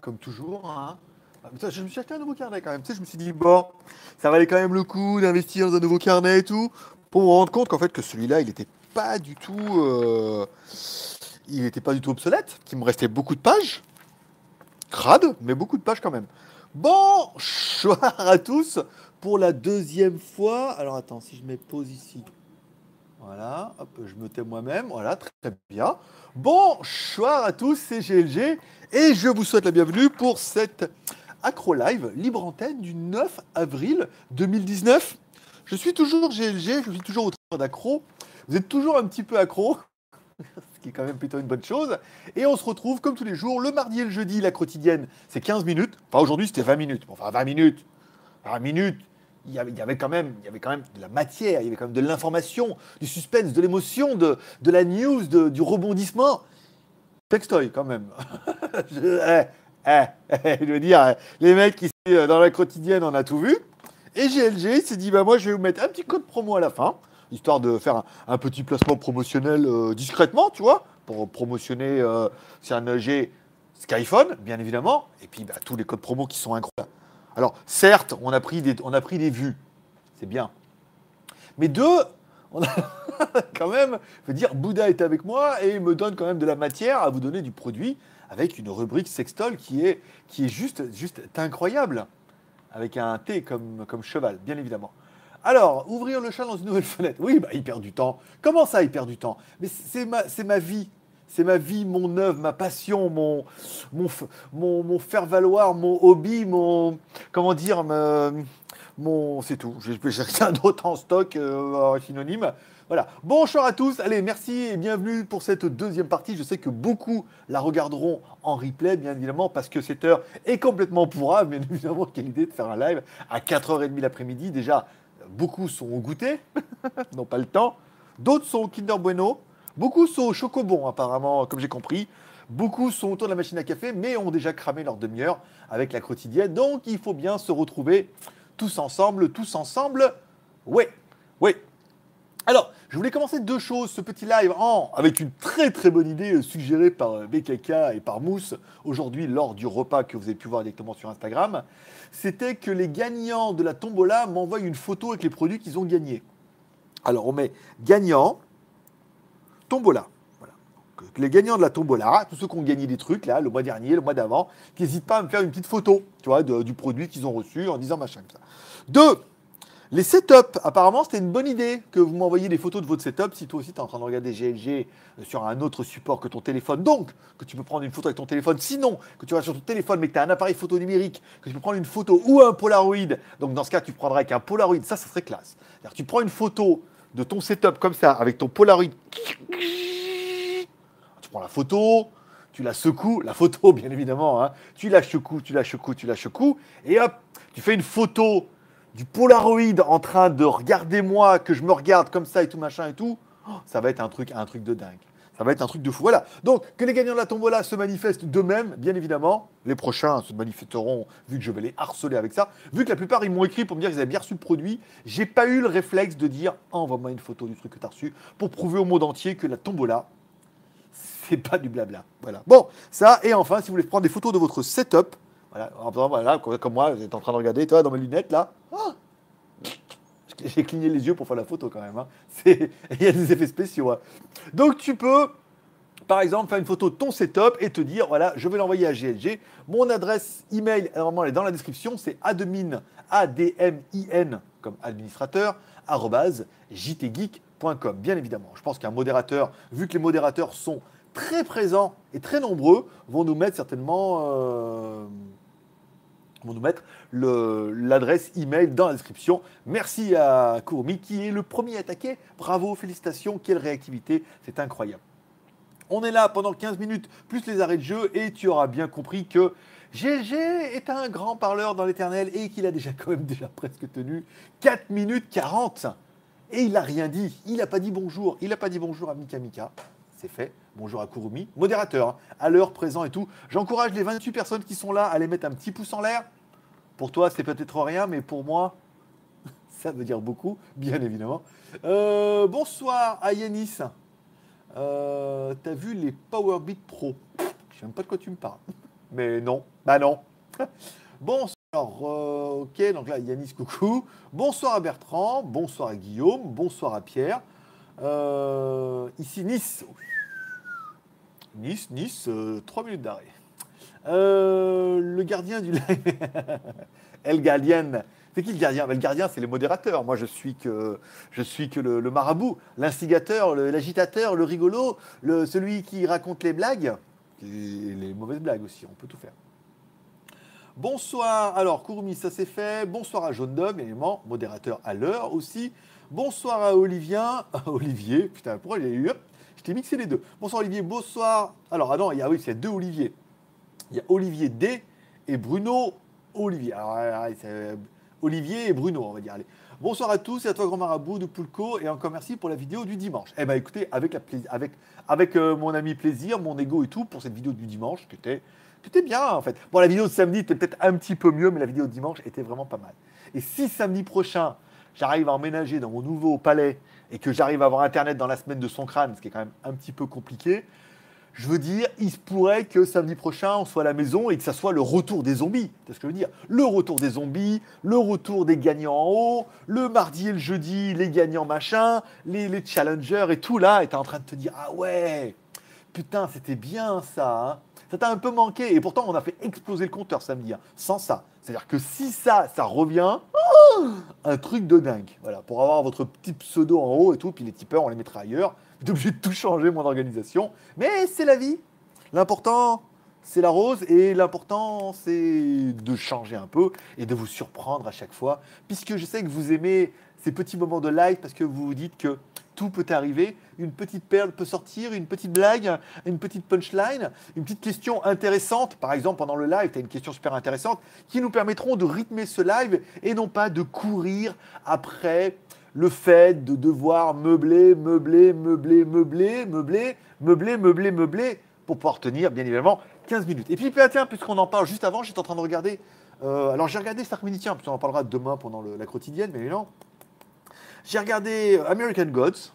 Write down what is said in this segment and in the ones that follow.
comme toujours. Hein. Ah, je me suis acheté un nouveau carnet quand même. Tu sais, je me suis dit, bon, ça valait quand même le coup d'investir dans un nouveau carnet et tout, pour me rendre compte qu'en fait, que celui-là, il n'était pas du tout. euh, il n'était pas du tout obsolète, qu'il me restait beaucoup de pages. Crade, mais beaucoup de pages quand même. Bonsoir à tous pour la deuxième fois. Alors attends, si je mets pause ici. Voilà, hop, je me tais moi-même. Voilà, très, très bien. Bonsoir à tous, c'est GLG et je vous souhaite la bienvenue pour cette Acro Live libre antenne du 9 avril 2019. Je suis toujours GLG, je suis toujours au train d'accro. Vous êtes toujours un petit peu accro, ce qui est quand même plutôt une bonne chose. Et on se retrouve comme tous les jours, le mardi et le jeudi, la quotidienne, c'est 15 minutes. Enfin, aujourd'hui, c'était 20 minutes. Enfin, 20 minutes. 20 minutes. Il y, avait, quand même, il y avait quand même de la matière, il y avait quand même de l'information, du suspense, de l'émotion, de, de la news, du rebondissement. Textoy, quand même. je, eh, eh, eh, je veux dire, les mecs ici euh, dans la quotidienne, on a tout vu. Et GLG s'est dit, bah moi, je vais vous mettre un petit code promo à la fin, histoire de faire un, petit placement promotionnel euh, discrètement, tu vois, pour promotionner c'est un EG Skyphone, bien évidemment, et puis bah, tous les codes promo qui sont incroyables. Alors, certes, on a pris des, on a pris des vues, c'est bien. Mais deux, on a quand même, je dire, Bouddha est avec moi et il me donne quand même de la matière à vous donner du produit avec une rubrique sextol qui est, qui est juste, juste incroyable, avec un T comme, comme cheval, bien évidemment. Alors, ouvrir le chat dans une nouvelle fenêtre. Oui, bah, il perd du temps. Comment ça, il perd du temps? Mais c'est ma, c'est ma vie. C'est ma vie, mon œuvre, ma passion, mon, mon, mon, mon faire-valoir, mon hobby, mon. Comment dire mon, C'est tout. J'ai rien d'autre en stock, euh, synonyme. Voilà. Bonjour à tous. Allez, merci et bienvenue pour cette deuxième partie. Je sais que beaucoup la regarderont en replay, bien évidemment, parce que cette heure est complètement pourra. Bien évidemment, quelle idée de faire un live à 4h30 l'après-midi. Déjà, beaucoup sont au goûter, n'ont pas le temps. D'autres sont au Kinder Bueno. Beaucoup sont au Chocobon, apparemment, comme j'ai compris. Beaucoup sont autour de la machine à café, mais ont déjà cramé leur demi-heure avec la quotidienne. Donc, il faut bien se retrouver tous ensemble, tous ensemble. Ouais, ouais. Alors, je voulais commencer deux choses, ce petit live, avec une très très bonne idée euh, suggérée par euh, BKK et par Mousse aujourd'hui lors du repas que vous avez pu voir directement sur Instagram. C'était que les gagnants de la tombola m'envoient une photo avec les produits qu'ils ont gagnés. Alors, on met gagnant, tombola. Voilà. Les gagnants de la tombola, tous ceux qui ont gagné des trucs là, le mois dernier, le mois d'avant, qui n'hésitent pas à me faire une petite photo, tu vois, du produit qu'ils ont reçu en disant machin. tout ça. Deux, les setups, apparemment, c'était une bonne idée que vous m'envoyiez des photos de votre setup si toi aussi tu es en train de regarder GLG euh, sur un autre support que ton téléphone. Donc, que tu peux prendre une photo avec ton téléphone. Sinon, que tu vas sur ton téléphone mais que tu as un appareil photo numérique, que tu peux prendre une photo ou un Polaroid. Donc, dans ce cas, tu prendras avec un Polaroid. Ça, ça serait classe. Tu prends une photo de ton setup comme ça avec ton Polaroid. Tu prends la photo, tu la secoues, la photo bien évidemment, hein. tu la secoues, tu la secoues, tu la secoues, et hop, tu fais une photo du Polaroid en train de regarder moi, que je me regarde comme ça et tout machin et tout, Oh, ça va être un truc, un truc de dingue. Ça va être un truc de fou. Voilà. Donc, que les gagnants de la tombola se manifestent d'eux-mêmes, bien évidemment. Les prochains se manifesteront, vu que je vais les harceler avec ça. Vu que la plupart, ils m'ont écrit pour me dire qu'ils avaient bien reçu le produit. J'ai pas eu le réflexe de dire envoie-moi une photo du truc que tu reçu pour prouver au monde entier que la tombola, c'est pas du blabla. Voilà. Bon, ça, et enfin, si vous voulez prendre des photos de votre setup, voilà, voilà, comme comme moi, vous êtes en train de regarder, toi, dans mes lunettes, là. Ah J'ai cligné les yeux pour faire la photo quand même. hein. Il y a des effets spéciaux. hein. Donc, tu peux, par exemple, faire une photo de ton setup et te dire, voilà, je vais l'envoyer à GLG. Mon adresse email, normalement, elle est dans la description, c'est admin, A-D-M-I-N, comme administrateur, arrobase, jtgeek.com, bien évidemment. Je pense qu'un modérateur, vu que les modérateurs sont très présents et très nombreux, vont nous mettre certainement... euh, vont nous mettre l'adresse email dans la description. Merci à Courmi qui est le premier attaqué. Bravo, félicitations, quelle réactivité, c'est incroyable. On est là pendant 15 minutes, plus les arrêts de jeu, et tu auras bien compris que GG est un grand parleur dans l'éternel et qu'il a déjà quand même déjà presque tenu 4 minutes 40. Et il n'a rien dit. Il n'a pas dit bonjour. Il n'a pas dit bonjour à Mika Mika. C'est fait. Bonjour à Kurumi. Modérateur, hein, à l'heure présent et tout. J'encourage les 28 personnes qui sont là à les mettre un petit pouce en l'air. Pour toi, c'est peut-être rien, mais pour moi, ça veut dire beaucoup, bien évidemment. Euh, bonsoir à Yanis. Euh, T'as vu les Powerbeat Pro? Je sais même pas de quoi tu me parles. mais non. Bah non. bon, alors, euh, ok, donc là, Yanis, coucou. Bonsoir à Bertrand, bonsoir à Guillaume, bonsoir à Pierre. Euh, ici, Nice. Nice, Nice, 3 minutes d'arrêt. le gardien du live. El Gardien. C'est qui le gardien? Ben, Le gardien, c'est les modérateurs. Moi, je suis que, je suis que le, marabout, l'instigateur, l'agitateur, le, rigolo, celui qui raconte les blagues, les mauvaises blagues aussi, on peut tout faire. Bonsoir, alors Kurumi, ça c'est fait. Bonsoir à Jaune Dog, évidemment, modérateur à l'heure aussi. Bonsoir à Olivien, Olivier, putain, pourquoi j'ai eu Je t'ai mixé les deux. Bonsoir Olivier, bonsoir. Alors, ah non, il y a, oui, deux Olivier. Il y a Olivier D et Bruno Olivier. Alors, c'est Olivier et Bruno, on va dire. Bonsoir à tous et à toi, grand marabout de Poulco, et encore merci pour la vidéo du dimanche. Eh bien, écoutez, avec, la avec, euh, mon ami plaisir, mon ego et tout, pour cette vidéo du dimanche, qui était, bien, en fait. Bon, la vidéo de samedi était peut-être un petit peu mieux, mais la vidéo de dimanche était vraiment pas mal. Et si samedi prochain, j'arrive à emménager dans mon nouveau palais et que j'arrive à avoir Internet dans la semaine de son crâne, ce qui est quand même un petit peu compliqué, je veux dire, il se pourrait que samedi prochain, on soit à la maison et que ça soit le retour des zombies. C'est ce que je veux dire. Le retour des zombies, le retour des gagnants en haut, le mardi et le jeudi, les gagnants machin, les, challengers et tout là. Et t'es en train de te dire, ah ouais, putain, c'était bien ça. Hein. Ça t'a un peu manqué. Et pourtant, on a fait exploser le compteur samedi, hein, sans ça. C'est-à-dire que si ça, ça revient, oh, un truc de dingue. Voilà, pour avoir votre petit pseudo en haut et tout, puis les tipeurs, on les mettra ailleurs. J'étais obligé de tout changer, mon organisation. Mais c'est la vie. L'important, c'est la rose. Et l'important, c'est de changer un peu et de vous surprendre à chaque fois. Puisque je sais que vous aimez ces petits moments de live parce que vous vous dites que tout peut arriver. Une petite perle peut sortir, une petite blague, une petite punchline, une petite question intéressante. Par exemple, pendant le live, tu as une question super intéressante qui nous permettront de rythmer ce live et non pas de courir après le fait de devoir meubler, meubler, meubler, meubler, meubler, meubler, meubler, meubler, pour pouvoir tenir, bien évidemment, 15 minutes. Et puis, tiens, puisqu'on en parle juste avant, j'étais en train de regarder. Euh, alors, j'ai regardé Stark Minitiens, puisqu'on en parlera demain pendant la quotidienne, mais non. J'ai regardé American Gods.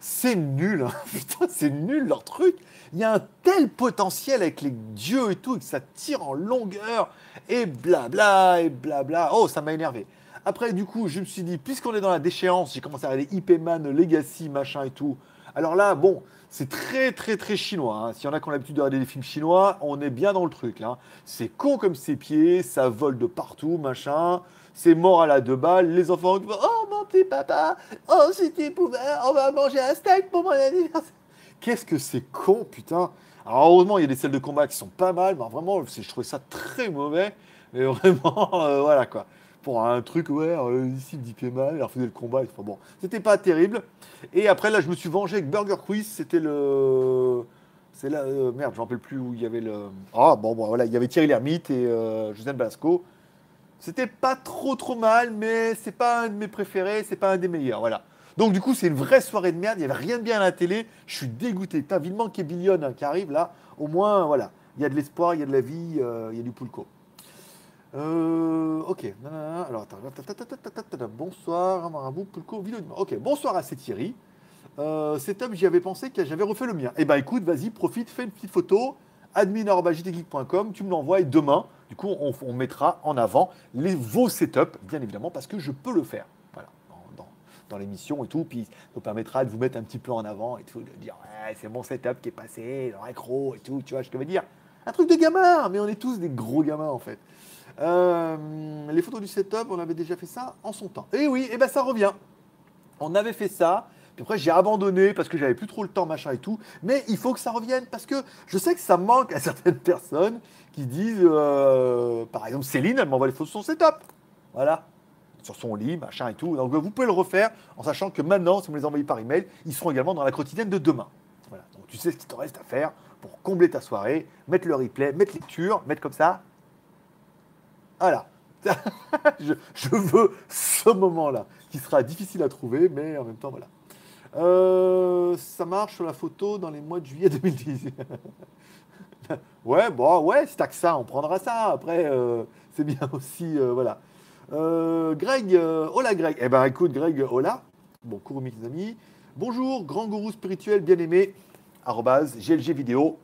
C'est nul, hein. c'est nul leur truc. Il y a un tel potentiel avec les dieux et tout, que ça tire en longueur, et blabla, et blabla. Oh, ça m'a énervé. Après, du coup, je me suis dit, puisqu'on est dans la déchéance, j'ai commencé à regarder IP Man, Legacy, machin et tout. Alors là, bon, c'est très, très, très chinois. Hein. S'il y en a qui ont l'habitude de regarder des films chinois, on est bien dans le truc. Là. C'est con comme ses pieds, ça vole de partout, machin. C'est mort à la deux balles. Les enfants, oh mon petit papa, oh si tu pouvais, on va manger un steak pour mon anniversaire. Qu'est-ce que c'est con, putain. Alors heureusement, il y a des scènes de combat qui sont pas mal, mais vraiment, je trouvais ça très mauvais. Mais vraiment, euh, voilà quoi pour un truc, ouais, euh, ici il dit fait mal, il faisait le combat. Enfin, bon, c'était pas terrible. Et après, là, je me suis vengé avec Burger Quiz. C'était le. C'est là, euh, merde, je rappelle plus où il y avait le. Ah, bon, bon, voilà, il y avait Thierry Lhermitte et euh, José Balasco. C'était pas trop trop mal, mais c'est pas un de mes préférés, c'est pas un des meilleurs, voilà. Donc du coup, c'est une vraie soirée de merde, il y avait rien de bien à la télé, je suis dégoûté. T'as vivement qu'il y hein, qui arrive là, au moins, voilà, il y a de l'espoir, il y a de la vie, il y a du poulco. Euh, ok. Alors, bonsoir, Marabout, Pulco. Ok, bonsoir à Thierry. Euh, setup, j'y avais pensé que j'avais refait le mien. Eh ben écoute, vas-y, profite, fais une petite photo, admin.jtgeek.com, tu me l'envoies et demain, du coup, on, mettra en avant les, vos setups, bien évidemment, parce que je peux le faire. Voilà, dans, l'émission et tout. Puis, ça nous permettra de vous mettre un petit peu en avant et tout, de dire, c'est mon setup qui est passé, dans l'accro et tout, tu vois, je veux dire? Un truc de gamin, mais on est tous des gros gamins en fait. Euh, les photos du setup, on avait déjà fait ça en son temps. Et oui, et ben ça revient. On avait fait ça. Puis après, j'ai abandonné parce que j'avais plus trop le temps, machin et tout. Mais il faut que ça revienne parce que je sais que ça manque à certaines personnes qui disent, euh, par exemple, Céline, elle m'envoie les photos de son setup. Voilà. Sur son lit, machin et tout. Donc vous pouvez le refaire en sachant que maintenant, si vous les envoyez par email, ils seront également dans la quotidienne de demain. Voilà. Donc tu sais ce qu'il te reste à faire pour combler ta soirée, mettre le replay, mettre lecture, mettre comme ça, voilà. je, veux ce moment-là, qui sera difficile à trouver, mais en même temps, voilà. Euh, ça marche sur la photo dans les mois de juillet 2010. ouais, bon, ouais, c'est que ça, on prendra ça. Après, euh, c'est bien aussi, euh, voilà. Greg, hola Greg. Eh ben, écoute, Greg, hola. Bon, cours mes amis. Bonjour, grand gourou spirituel bien aimé. Arrobase, GLG vidéo.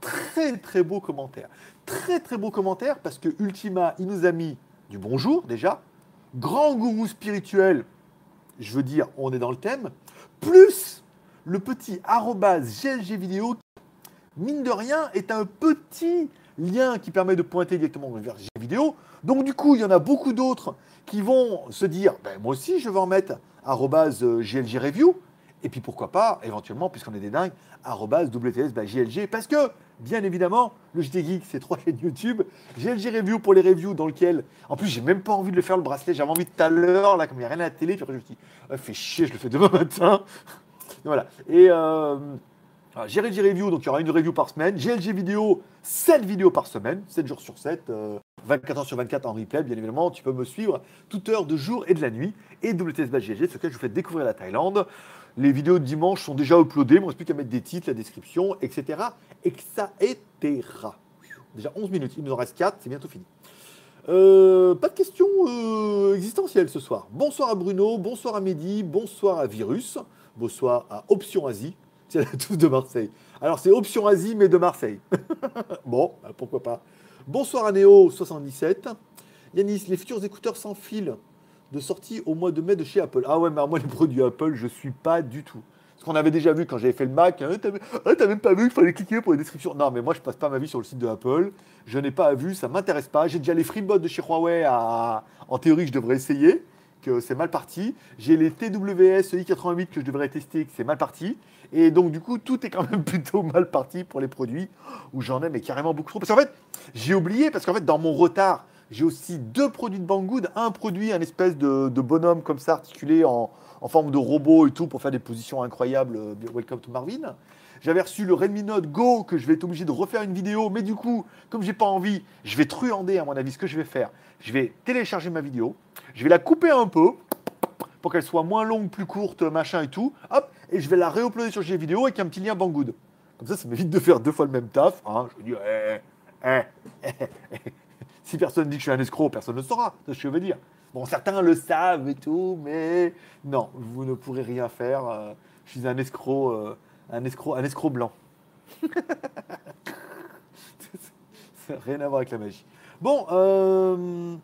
très très beau commentaire. Très très beau commentaire parce que Ultima, il nous a mis du bonjour déjà. Grand gourou spirituel, je veux dire, on est dans le thème. Plus le petit GLG vidéo, mine de rien, est un petit lien qui permet de pointer directement vers GLG vidéo. Donc du coup, il y en a beaucoup d'autres qui vont se dire, ben, moi aussi je vais en mettre GLG review. Et puis pourquoi pas, éventuellement, puisqu'on est des dingues, WTS bah, GLG. Parce que, bien évidemment, le JT Geek, c'est trois chaînes YouTube. GLG Review pour les reviews dans lequel, en plus, j'ai même pas envie de le faire le bracelet. J'avais envie tout à l'heure, là, comme il n'y a rien à la télé. Puis après, je me suis dit, ah, fais chier, je le fais demain matin. voilà. Et euh, GLG Review, donc il y aura une review par semaine. GLG Vidéo, 7 vidéos par semaine, 7 jours sur 7. 24 heures sur 24 en replay, bien évidemment, tu peux me suivre toute heure de jour et de la nuit. Et WTS GLG, ce que je vous fais découvrir la Thaïlande. Les vidéos de dimanche sont déjà uploadées, il ne reste plus qu'à mettre des titres, la description, etc. Etc. Déjà 11 minutes, il nous en reste 4, c'est bientôt fini. Euh, pas de questions euh, existentielles ce soir. Bonsoir à Bruno, bonsoir à Mehdi, bonsoir à Virus, bonsoir à Option Asie, c'est la tous de Marseille. Alors c'est Option Asie mais de Marseille. bon, bah, pourquoi pas. Bonsoir à Néo77. Yanis, les futurs écouteurs sans fil de sortie au mois de mai de chez Apple. Ah ouais, mais moi, les produits Apple, je suis pas du tout. Ce qu'on avait déjà vu quand j'avais fait le Mac. Hein, t'as même pas vu qu'il fallait cliquer pour les descriptions. Non, mais moi, je passe pas ma vie sur le site de Apple. Je n'ai pas vu, ça m'intéresse pas. J'ai déjà les FreeBots de chez Huawei. En théorie, je devrais essayer, que c'est mal parti. J'ai les TWS i88 que je devrais tester, que c'est mal parti. Et donc, du coup, tout est quand même plutôt mal parti pour les produits où j'en ai, mais carrément beaucoup trop. Parce qu'en fait, j'ai oublié, parce qu'en fait, dans mon retard, j'ai aussi deux produits de Banggood. Un produit, un espèce de, bonhomme comme ça, articulé en, forme de robot et tout, pour faire des positions incroyables. Euh, welcome to Marvin. J'avais reçu le Redmi Note Go que je vais être obligé de refaire une vidéo, mais du coup, comme j'ai pas envie, je vais truander à mon avis. Ce que je vais faire, je vais télécharger ma vidéo, je vais la couper un peu pour qu'elle soit moins longue, plus courte, machin et tout. Hop, et je vais la réuploader sur GVideo vidéo avec un petit lien Banggood. Comme ça, ça m'évite de faire deux fois le même taf. Hein. Je vais dire, eh, eh, eh, si personne dit que je suis un escroc, personne ne le saura. C'est ce que je veux dire. Bon, certains le savent et tout, mais non, vous ne pourrez rien faire. Euh, je suis un escroc, euh, un escroc, un escroc blanc. rien à voir avec la magie. Bon, euh,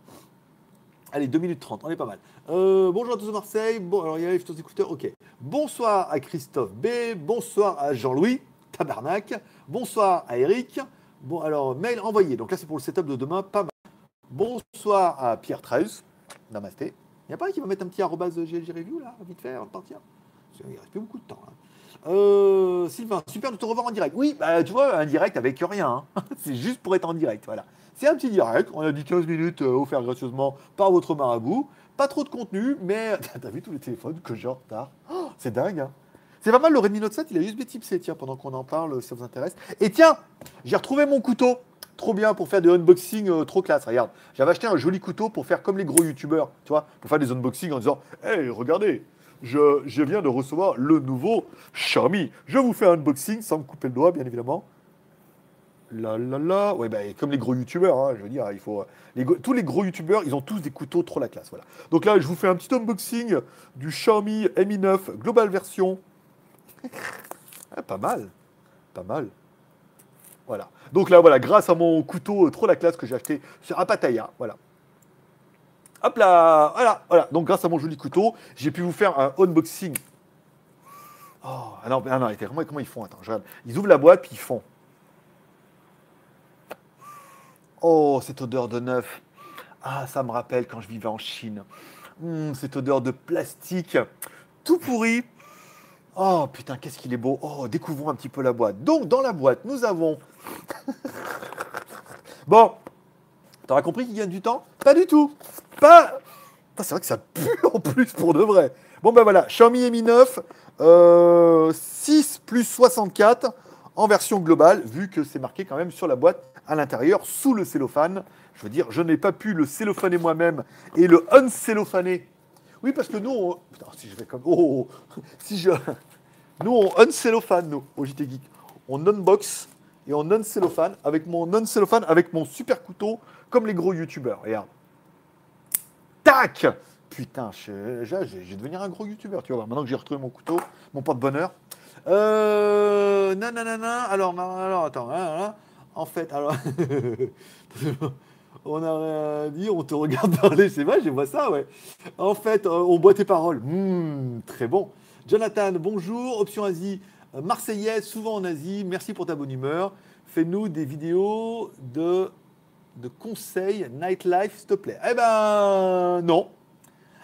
allez, 2 minutes 30, on est pas mal. bonjour à tous de Marseille. Bon, alors il y a les écouteurs, ok. Bonsoir à Christophe B. Bonsoir à Jean-Louis, tabarnak. Bonsoir à Eric. Bon, alors, mail envoyé. Donc là, c'est pour le setup de demain, pas mal. Bonsoir à Pierre Treus. Namasté. Il n'y a pas qui va mettre un petit arrobas GLG Review, là, vite fait, avant de partir Il reste plus beaucoup de temps. Hein. Euh, Sylvain, super de te revoir en direct. Oui, bah, tu vois, un direct avec rien. Hein. c'est juste pour être en direct, voilà. C'est un petit direct. On a dit 15 minutes euh, offert gracieusement par votre marabout. Pas trop de contenu, mais t'as vu tous les téléphones que j'ai en retard oh, C'est dingue, hein c'est pas mal, le Redmi Note 7, il a USB Type C, tiens, pendant qu'on en parle, si ça vous intéresse. Et tiens, j'ai retrouvé mon couteau trop bien pour faire des unboxings euh, trop classe. Regarde, j'avais acheté un joli couteau pour faire comme les gros youtubeurs, tu vois, pour faire des unboxings en disant Hey, regardez, je, je, viens de recevoir le nouveau Xiaomi. Je vous fais un unboxing sans me couper le doigt, bien évidemment. La la la. Ouais, bah, comme les gros youtubeurs, hein, je veux dire, il faut. Les, tous les gros youtubeurs, ils ont tous des couteaux trop la classe. Voilà. Donc là, je vous fais un petit unboxing du Xiaomi Mi 9 Global Version. Ah, pas mal. Pas mal. Voilà. Donc là, voilà, grâce à mon couteau euh, trop la classe que j'ai acheté sur Apataya, voilà. Hop là, voilà, voilà. Donc grâce à mon joli couteau, j'ai pu vous faire un unboxing. Oh, non, ah non, comment, comment ils font? Attends, je regarde. Ils ouvrent la boîte puis ils font. Oh, cette odeur de neuf. Ah, ça me rappelle quand je vivais en Chine. Hum, cette odeur de plastique tout pourri. Oh putain, qu'est-ce qu'il est beau. Oh, découvrons un petit peu la boîte. Donc, dans la boîte, nous avons. bon, t'auras compris qu'il gagne du temps? Pas du tout. Pas. C'est vrai que ça pue en plus pour de vrai. Bon, ben voilà, Xiaomi Mi 9, 6 plus 64 en version globale, vu que c'est marqué quand même sur la boîte à l'intérieur, sous le cellophane. Je veux dire, je n'ai pas pu le cellophaner moi-même et le uncellophaner oui, parce que nous, on... Putain, si je vais comme. Oh, si je. Nous, on uncellophane, nous, au JT Geek. On unbox et on uncellophane avec mon uncellophane, avec mon super couteau, comme les gros youtubeurs. Regarde. Tac Putain, je, vais devenir un gros youtubeur, tu vois. Maintenant que j'ai retrouvé mon couteau, mon porte-bonheur. Euh, nanana, alors, alors, attends, en fait, alors, on a dit, on te regarde parler, c'est vrai, je vois ça, ouais. En fait, euh, on boit tes paroles. Hmm, très bon. Jonathan, bonjour, option Asie, euh, Marseillaise, souvent en Asie, merci pour ta bonne humeur. Fais-nous des vidéos de, de conseils nightlife, s'il te plaît. Eh ben, non.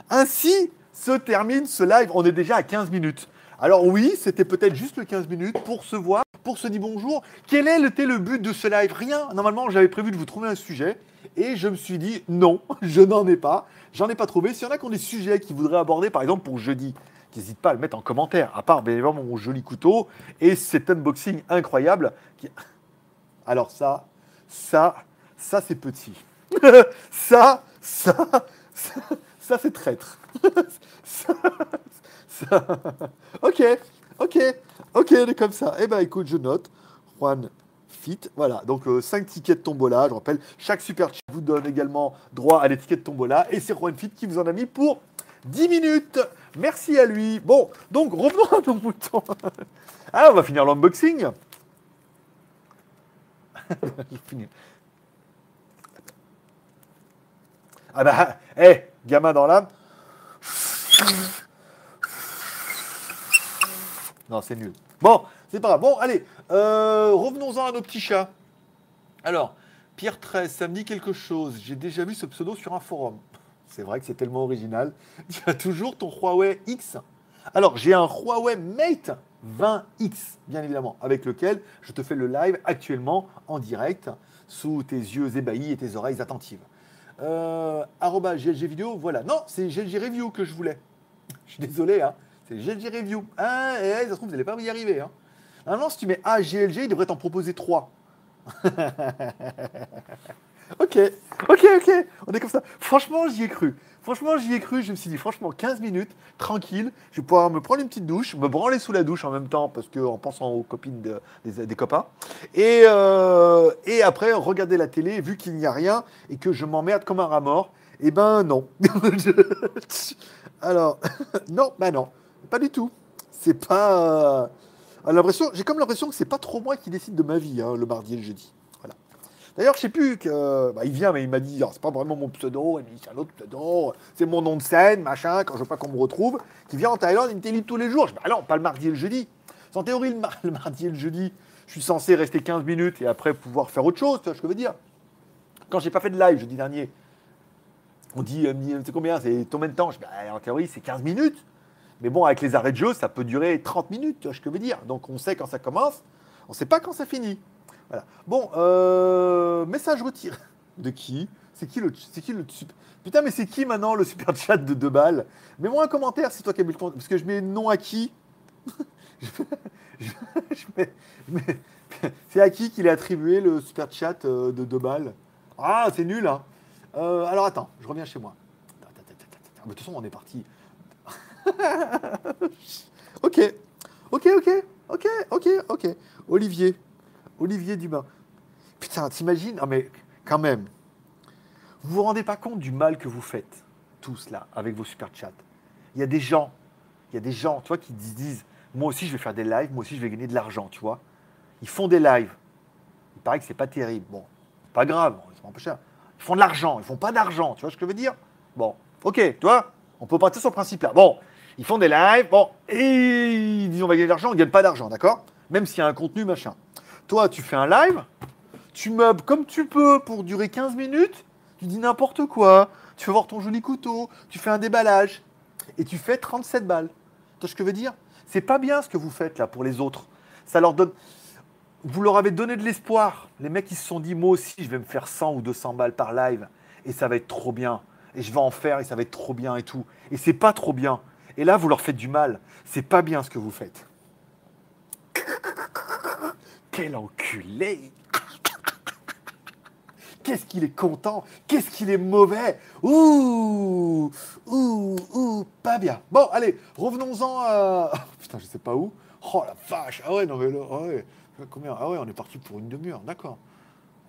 Ainsi se termine ce live, on est déjà à 15 minutes. Alors oui, c'était peut-être juste le 15 minutes pour se voir, pour se dire bonjour. Quel était le but de ce live? Rien. Normalement, j'avais prévu de vous trouver un sujet. Et je me suis dit, non, je n'en ai pas. J'en ai pas trouvé. S'il y en a qui ont des sujets qu'ils voudraient aborder, par exemple pour jeudi, n'hésite pas à le mettre en commentaire. À part, bien évidemment, mon joli couteau et cet unboxing incroyable. Alors ça, ça, ça c'est petit. ça, ça, ça, ça c'est traître. ok, ok, ok, on est comme ça. Eh ben écoute, je note. Juan Fit, voilà. Donc 5 euh, tickets de tombola, je rappelle. Chaque super chat vous donne également droit à l'étiquette tombola. Et c'est Juan Fit qui vous en a mis pour 10 minutes. Merci à lui. Bon, donc revenons à nos moutons. ah, on va finir l'unboxing. ah bah, hé, hey, gamin dans l'âme. Non, c'est nul. Bon, c'est pas grave. Bon, allez, euh, revenons-en à nos petits chats. Alors, Pierre 13, ça me dit quelque chose. J'ai déjà vu ce pseudo sur un forum. C'est vrai que c'est tellement original. Tu as toujours ton Huawei X. Alors, j'ai un Huawei Mate 20X, bien évidemment, avec lequel je te fais le live actuellement en direct, sous tes yeux ébahis et tes oreilles attentives. Euh, GLG vidéo, voilà. Non, c'est GLG review que je voulais. Je suis désolé, hein. C'est GLG Review. Ah, et ça se trouve, vous n'allez pas y arriver. Hein. Si tu mets A, GLG, il devrait t'en proposer 3. ok, ok, ok. On est comme ça. Franchement, j'y ai cru. Franchement, j'y ai cru. Je me suis dit, franchement, 15 minutes, tranquille. Je vais pouvoir me prendre une petite douche, me branler sous la douche en même temps, parce que en pensant aux copines des, copains. Et, euh, et après, regarder la télé, vu qu'il n'y a rien et que je m'emmerde comme un rat mort. Eh ben non. Alors, non, bah non. Pas du tout. C'est pas. Euh, j'ai comme l'impression que c'est pas trop moi qui décide de ma vie, hein, le mardi et le jeudi. D'ailleurs, je sais plus que. Bah, il vient, mais il m'a dit, c'est pas vraiment mon pseudo, il c'est un autre pseudo, c'est mon nom de scène, machin, quand je veux pas qu'on me retrouve, qui vient en Thaïlande, il me télé tous les jours. Je dis, bah non, pas le mardi et le jeudi. En théorie, le, mardi et le jeudi, je suis censé rester 15 minutes et après pouvoir faire autre chose, tu vois ce que je veux dire. Quand j'ai pas fait de live jeudi dernier, on dit, c'est combien C'est combien de temps? Je dis, bah, En théorie, c'est 15 minutes. Mais bon, avec les arrêts de jeu, ça peut durer 30 minutes, tu vois ce que je veux dire. Donc on sait quand ça commence, on ne sait pas quand ça finit. Voilà. Bon, euh, message retiré. De qui? C'est qui le c'est qui le Putain, mais c'est qui maintenant le super chat de deux balles? Mets-moi un commentaire, c'est toi qui as mis le compte. Parce que je mets nom à qui? C'est à qui qu'il est attribué le super chat euh, de deux balles? Ah, c'est nul, hein euh, Alors attends, je reviens chez moi. De toute façon, on est parti. ok, ok, ok, ok, ok, ok. Olivier, Olivier Dumas. Putain, t'imagines? Non mais quand même, vous vous rendez pas compte du mal que vous faites, tous là, avec vos super chats. Il y a des gens, il y a des gens, tu qui disent, moi aussi je vais faire des lives, moi aussi je vais gagner de l'argent, tu vois. Ils font des lives. Il paraît que c'est pas terrible. Bon, pas grave, c'est pas cher. Ils font de l'argent, ils font pas d'argent, tu vois ce que je veux dire? Bon, ok, tu vois, on peut partir sur ce principe là. Bon, ils font des lives, bon, et ils disent on va gagner de l'argent, on ne gagne pas d'argent, d'accord? Même s'il y a un contenu, machin. Toi, tu fais un live, tu meubles comme tu peux pour durer 15 minutes, tu dis n'importe quoi, tu fais voir ton joli couteau, tu fais un déballage, et tu fais 37 balles. Tu vois ce que je veux dire? C'est pas bien ce que vous faites là pour les autres. Ça leur donne. Vous leur avez donné de l'espoir. Les mecs, ils se sont dit, moi aussi, je vais me faire 100 ou 200 balles par live, et ça va être trop bien. Et je vais en faire, et ça va être trop bien et tout. Et c'est pas trop bien. Et là, vous leur faites du mal. C'est pas bien ce que vous faites. Quel enculé Qu'est-ce qu'il est content Qu'est-ce qu'il est mauvais Ouh Ouh Ouh Pas bien. Bon, allez, revenons-en à... Putain, je sais pas où. Oh la vache Ah ouais, non mais là... Ah ouais. Combien Ah ouais, on est parti pour une demi-heure, d'accord.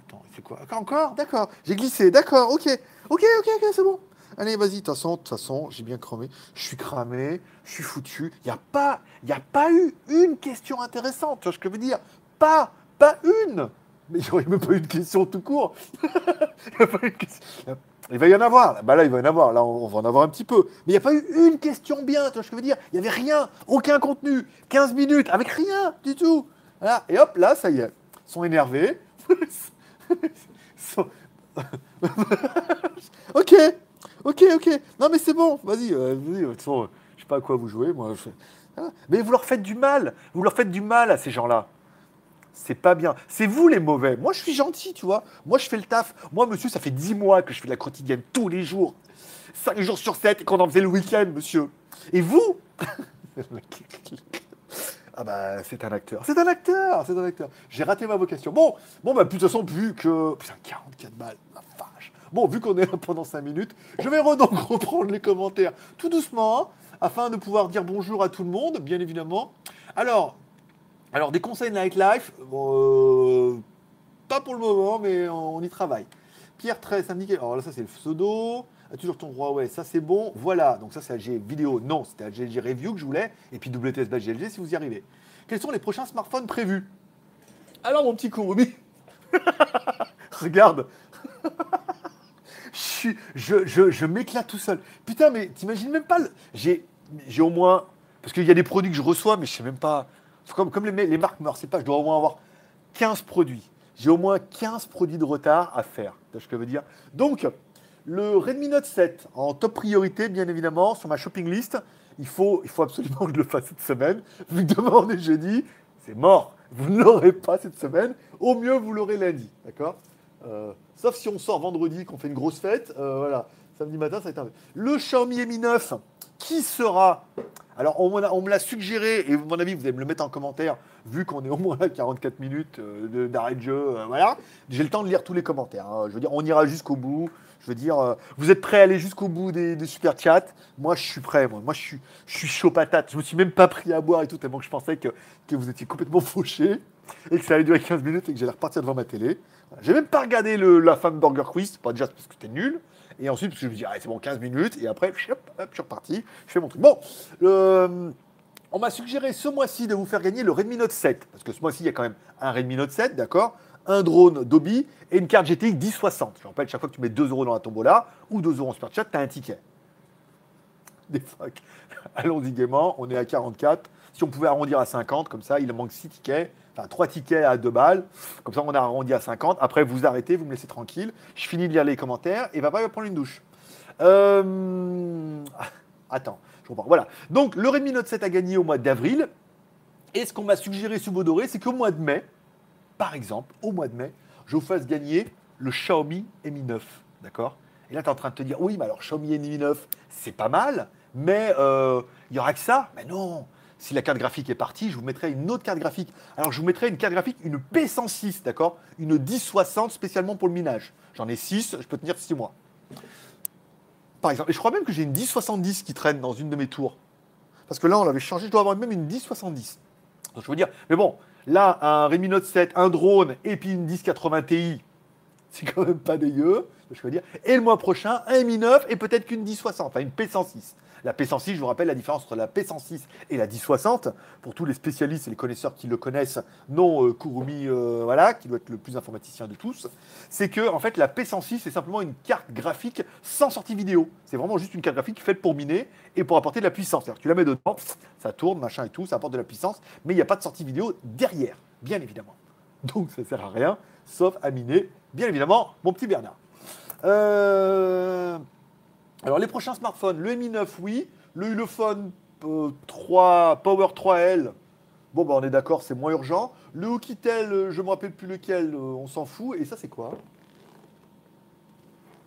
Attends, c'est quoi Encore D'accord. J'ai glissé, d'accord, ok. Ok, ok, ok, c'est bon. Allez, vas-y, de toute façon, toute façon, j'ai bien cramé. Je suis cramé, je suis foutu. Il n'y a, pas, a pas eu une question intéressante, tu vois ce que je veux dire Pas, pas une Mais j'aurais même pas eu de question tout court. il, a il va y en avoir. Bah là, il va y en avoir. Là, on va en avoir un petit peu. Mais il n'y a pas eu une question bien, tu vois ce que je veux dire? Il n'y avait rien, aucun contenu. 15 minutes, avec rien du tout. Voilà. Et hop, là, ça y est. Ils sont énervés. ok, ok, ok. Non, mais c'est bon, vas-y. Euh, euh je sais pas à quoi vous jouez, moi. Ah, mais vous leur faites du mal. Vous leur faites du mal à ces gens-là. C'est pas bien. C'est vous les mauvais. Moi, je suis gentil, tu vois. Moi, je fais le taf. Moi, monsieur, ça fait 10 mois que je fais la quotidienne tous les jours. 5 jours sur 7 et qu'on en faisait le week-end, monsieur. Et vous Ah bah, c'est un acteur. C'est un acteur, c'est un acteur. J'ai raté ma vocation. Bon, bon bah, de toute façon, vu que... Putain, 44 balles, la vache. Bon, vu qu'on est là pendant 5 minutes, je vais donc reprendre les commentaires tout doucement, hein, afin de pouvoir dire bonjour à tout le monde, bien évidemment. Alors, alors des conseils de nightlife, euh, pas pour le moment, mais on y travaille. Pierre 13, indiqué. Alors là, ça, c'est le pseudo. Ah, toujours ton droit, ouais, ça c'est bon. Voilà, donc ça c'est LG vidéo. Non, c'était LG Review que je voulais. Et puis WTS Badge GLG si vous y arrivez. Quels sont les prochains smartphones prévus? Alors mon petit Kurumi, regarde. je, je, je, m'éclate tout seul. Putain, mais t'imagines même pas. J'ai au moins. Parce qu'il y a des produits que je reçois, mais je sais même pas. Comme, les, marques ne sais pas, je dois au moins avoir 15 produits. J'ai au moins 15 produits de retard à faire. Ce que je veux dire? Donc, le Redmi Note 7, en top priorité, bien évidemment, sur ma shopping list. Il faut, absolument que je le fasse cette semaine. Demain on est jeudi, c'est mort. Vous ne l'aurez pas cette semaine. Au mieux, vous l'aurez lundi. D'accord? Euh, Sauf si on sort vendredi, qu'on fait une grosse fête. Euh, voilà. Samedi matin, ça va être un... Le Xiaomi Mi 9, qui sera alors, on, me l'a suggéré, et à mon avis, vous allez me le mettre en commentaire, vu qu'on est au moins à 44 minutes euh, d'arrêt de jeu. voilà. J'ai le temps de lire tous les commentaires. Hein. Je veux dire, on ira jusqu'au bout. Je veux dire, euh, vous êtes prêts à aller jusqu'au bout des, super chats? Moi, je suis prêt. Moi, moi je, suis, je suis chaud patate. Je me suis même pas pris à boire et tout, tellement que je pensais que, que vous étiez complètement fauché et que ça allait durer 15 minutes et que j'allais repartir devant ma télé. J'ai même pas regardé le, la fin de Burger Quiz, pas déjà parce que c'était nul. Et ensuite, parce que je me dis, c'est bon, 15 minutes. Et après, hop, je suis reparti. Je fais mon truc. Bon, on m'a suggéré ce mois-ci de vous faire gagner le Redmi Note 7. Parce que ce mois-ci, il y a quand même un Redmi Note 7, d'accord? Un drone Dobby et une carte GTX 1060. Je rappelle, chaque fois que tu mets 2 euros dans la tombola ou 2 euros en super chat, tu as un ticket. Des fuck. Allons-y gaiement, on est à 44. Si on pouvait arrondir à 50, comme ça, il manque 6 tickets, enfin 3 tickets à 2 balles. Comme ça, on a arrondi à 50. Après, vous arrêtez, vous me laissez tranquille. Je finis de lire les commentaires et papa va prendre une douche. Euh... Attends, je comprends. Voilà. Donc, le Redmi Note 7 a gagné au mois d'avril. Et ce qu'on m'a suggéré sous Doré, c'est qu'au mois de mai, par exemple, au mois de mai, je vous fasse gagner le Xiaomi Mi 9. D'accord? Et là, tu es en train de te dire, oui, mais alors Xiaomi Mi 9, c'est pas mal, mais euh, il y aura que ça? Mais non si la carte graphique est partie, je vous mettrai une autre carte graphique. Alors, je vous mettrai une carte graphique, une P106, d'accord? Une 1060 spécialement pour le minage. J'en ai 6, je peux tenir 6 mois. Par exemple. Et je crois même que j'ai une 1070 qui traîne dans une de mes tours. Parce que là, on l'avait changé, je dois avoir même une 1070. Donc, je veux dire, mais bon, Là, un Redmi Note 7, un drone et puis une 1080 Ti, c'est quand même pas dégueu, je veux dire. Et le mois prochain, un Mi 9 et peut-être qu'une 1060, enfin une P106. La P106, je vous rappelle la différence entre la P106 et la 1060. Pour tous les spécialistes et les connaisseurs qui le connaissent, non euh, Kurumi, euh, voilà, qui doit être le plus informaticien de tous, c'est que en fait la P106 c'est simplement une carte graphique sans sortie vidéo. C'est vraiment juste une carte graphique faite pour miner et pour apporter de la puissance. C'est-à-dire que tu la mets dedans, ça tourne, machin et tout, ça apporte de la puissance, mais il n'y a pas de sortie vidéo derrière, bien évidemment. Donc ça sert à rien, sauf à miner, bien évidemment, mon petit Bernard. Euh... Alors, les prochains smartphones, le Mi 9, oui. Le Ulefone 3, euh, Power 3L, bon, bah, on est d'accord, c'est moins urgent. Le Oukitel, euh, je ne me rappelle plus lequel, euh, on s'en fout. Et ça, c'est quoi?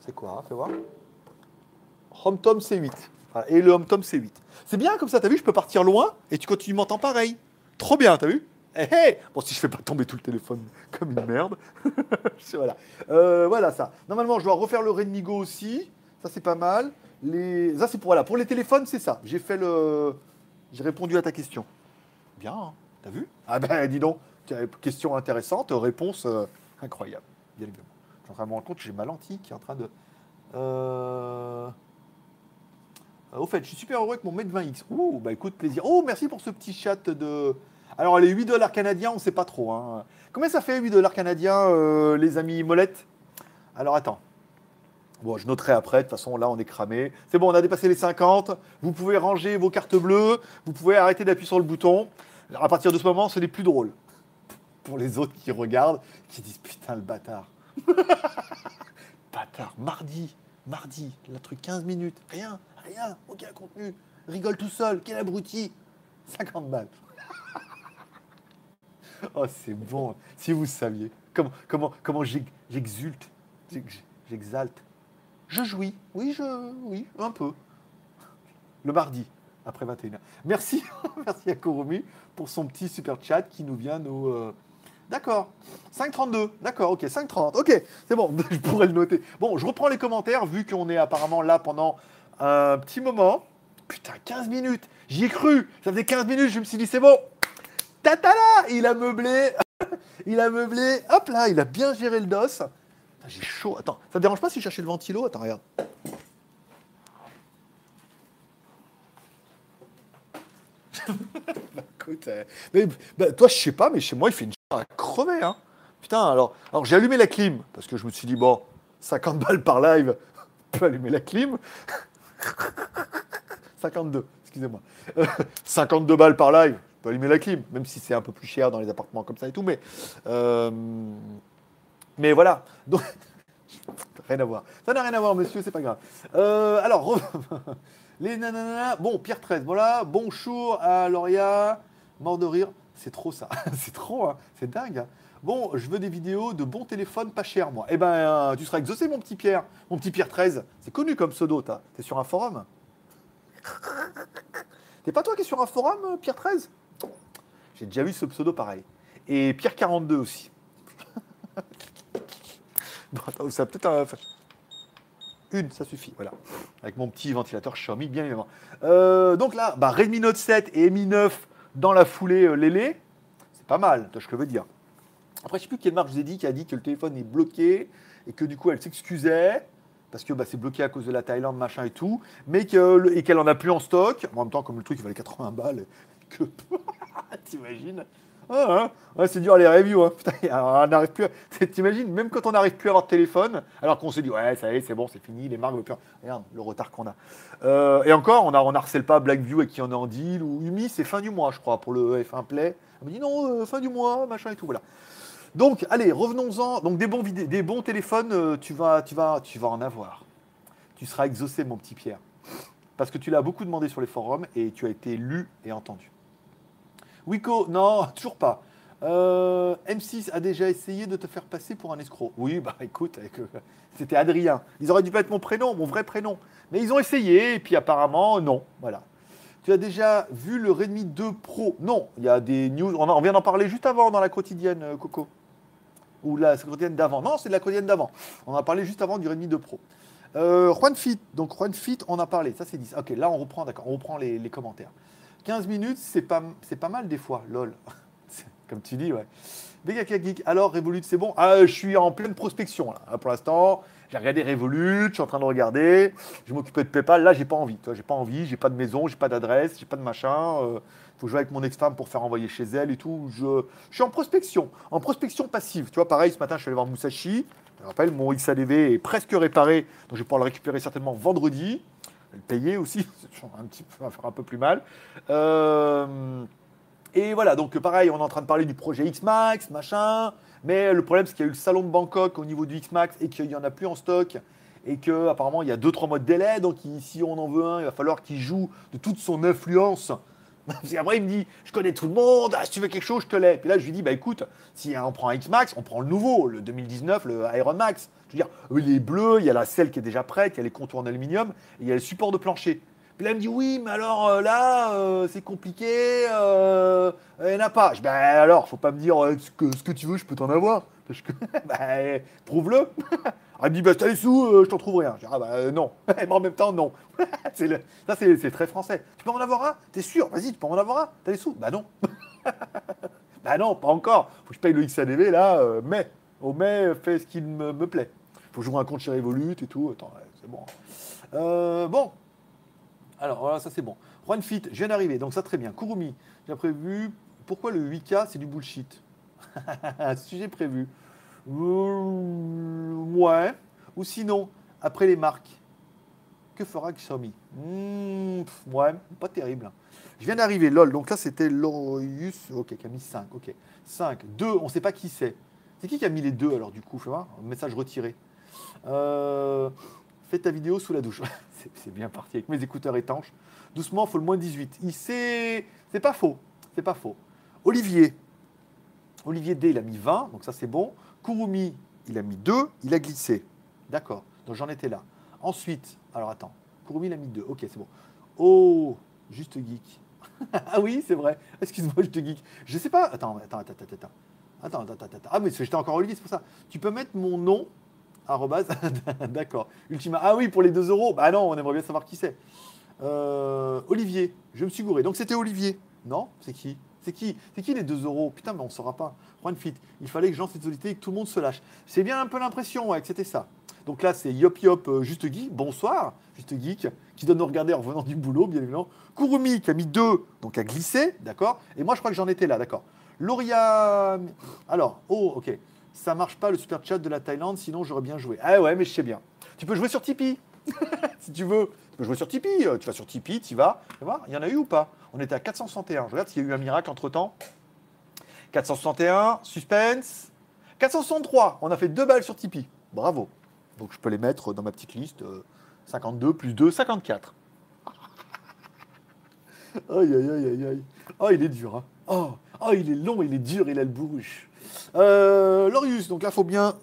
C'est quoi Fais voir. HomeTom C8. et le HomeTom C8. C'est bien comme ça, t'as vu, je peux partir loin et tu continues m'entends pareil. Trop bien, t'as vu? Hey, eh, eh Bon, si je fais pas tomber tout le téléphone comme une merde. voilà. voilà ça. Normalement, je dois refaire le Redmi Go aussi. Ça, c'est pas mal. Les... Ça, c'est pour, voilà. pour les téléphones, c'est ça. J'ai fait le. J'ai répondu à ta question. Bien, hein. t'as vu? Ah ben, dis donc, question intéressante, réponse euh, incroyable, bien évidemment. Je suis en train de me rendre compte j'ai ma lentille qui est en train de. Euh... Au fait, je suis super heureux avec mon Mate 20X. Ouh, bah écoute, plaisir. Oh, merci pour ce petit chat de. Alors, les 8 dollars canadiens, on sait pas trop. Hein. Combien ça fait 8 dollars canadiens, euh, les amis Molette? Alors, attends. Bon, je noterai après. De toute façon, là, on est cramé. C'est bon, on a dépassé les 50. Vous pouvez ranger vos cartes bleues. Vous pouvez arrêter d'appuyer sur le bouton. À partir de ce moment, ce n'est plus drôle. Pour les autres qui regardent, qui disent putain, le bâtard. bâtard. Mardi, mardi, le truc 15 minutes. Rien, rien, aucun contenu. Rigole tout seul. Quel abruti. 50 balles. oh, c'est bon. Si vous saviez. Comment, comment, comment j'ex- j'exulte. j'ex- J'exalte. Je jouis. Oui, je. Oui, un peu. Le mardi, après 21h. Merci, merci à Kurumi pour son petit super chat qui nous vient nous. euh, D'accord. 5,32. D'accord, ok. 5,30. Ok, c'est bon, je pourrais le noter. Bon, je reprends les commentaires vu qu'on est apparemment là pendant un petit moment. Putain, 15 minutes. J'y ai cru. Ça faisait 15 minutes, je me suis dit, c'est bon. Tatala Il a meublé. il a meublé. Hop là, il a bien géré le dos. J'ai chaud. Attends, ça te dérange pas si je cherchais le ventilo? Attends, regarde. Bah, écoute, euh, bah, toi, je sais pas, mais chez moi, il fait une chaleur à crever. Hein. Putain, alors, alors j'ai allumé la clim parce que je me suis dit, bon, 50 balles par live, on peut allumer la clim. 52, excusez-moi. Euh, 52 balles par live, on peut allumer la clim, même si c'est un peu plus cher dans les appartements comme ça et tout. Mais, euh, mais voilà. Donc, rien à voir. Ça n'a rien à voir, monsieur, c'est pas grave. Euh, alors, les nanana. Bon, Pierre 13, voilà. Bonjour à Lauria. Mort de rire. C'est trop ça. c'est trop, hein. c'est dingue. hein. Bon, je veux des vidéos de bons téléphones pas chers, moi. Eh ben, euh, tu seras exaucé, mon petit Pierre. Mon petit Pierre 13. C'est connu comme pseudo, t'as. T'es sur un forum T'es pas toi qui es sur un forum, euh, Pierre 13 J'ai déjà vu ce pseudo pareil. Et Pierre 42 aussi. Bon, attends, ça peut-être un... Une, ça suffit, voilà. Avec mon petit ventilateur Xiaomi, bien évidemment. Euh, donc là, bah, Redmi Note 7 et Mi 9 dans la foulée euh, Lélé, c'est pas mal, tu vois je veux dire. Après, je sais plus quelle marque je vous ai dit qui a dit que le téléphone est bloqué et que du coup elle s'excusait parce que bah, c'est bloqué à cause de la Thaïlande, machin et tout, mais que et qu'elle en a plus en stock. En même temps, comme le truc valait 80 balles, que t'imagines ah, hein. C'est dur les reviews. Hein. On n'arrive plus. à- T'imagines, même quand on n'arrive plus à avoir de téléphone, alors qu'on s'est dit, ouais, ça y est, c'est bon, c'est fini, les marques veulent plus. Regarde le retard qu'on a. Euh, et encore, on, a, on harcèle pas Blackview et qui en est en deal, ou Umi, c'est fin du mois, je crois, pour le F1 Play. On me dit, non, euh, fin du mois, machin et tout, voilà. Donc, allez, revenons-en. Donc, des bons, des bons téléphones, euh, tu, vas, tu, vas, tu vas en avoir. Tu seras exaucé, mon petit Pierre. Parce que tu l'as beaucoup demandé sur les forums et tu as été lu et entendu. Wiko, non, toujours pas. Euh, M6 a déjà essayé de te faire passer pour un escroc. Oui, bah écoute, euh, c'était Adrien. Ils auraient dû mettre mon prénom, mon vrai prénom. Mais ils ont essayé et puis apparemment, non. Voilà. Tu as déjà vu le Redmi 2 Pro? Non, il y a des news. On, en- on vient d'en parler juste avant dans la quotidienne, euh, Coco. Ou la quotidienne d'avant. Non, c'est de la quotidienne d'avant. On a parlé juste avant du Redmi 2 Pro. Juan Fit. Donc Juan Fit, on a parlé. Ça, c'est 10. Ok, là, on reprend, d'accord. On reprend les commentaires. 15 minutes, c'est pas, mal des fois, lol. Comme tu dis, ouais. Vega Geek, alors Revolut, c'est bon? Ah, Je suis en pleine prospection. Pour l'instant, j'ai regardé Revolut, je suis en train de regarder. Je m'occupais de PayPal, là, j'ai pas envie. J'ai pas envie, j'ai pas de maison, j'ai pas d'adresse, j'ai pas de machin. Il faut jouer avec mon ex-femme pour faire envoyer chez elle et tout. Je, suis en prospection, en prospection passive. Tu vois, pareil, ce matin, je suis allé voir Musashi. Je rappelle, mon XADV est presque réparé, donc je vais pouvoir le récupérer certainement vendredi. Payer aussi, un peu, ça va faire un peu plus mal. Euh, et voilà, donc pareil, on est en train de parler du projet X-Max, machin. Mais le problème, c'est qu'il y a eu le salon de Bangkok au niveau du X-Max et qu'il n'y en a plus en stock. Et que apparemment il y a 2-3 mois de délai. Donc si on en veut un, il va falloir qu'il joue de toute son influence. Parce qu'après, il me dit Je connais tout le monde, ah, si tu veux quelque chose, je te l'ai. Puis là, je lui dis Bah écoute, si on prend un X-Max, on prend le nouveau, le 2019, le Iron Max. Je veux dire, eux, il est bleu, il y a la selle qui est déjà prête, il y a les contours en aluminium, il y a le support de plancher. Puis là, il me dit oui, mais alors euh, là, euh, c'est compliqué, euh, il n'y en a pas. Je dis, bah alors, faut pas me dire euh, ce, que, ce que tu veux, je peux t'en avoir. Parce que, bah, prouve-le. Il me dit, bah, t'as les sous, euh, je t'en trouve rien. Je dis, ah bah euh, non. Mais en même temps, non. Le- ça, c'est très français. Tu peux en avoir un? T'es sûr? Vas-y, tu peux en avoir un? T'as les sous? Bah non. bah non, pas encore. Faut que je paye le XADV là, euh, mais. Au mai, fais ce qu'il me plaît. Faut jouer un compte chez Revolut et tout. Attends, c'est bon. Euh, bon. Alors, voilà, ça c'est bon. Juan Fit, je viens d'arriver, donc ça très bien. Kurumi, j'ai prévu. Pourquoi le 8K c'est du bullshit? Sujet prévu. Euh, ouais. Ou sinon, après les marques, que fera Xiaomi? Hmm, Ouais, pas terrible. Je viens d'arriver, lol. Donc là, c'était Lorius. Ok, qui a mis 5. Ok. 5. 2, on ne sait pas qui c'est. C'est qui qui a mis les deux alors, du coup Fais voir. Message retiré. Euh, fais ta vidéo sous la douche. c'est bien parti avec mes écouteurs étanches. Doucement, faut le moins 18. Il C'est pas faux. C'est pas faux. Olivier. Olivier D, il a mis 20, donc ça c'est bon. Kurumi, il a mis 2, il a glissé. D'accord, donc j'en étais là. Ensuite, alors attends, Kurumi, il a mis 2, ok, c'est bon. Oh, juste geek. ah oui, c'est vrai. Excuse-moi, juste geek. Je sais pas. Attends, attends, attends, attends, attends. Attends, attends. Ah, mais j'étais encore Olivier, c'est pour ça. Tu peux mettre mon nom. D'accord. Ultima. Ah oui, pour les 2 euros. Bah non, on aimerait bien savoir qui c'est. Euh, Olivier, je me suis gouré. Donc c'était Olivier. Non? C'est qui? C'est qui? C'est qui les 2 euros? Putain, mais on ne saura pas. Juan Fit, il fallait que j'en solidité et que tout le monde se lâche. C'est bien un peu l'impression ouais, que c'était ça. Donc là, c'est Yop Yop euh, Juste Geek. Bonsoir, Juste Geek, qui donne nous regarder en revenant du boulot, bien évidemment. Kurumi, qui a mis 2, donc a glissé, d'accord? Et moi, je crois que j'en étais là, d'accord. Loria. Alors, oh, ok. Ça marche pas le super chat de la Thaïlande, sinon j'aurais bien joué. Ah ouais, mais je sais bien. Tu peux jouer sur Tipeee, si tu veux. Tu peux jouer sur Tipeee. Euh, tu vas sur Tipeee, tu y vas. Il y en a eu ou pas? On était à 461. Je regarde s'il y a eu un miracle entre temps. 461, suspense. 463, on a fait deux balles sur Tipeee. Bravo. Donc je peux les mettre dans ma petite liste. 52 euh, plus 2, 54. aïe, aïe, aïe, aïe, aïe. Oh, il est dur. Hein. Oh, oh, il est long, il est dur, il a le bourruche. Euh, Lorius, donc là, il faut bien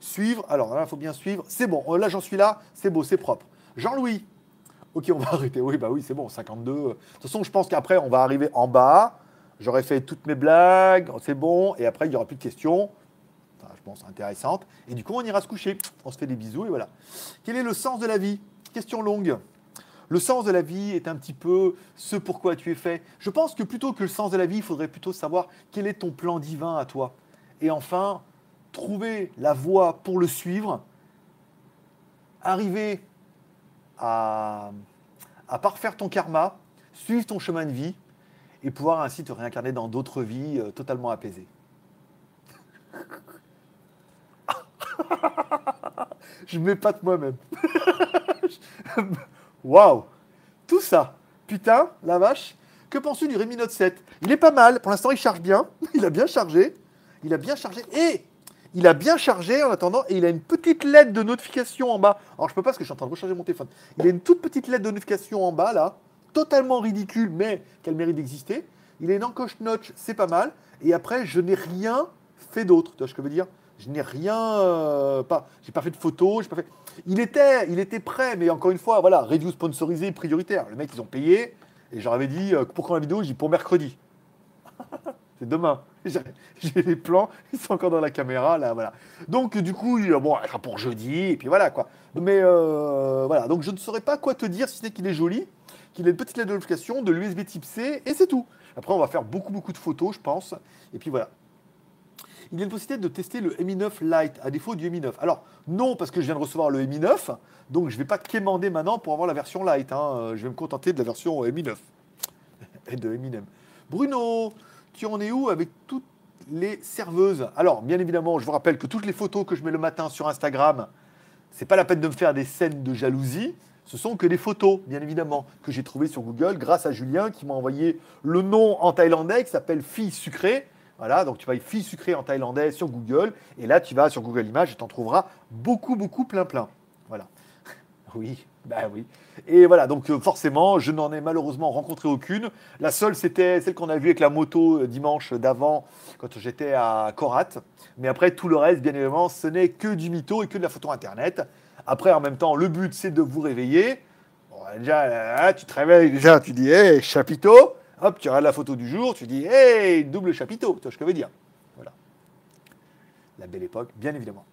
suivre. Alors là, il faut bien suivre. C'est bon, là, j'en suis là. C'est beau, c'est propre. Jean-Louis. Ok, on va arrêter. Oui, bah oui, c'est bon, 52. De toute façon, je pense qu'après, on va arriver en bas. J'aurais fait toutes mes blagues, c'est bon. Et après, il n'y aura plus de questions. je pense intéressantes. Et du coup, on ira se coucher. On se fait des bisous et voilà. Quel est le sens de la vie? Question longue. Le sens de la vie est un petit peu ce pourquoi tu es fait. Je pense que plutôt que le sens de la vie, il faudrait plutôt savoir quel est ton plan divin à toi. Et enfin, trouver la voie pour le suivre, arriver à, à parfaire ton karma, suivre ton chemin de vie et pouvoir ainsi te réincarner dans d'autres vies euh, totalement apaisées. Je m'épate moi-même. Waouh Tout ça. Putain, la vache. Que penses-tu du Redmi Note 7 Il est pas mal. Pour l'instant, il charge bien. Il a bien chargé. Il a bien chargé. Et il a bien chargé en attendant. Et il a une petite lettre de notification en bas. Alors, je peux pas parce que je suis en train de recharger mon téléphone. Il a une toute petite lettre de notification en bas, là totalement ridicule, mais qu'elle mérite d'exister. Il a une encoche notch, c'est pas mal. Et après, je n'ai rien fait d'autre. Tu vois ce que je veux dire? Je n'ai rien. Euh, pas, j'ai pas fait de photos, j'ai pas fait. Il était, il était prêt, mais encore une fois, voilà, review sponsorisé, prioritaire. Le mec, ils ont payé. Et j'aurais dit, euh, pour quand la vidéo? J'ai pour mercredi. c'est demain. J'ai les plans, ils sont encore dans la caméra, là, voilà. Donc, du coup, bon, il sera pour jeudi, et puis voilà, quoi. Mais euh, voilà, donc je ne saurais pas quoi te dire si c'est qu'il est joli qu'il ait une petite lettre de notification, de l'USB type C, et c'est tout. Après, on va faire beaucoup, beaucoup de photos, je pense. Et puis voilà. Il y a une possibilité de tester le Mi 9 Lite à défaut du Mi 9. Alors, non, parce que je viens de recevoir le Mi 9, donc je ne vais pas quémander maintenant pour avoir la version Lite. Hein. Je vais me contenter de la version Mi 9 et de Eminem. Bruno, tu en es où avec toutes les serveuses? Alors, bien évidemment, je vous rappelle que toutes les photos que je mets le matin sur Instagram, c'est pas la peine de me faire des scènes de jalousie ce sont que des photos, bien évidemment, que j'ai trouvées sur Google grâce à Julien qui m'a envoyé le nom en thaïlandais qui s'appelle Fille sucrée. Voilà, donc tu vas Fille sucrée en thaïlandais sur Google, et là tu vas sur Google Images et tu en trouveras beaucoup, beaucoup, plein, plein. Voilà. Oui, bah oui. Et voilà, donc euh, forcément, je n'en ai malheureusement rencontré aucune. La seule, c'était celle qu'on a vue avec la moto euh, dimanche d'avant, quand j'étais à Korat. Mais après, tout le reste, bien évidemment, ce n'est que du mytho et que de la photo Internet. Après, en même temps, le but, c'est de vous réveiller. déjà, tu te réveilles, déjà, tu dis, hé, chapiteau. Hop, tu regardes la photo du jour, tu dis, hé, double chapiteau. Tu vois ce que je veux dire? Voilà. La belle époque, bien évidemment.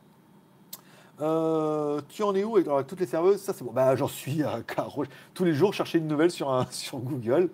Euh, tu en es où avec toutes les serveuses? Ça, c'est bon. Bah, j'en suis à Tous les jours, chercher une nouvelle sur, un, sur Google.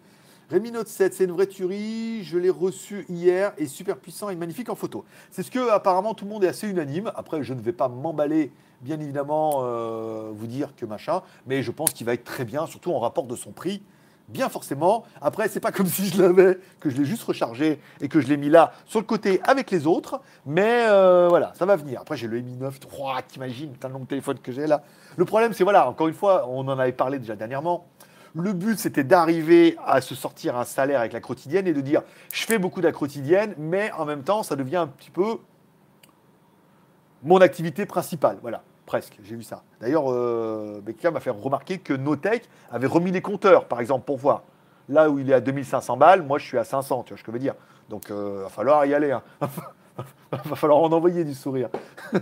Redmi Note 7, c'est une vraie tuerie. Je l'ai reçu hier et super puissant et magnifique en photo. C'est ce que apparemment tout le monde est assez unanime. Après, je ne vais pas m'emballer, bien évidemment, euh, vous dire que machin, mais je pense qu'il va être très bien, surtout en rapport de son prix. Bien forcément. Après, c'est pas comme si je l'avais, que je l'ai juste rechargé et que je l'ai mis là sur le côté avec les autres. Mais euh, voilà, ça va venir. Après, j'ai le Mi 9 3, t'imagines, t'as le nombre de téléphone que j'ai là. Le problème, c'est voilà, encore une fois, on en avait parlé déjà dernièrement. Le but, c'était d'arriver à se sortir un salaire avec la quotidienne et de dire je fais beaucoup de la quotidienne, mais en même temps, ça devient un petit peu mon activité principale. Voilà, presque, j'ai vu ça. D'ailleurs, euh, m'a fait remarquer que Notech avait remis les compteurs, par exemple, pour voir. Là où il est à 2500 balles, moi je suis à 500, tu vois ce que je veux dire. Donc, il euh, va falloir y aller. Hein. va falloir en envoyer du sourire.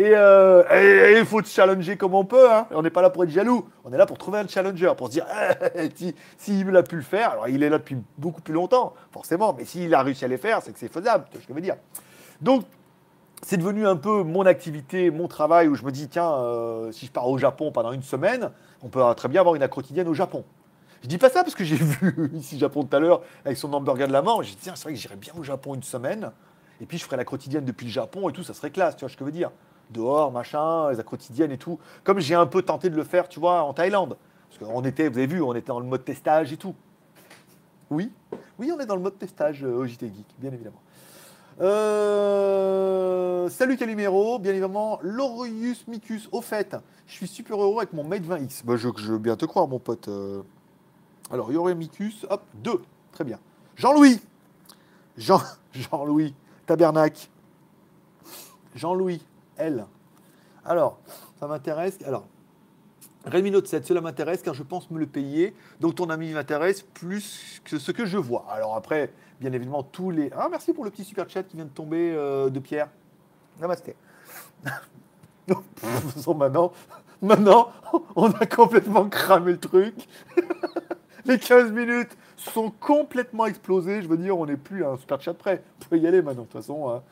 Euh, et il faut te challenger comme on peut. Hein. On n'est pas là pour être jaloux. On est là pour trouver un challenger, pour se dire, s'il si, si a pu le faire, alors il est là depuis beaucoup plus longtemps, forcément, mais s'il a réussi à les faire, c'est que c'est faisable, tu vois ce que je veux dire. Donc, c'est devenu un peu mon activité, mon travail, où je me dis, tiens, euh, si je pars au Japon pendant une semaine, on peut très bien avoir une quotidienne au Japon. Je dis pas ça parce que j'ai vu ici Japon tout à l'heure avec son hamburger de la main. J'ai dit, tiens, c'est vrai que j'irais bien au Japon une semaine. Et puis je ferais la quotidienne depuis le Japon et tout, ça serait classe, tu vois ce que je veux dire. Dehors, machin, la quotidienne et tout. Comme j'ai un peu tenté de le faire, tu vois, en Thaïlande. Parce qu'on était, vous avez vu, on était dans le mode testage et tout. Oui, oui, on est dans le mode testage euh, au JT Geek, bien évidemment. Euh, salut Calimero, bien évidemment, Lorius Micus. Au fait, je suis super heureux avec mon Mate 20X. Bah, je, veux bien te croire, mon pote. Euh. Alors, Lorius Micus, hop, 2. Très bien. Jean-Louis. Jean, Jean-Louis. Tabernacle. Jean-Louis, L. Alors, ça m'intéresse. Alors, Redmi Note 7, cela m'intéresse car je pense me le payer. Donc ton ami m'intéresse plus que ce que je vois. Alors après, bien évidemment, tous les. Ah, merci pour le petit super chat qui vient de tomber euh, de Pierre. Namasté. maintenant, maintenant, on a complètement cramé le truc. les 15 minutes sont complètement explosées. Je veux dire, on n'est plus à un super chat près. On peut y aller maintenant, de toute façon. Hein.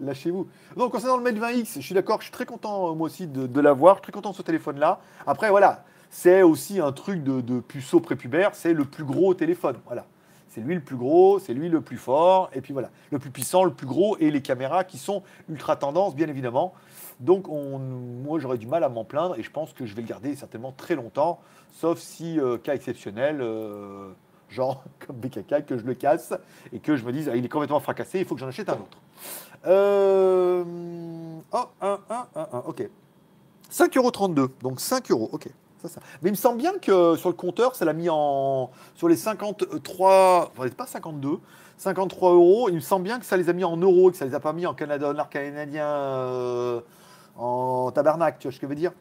Lâchez-vous. Donc, concernant le Mate 20X, je suis d'accord, je suis très content, euh, moi aussi, de, l'avoir. Je suis très content de ce téléphone-là. Après, voilà, c'est aussi un truc de, de puceau prépubère. C'est le plus gros téléphone. Voilà. C'est lui le plus gros, c'est lui le plus fort, et puis voilà, le plus puissant, le plus gros, et les caméras qui sont ultra tendance, bien évidemment. Donc, on, moi, j'aurais du mal à m'en plaindre et je pense que je vais le garder certainement très longtemps, sauf si, euh, cas exceptionnel, euh, genre comme BKK, que je le casse et que je me dise, ah, il est complètement fracassé, il faut que j'en achète un autre. Euh, oh, 1, 1, 1, 1, ok. 5,32€, donc 5 euros, ok. Ça, ça. Mais il me semble bien que sur le compteur, ça l'a mis en. Sur les 53. Enfin, pas 52, 53 euros. Il me semble bien que ça les a mis en euros et que ça les a pas mis en Canada, en canadien. Euh, en tabernacle, tu vois ce que je veux dire?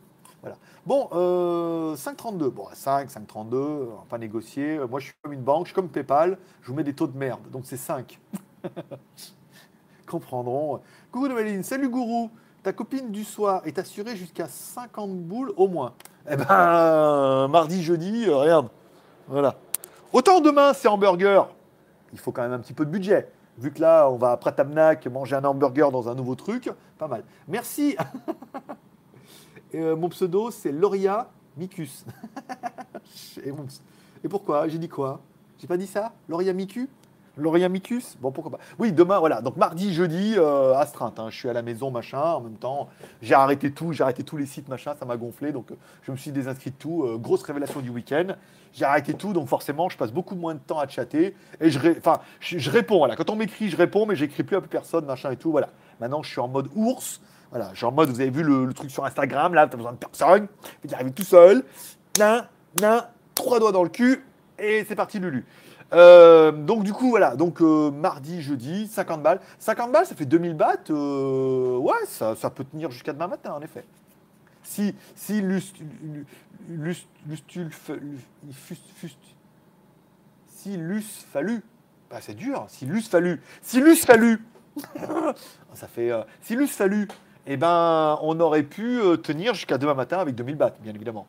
Voilà. Bon, euh, 5,32. Bon, 5, 5,32, on va pas négocier. Moi, je suis comme une banque, je suis comme PayPal, je vous mets des taux de merde. Donc, c'est 5. Comprendront. Coucou Noéline, salut Gourou. Ta copine du soir est assurée jusqu'à 50 boules au moins. Eh ben, mardi, jeudi, euh, regarde. Voilà. Autant demain, c'est hamburger. Il faut quand même un petit peu de budget. Vu que là, on va à Pratamnak manger un hamburger dans un nouveau truc, pas mal. Merci. Euh, mon pseudo, c'est Loria Micus. et, pourquoi? J'ai dit quoi? J'ai pas dit ça? Loria Micus Micus Bon, pourquoi pas. Oui, demain, voilà. Donc, mardi, jeudi, euh, astreinte. Hein. Je suis à la maison, machin. En même temps, j'ai arrêté tout. J'ai arrêté tous les sites, machin. Ça m'a gonflé. Donc, euh, je me suis désinscrit de tout. grosse révélation du week-end. J'ai arrêté tout. Donc, forcément, je passe beaucoup moins de temps à chatter. Et je, enfin, je, réponds. Quand on m'écrit, je réponds, mais j'écris plus à plus personne, machin et tout. Voilà. Maintenant, je suis en mode ours. Voilà, genre en mode, vous avez vu le, truc sur Instagram, là, t'as besoin de personne, vous arrivez tout seul, là, là, trois doigts dans le cul, et c'est parti, Lulu. Euh, donc du coup, voilà, donc euh, mardi, jeudi, 50 balles. 50 balles, ça fait 2000 bahts, euh, ouais, ça, ça, peut tenir jusqu'à demain matin, en effet. Si, si si lus fallu, bah c'est dur, si lus fallu, si lus fallu, ça fait, si lus fallu, eh ben, on aurait pu tenir jusqu'à demain matin avec 2000 bahts, bien évidemment.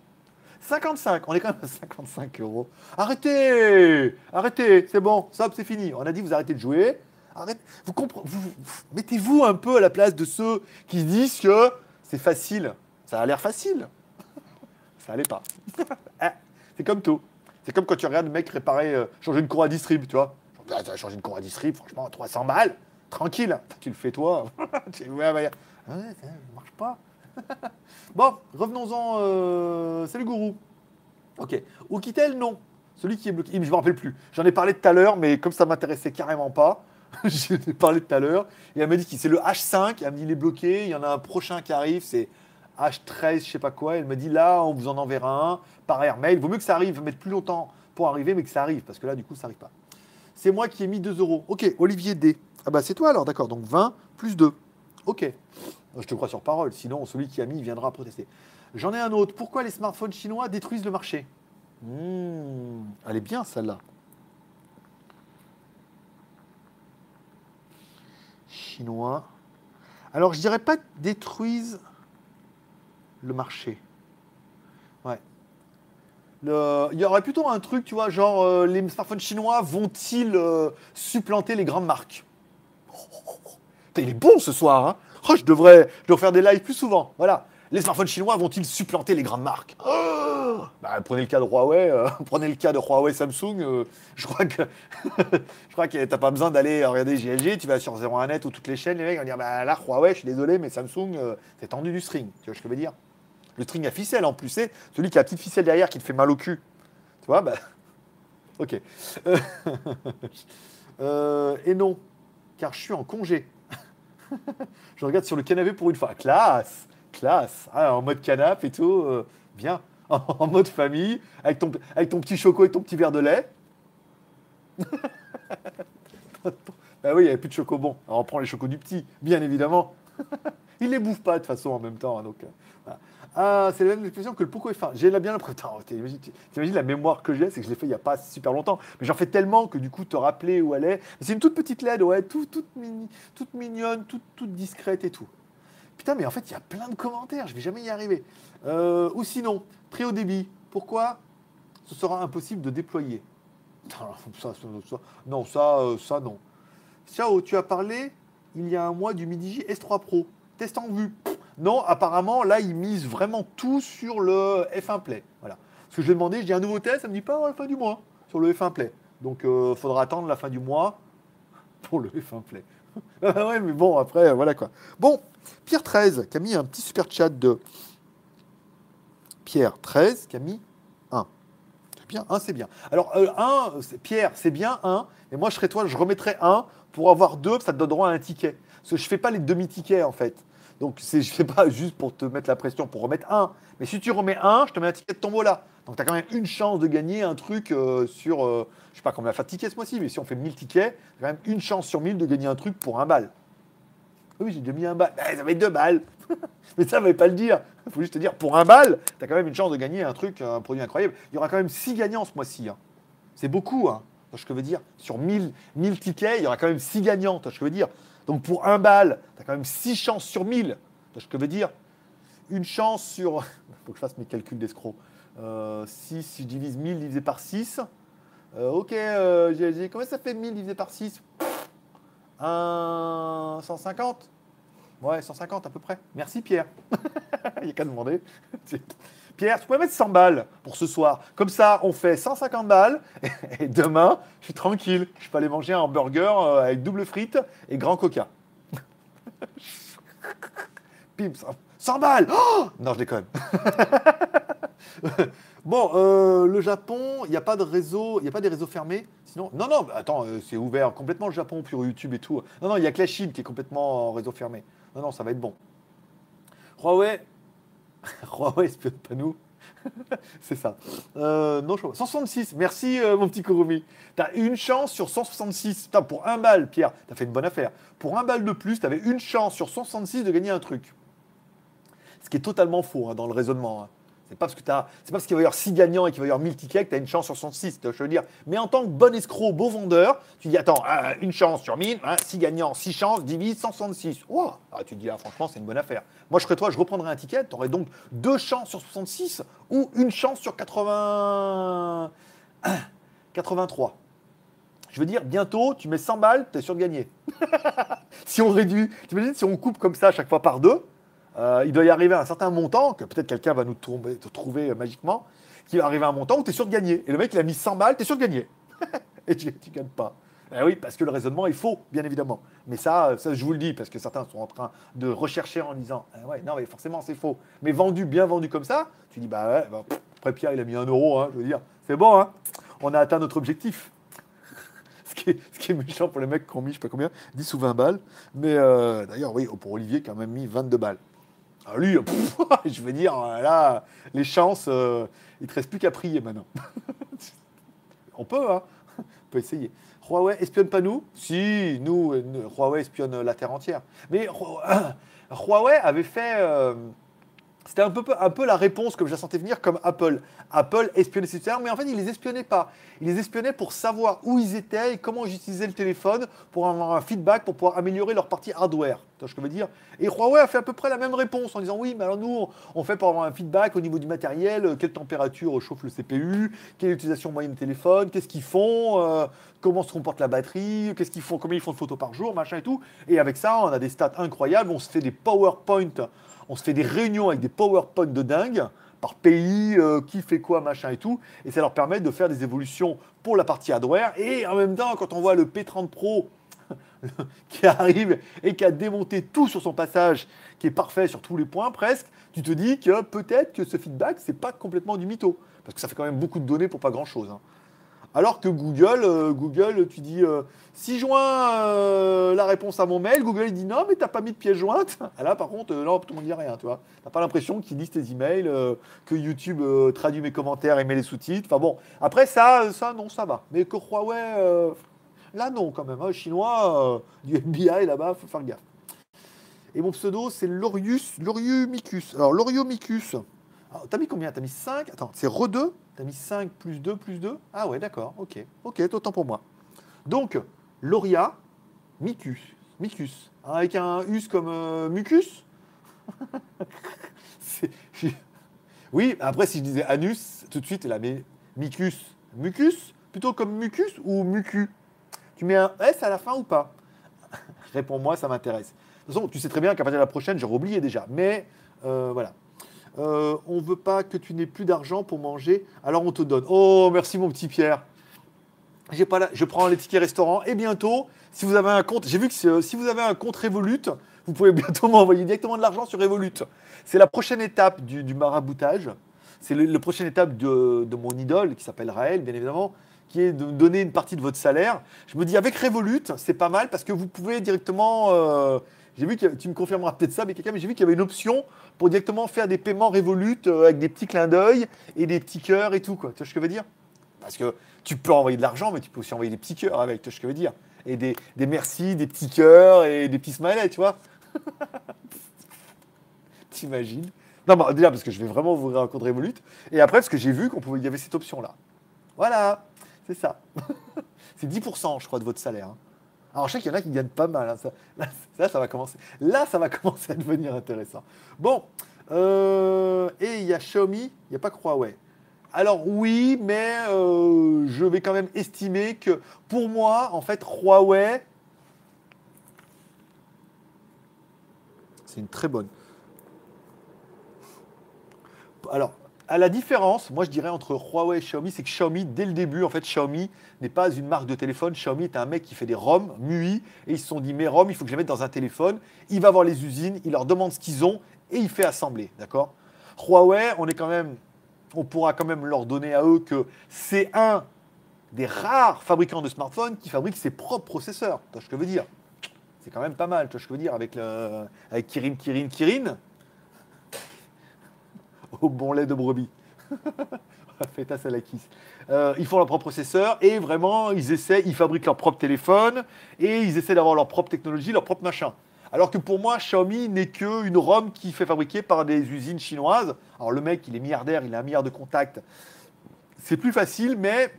55, on est quand même à 55 euros. Arrêtez Arrêtez, c'est bon, stop, c'est fini. On a dit vous arrêtez de jouer. Arrête, vous, vous mettez-vous un peu à la place de ceux qui disent que c'est facile. Ça a l'air facile. Ça allait pas. Eh, c'est comme tout. C'est comme quand tu regardes le mec réparer, euh, changer une cour à distrib, tu vois. Ah, changer une cour à distrib, franchement, 300 balles, tranquille. Tu le fais toi. Tu- ouais, ouais. Marche pas. bon, revenons-en. euh, C'est le gourou. Ok. Oukitel, non. Celui qui est bloqué. Je me rappelle plus. J'en ai parlé tout à l'heure, mais comme ça m'intéressait carrément pas, j'en ai parlé tout à l'heure. Et elle m'a dit que c'est le H5. Elle m'a dit il est bloqué. Il y en a un prochain qui arrive. C'est H13, je sais pas quoi. Elle m'a dit là, on vous en enverra un par airmail. Vaut mieux que ça arrive, mettre plus longtemps pour arriver, mais que ça arrive, parce que là, du coup, ça arrive pas. C'est moi qui ai mis 2 euros. Ok, Olivier D. Ah bah c'est toi alors, d'accord. Donc 20 plus 2. Ok. Je te crois sur parole, sinon celui qui a mis viendra protester. J'en ai un autre. Pourquoi les smartphones chinois détruisent le marché? Hmm, Elle est bien celle-là. Chinois. Alors je dirais pas détruisent le marché. Ouais. Il y aurait plutôt un truc, tu vois, genre euh, les smartphones chinois vont-ils euh, supplanter les grandes marques? Oh, oh, oh, Il est bon ce soir, hein Oh, je, devrais, je faire des lives plus souvent. Voilà. Les smartphones chinois vont-ils supplanter les grandes marques? Oh Bah, Prenez le cas de Huawei, euh, prenez le cas de Huawei Samsung. euh, je crois que je crois que t'as pas besoin d'aller regarder GLG. Tu vas sur 01net ou toutes les chaînes, les mecs vont dire bah là Huawei, je suis désolé, mais Samsung, euh, c'est tendu du string. Tu vois ce que je veux dire? Le string à ficelle en plus, c'est celui qui a la petite ficelle derrière qui te fait mal au cul. Tu vois? Bah ok. Euh, et non, car je suis en congé. je regarde sur le canapé pour une fois. Classe, classe. Ah, en mode canapé et tout. euh, bien. En mode famille, avec ton, petit choco et ton petit verre de lait. bah oui, il n'y avait plus de choco bon. On prend les chocos du petit, bien évidemment. il les bouffe pas de façon en même temps. hein, donc, euh. Ah, c'est la même expression que le Poco F1. J'ai la bien l'impression. T'imagines la mémoire que j'ai, c'est que je l'ai fait il n'y a pas super longtemps. Mais j'en fais tellement que du coup, te rappeler où elle est. C'est une toute petite LED, ouais, tout- toute, mignonne, toute, discrète et tout. Putain, mais en fait, il y a plein de commentaires, je vais jamais y arriver. Euh, ou sinon, très haut débit. Pourquoi ce sera impossible de déployer? Non, ça, euh, ça, non. Ciao, tu as parlé il y a un mois du Midigi S3 Pro. Test en vue. Non, apparemment, là, ils misent vraiment tout sur le F1 Play. Voilà. Parce que je lui ai demandé, je dis un nouveau test, ça me dit pas à la fin du mois sur le F1 Play. Donc, il faudra attendre la fin du mois pour le F1 Play. Ah ouais, mais bon, après, euh, voilà quoi. Bon, Pierre 13, qui a mis un petit super chat de Pierre 13, qui a mis 1. C'est bien, 1 c'est bien. Alors, 1, Pierre, c'est bien 1, mais moi je serais toi, je remettrais 1 pour avoir 2, ça te donne droit à un ticket. Parce que je fais pas les demi-tickets en fait. Donc je fais pas juste pour te mettre la pression pour remettre 1. Mais si tu remets 1, je te mets un ticket de tombola. Donc tu as quand même une chance de gagner un truc euh, sur, euh, je sais pas combien on de tickets ce mois-ci, mais si on fait 1000 tickets, t'as quand même une chance sur 1000 de gagner un truc pour un bal. Oui, j'ai déjà mis un bal. Eh, ça va deux balles. Mais ça, ne va pas le dire. Il faut juste te dire, pour un bal, tu as quand même une chance de gagner un truc, un produit incroyable. Il y aura quand même 6 gagnants ce mois-ci. hein. C'est beaucoup, hein. Tu ce que je veux dire. Sur 1000, 1000 tickets, il y aura quand même 6 gagnants. Tu ce que je veux dire. Donc pour un bal, tu as quand même 6 chances sur 1000. Tu vois ce que je veux dire. Une chance sur. Il faut que je fasse mes calculs d'escroc. Euh, 6, si je divise 1000 divisé par 6. Euh, ok, euh, j'ai- j'ai- comment ça fait 1000 divisé par 6 Un 150 Ouais, 150 à peu près. Merci Pierre. Il n'y a qu'à demander. Pierre, tu pourrais mettre 100 balles pour ce soir. Comme ça, on fait 150 balles. Et demain, je suis tranquille. Je peux aller manger un hamburger euh, avec double frite et grand coca. Pim, 100 100 balles Oh Non, je déconne. bon, euh, le Japon, il n'y a pas de réseau, il n'y a pas des réseaux fermés. Sinon, non, non, attends, euh, c'est ouvert complètement le Japon sur YouTube et tout. Non, non, il n'y a que la Chine qui est complètement en réseau fermé. Non, non, ça va être bon. Huawei, Huawei espionne pas nous. c'est ça. Euh, non, je vois pas. 166, merci euh, mon petit Kurumi. T'as une chance sur 166. Putain, pour un balle, Pierre, t'as fait une bonne affaire. Pour un balle de plus, t'avais une chance sur 166 de gagner un truc. Ce qui est totalement faux hein, dans le raisonnement. hein. C'est pas parce que t'as, c'est pas parce qu'il va y avoir 6 gagnants et qu'il va y avoir 1000 tickets que tu as une chance sur 106, tu vois ce que je veux dire. Mais en tant que bon escroc, beau vendeur, tu dis attends, euh, une chance sur 1000, 6 gagnants, 6 chances, divise 166. Wow. Ah, tu dis là, franchement, c'est une bonne affaire. Moi, je serais toi, je reprendrais un ticket, tu aurais donc deux chances sur 66 ou une chance sur 80... 83. Je veux dire, bientôt, tu mets 100 balles, tu es sûr de gagner. si on réduit, tu imagines si on coupe comme ça à chaque fois par deux, euh, il doit y arriver un certain montant, que peut-être quelqu'un va nous trouver euh, magiquement. qu'il va arriver à un montant où tu es sûr de gagner. Et le mec, il a mis 100 balles, tu es sûr de gagner. et tu ne gagnes pas. Eh oui, parce que le raisonnement est faux, bien évidemment. Mais ça, ça, je vous le dis, parce que certains sont en train de rechercher en disant eh ouais, non, mais forcément, c'est faux. Mais vendu, bien vendu comme ça, tu dis bah ouais, bah, après Pierre, il a mis un euro, hein, je veux dire, c'est bon, hein, on a atteint notre objectif. ce, qui est, méchant pour les mecs qui ont mis, je sais pas combien, 10 ou 20 balles. Mais euh, d'ailleurs, oui, pour Olivier, qui a même mis 22 balles. Alors lui, je veux dire, là, les chances, euh, il ne te reste plus qu'à prier maintenant. on peut, hein, on peut essayer. Huawei espionne pas nous? Si, nous, Huawei espionne la Terre entière. Mais Huawei avait fait... Euh, c'était un peu, la réponse, comme je la sentais venir, comme Apple. Apple espionnait ses utilisateurs, mais en fait, ils les espionnaient pas. Ils les espionnaient pour savoir où ils étaient et comment ils utilisaient le téléphone pour avoir un feedback, pour pouvoir améliorer leur partie hardware. Que je dire Et Huawei a fait à peu près la même réponse en disant oui, mais alors nous, on fait pour avoir un feedback au niveau du matériel, euh, quelle température chauffe le CPU, quelle est l'utilisation moyenne téléphone, qu'est-ce qu'ils font, euh, comment se comporte la batterie, qu'est-ce qu'ils font, combien ils font de photos par jour, machin et tout. Et avec ça, on a des stats incroyables, on se fait des PowerPoint on se fait des réunions avec des PowerPoint de dingue par pays, euh, qui fait quoi, machin et tout, et ça leur permet de faire des évolutions pour la partie hardware. Et en même temps, quand on voit le P30 Pro qui arrive et qui a démonté tout sur son passage, qui est parfait sur tous les points presque, tu te dis que peut-être que ce feedback, c'est pas complètement du mytho, parce que ça fait quand même beaucoup de données pour pas grand-chose. Hein. Alors que Google, euh, Google, tu dis euh, si joins euh, la réponse à mon mail, Google il dit non, mais t'as pas mis de pièce jointe. Ah, là, par contre, là, tout le monde dit rien, tu vois. T'as pas l'impression qu'ils lisent tes emails, que YouTube traduit mes commentaires et met les sous-titres. Enfin bon, après ça, ça non, ça va. Mais que Huawei, là non, quand même. Hein, chinois, du FBI là-bas, faut faire gaffe. Et mon pseudo, c'est Lorius, Loriumicus. Alors, Loriumicus. T'as mis combien? T'as mis 5 Attends, c'est re 2 T'as mis 5 plus 2 plus 2 Ah ouais, d'accord, ok. Ok, autant pour moi. Donc, Loria, Micus. Micus. Hein, avec un us comme euh, mucus? Oui, après, si je disais anus, tout de suite, là, mais micus, mucus Plutôt comme mucus ou mucu? Tu mets un S à la fin ou pas Réponds-moi, ça m'intéresse. De toute façon, tu sais très bien qu'à partir de la prochaine, j'aurais oublié déjà. Mais euh, voilà. Euh, on ne veut pas que tu n'aies plus d'argent pour manger, alors on te donne. Oh, merci mon petit Pierre. Je prends les tickets restaurant et bientôt, si vous avez un compte, j'ai vu que euh, si vous avez un compte Revolut, vous pouvez bientôt m'envoyer directement de l'argent sur Revolut. C'est la prochaine étape du, maraboutage. C'est la prochaine étape de, mon idole qui s'appelle Raël, bien évidemment, qui est de donner une partie de votre salaire. Je me dis avec Revolut, c'est pas mal parce que vous pouvez directement. Euh, j'ai vu que tu me confirmeras peut-être ça, mais quelqu'un, mais j'ai vu qu'il y avait une option pour directement faire des paiements Revolut euh, avec des petits clins d'œil et des petits cœurs et tout. Quoi. Tu vois ce que je veux dire? Parce que tu peux envoyer de l'argent, mais tu peux aussi envoyer des petits cœurs avec. Tu vois ce que je veux dire? Et des, des merci, des petits cœurs et des petits smileys, tu vois? T'imagines? Non, bah, déjà, parce que je vais vraiment un compte Revolut. Et après, parce que j'ai vu qu'on pouvait, y avait cette option-là. Voilà, c'est ça. c'est 10%, je crois, de votre salaire. Hein. Alors je sais qu'il y en a qui gagnent pas mal. Hein, ça, là, ça va commencer. Là, ça va commencer à devenir intéressant. Bon, euh, et il y a Xiaomi, il n'y a pas que Huawei. Alors oui, mais euh, je vais quand même estimer que pour moi, en fait, Huawei, c'est une très bonne. Alors, à la différence, moi je dirais entre Huawei et Xiaomi, c'est que Xiaomi, dès le début, en fait, Xiaomi n'est pas une marque de téléphone. Xiaomi est un mec qui fait des ROM, MUI, et ils se sont dit, mes ROM, il faut que je les mette dans un téléphone. Il va voir les usines, il leur demande ce qu'ils ont, et il fait assembler, d'accord? Huawei, on est quand même, on pourra quand même leur donner à eux que c'est un des rares fabricants de smartphones qui fabrique ses propres processeurs. Tu vois ce que je dire? C'est quand même pas mal, tu ce que je veux dire, avec, le, avec Kirin, Kirin, Kirin au bon lait de brebis. Faites à la. Euh, ils font leur propre processeur et vraiment, ils essaient, ils fabriquent leur propre téléphone et ils essaient d'avoir leur propre technologie, leur propre machin. Alors que pour moi, Xiaomi n'est qu'une ROM qui fait fabriquer par des usines chinoises. Alors le mec, il est milliardaire, il a un milliard de contacts. C'est plus facile, mais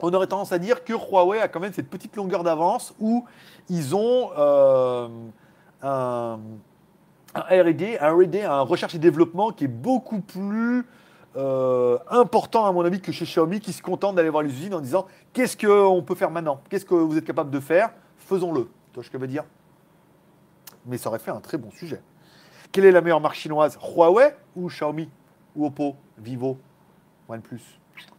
on aurait tendance à dire que Huawei a quand même cette petite longueur d'avance où ils ont euh, un un RD, un RD, un recherche et développement qui est beaucoup plus euh, important, à mon avis, que chez Xiaomi, qui se contente d'aller voir les usines en disant qu'est-ce qu'on peut faire maintenant? Qu'est-ce que vous êtes capable de faire? Faisons-le. Tu vois ce je veux dire Mais ça aurait fait un très bon sujet. Quelle est la meilleure marque chinoise? Huawei ou Xiaomi? Ou Oppo? Vivo? OnePlus?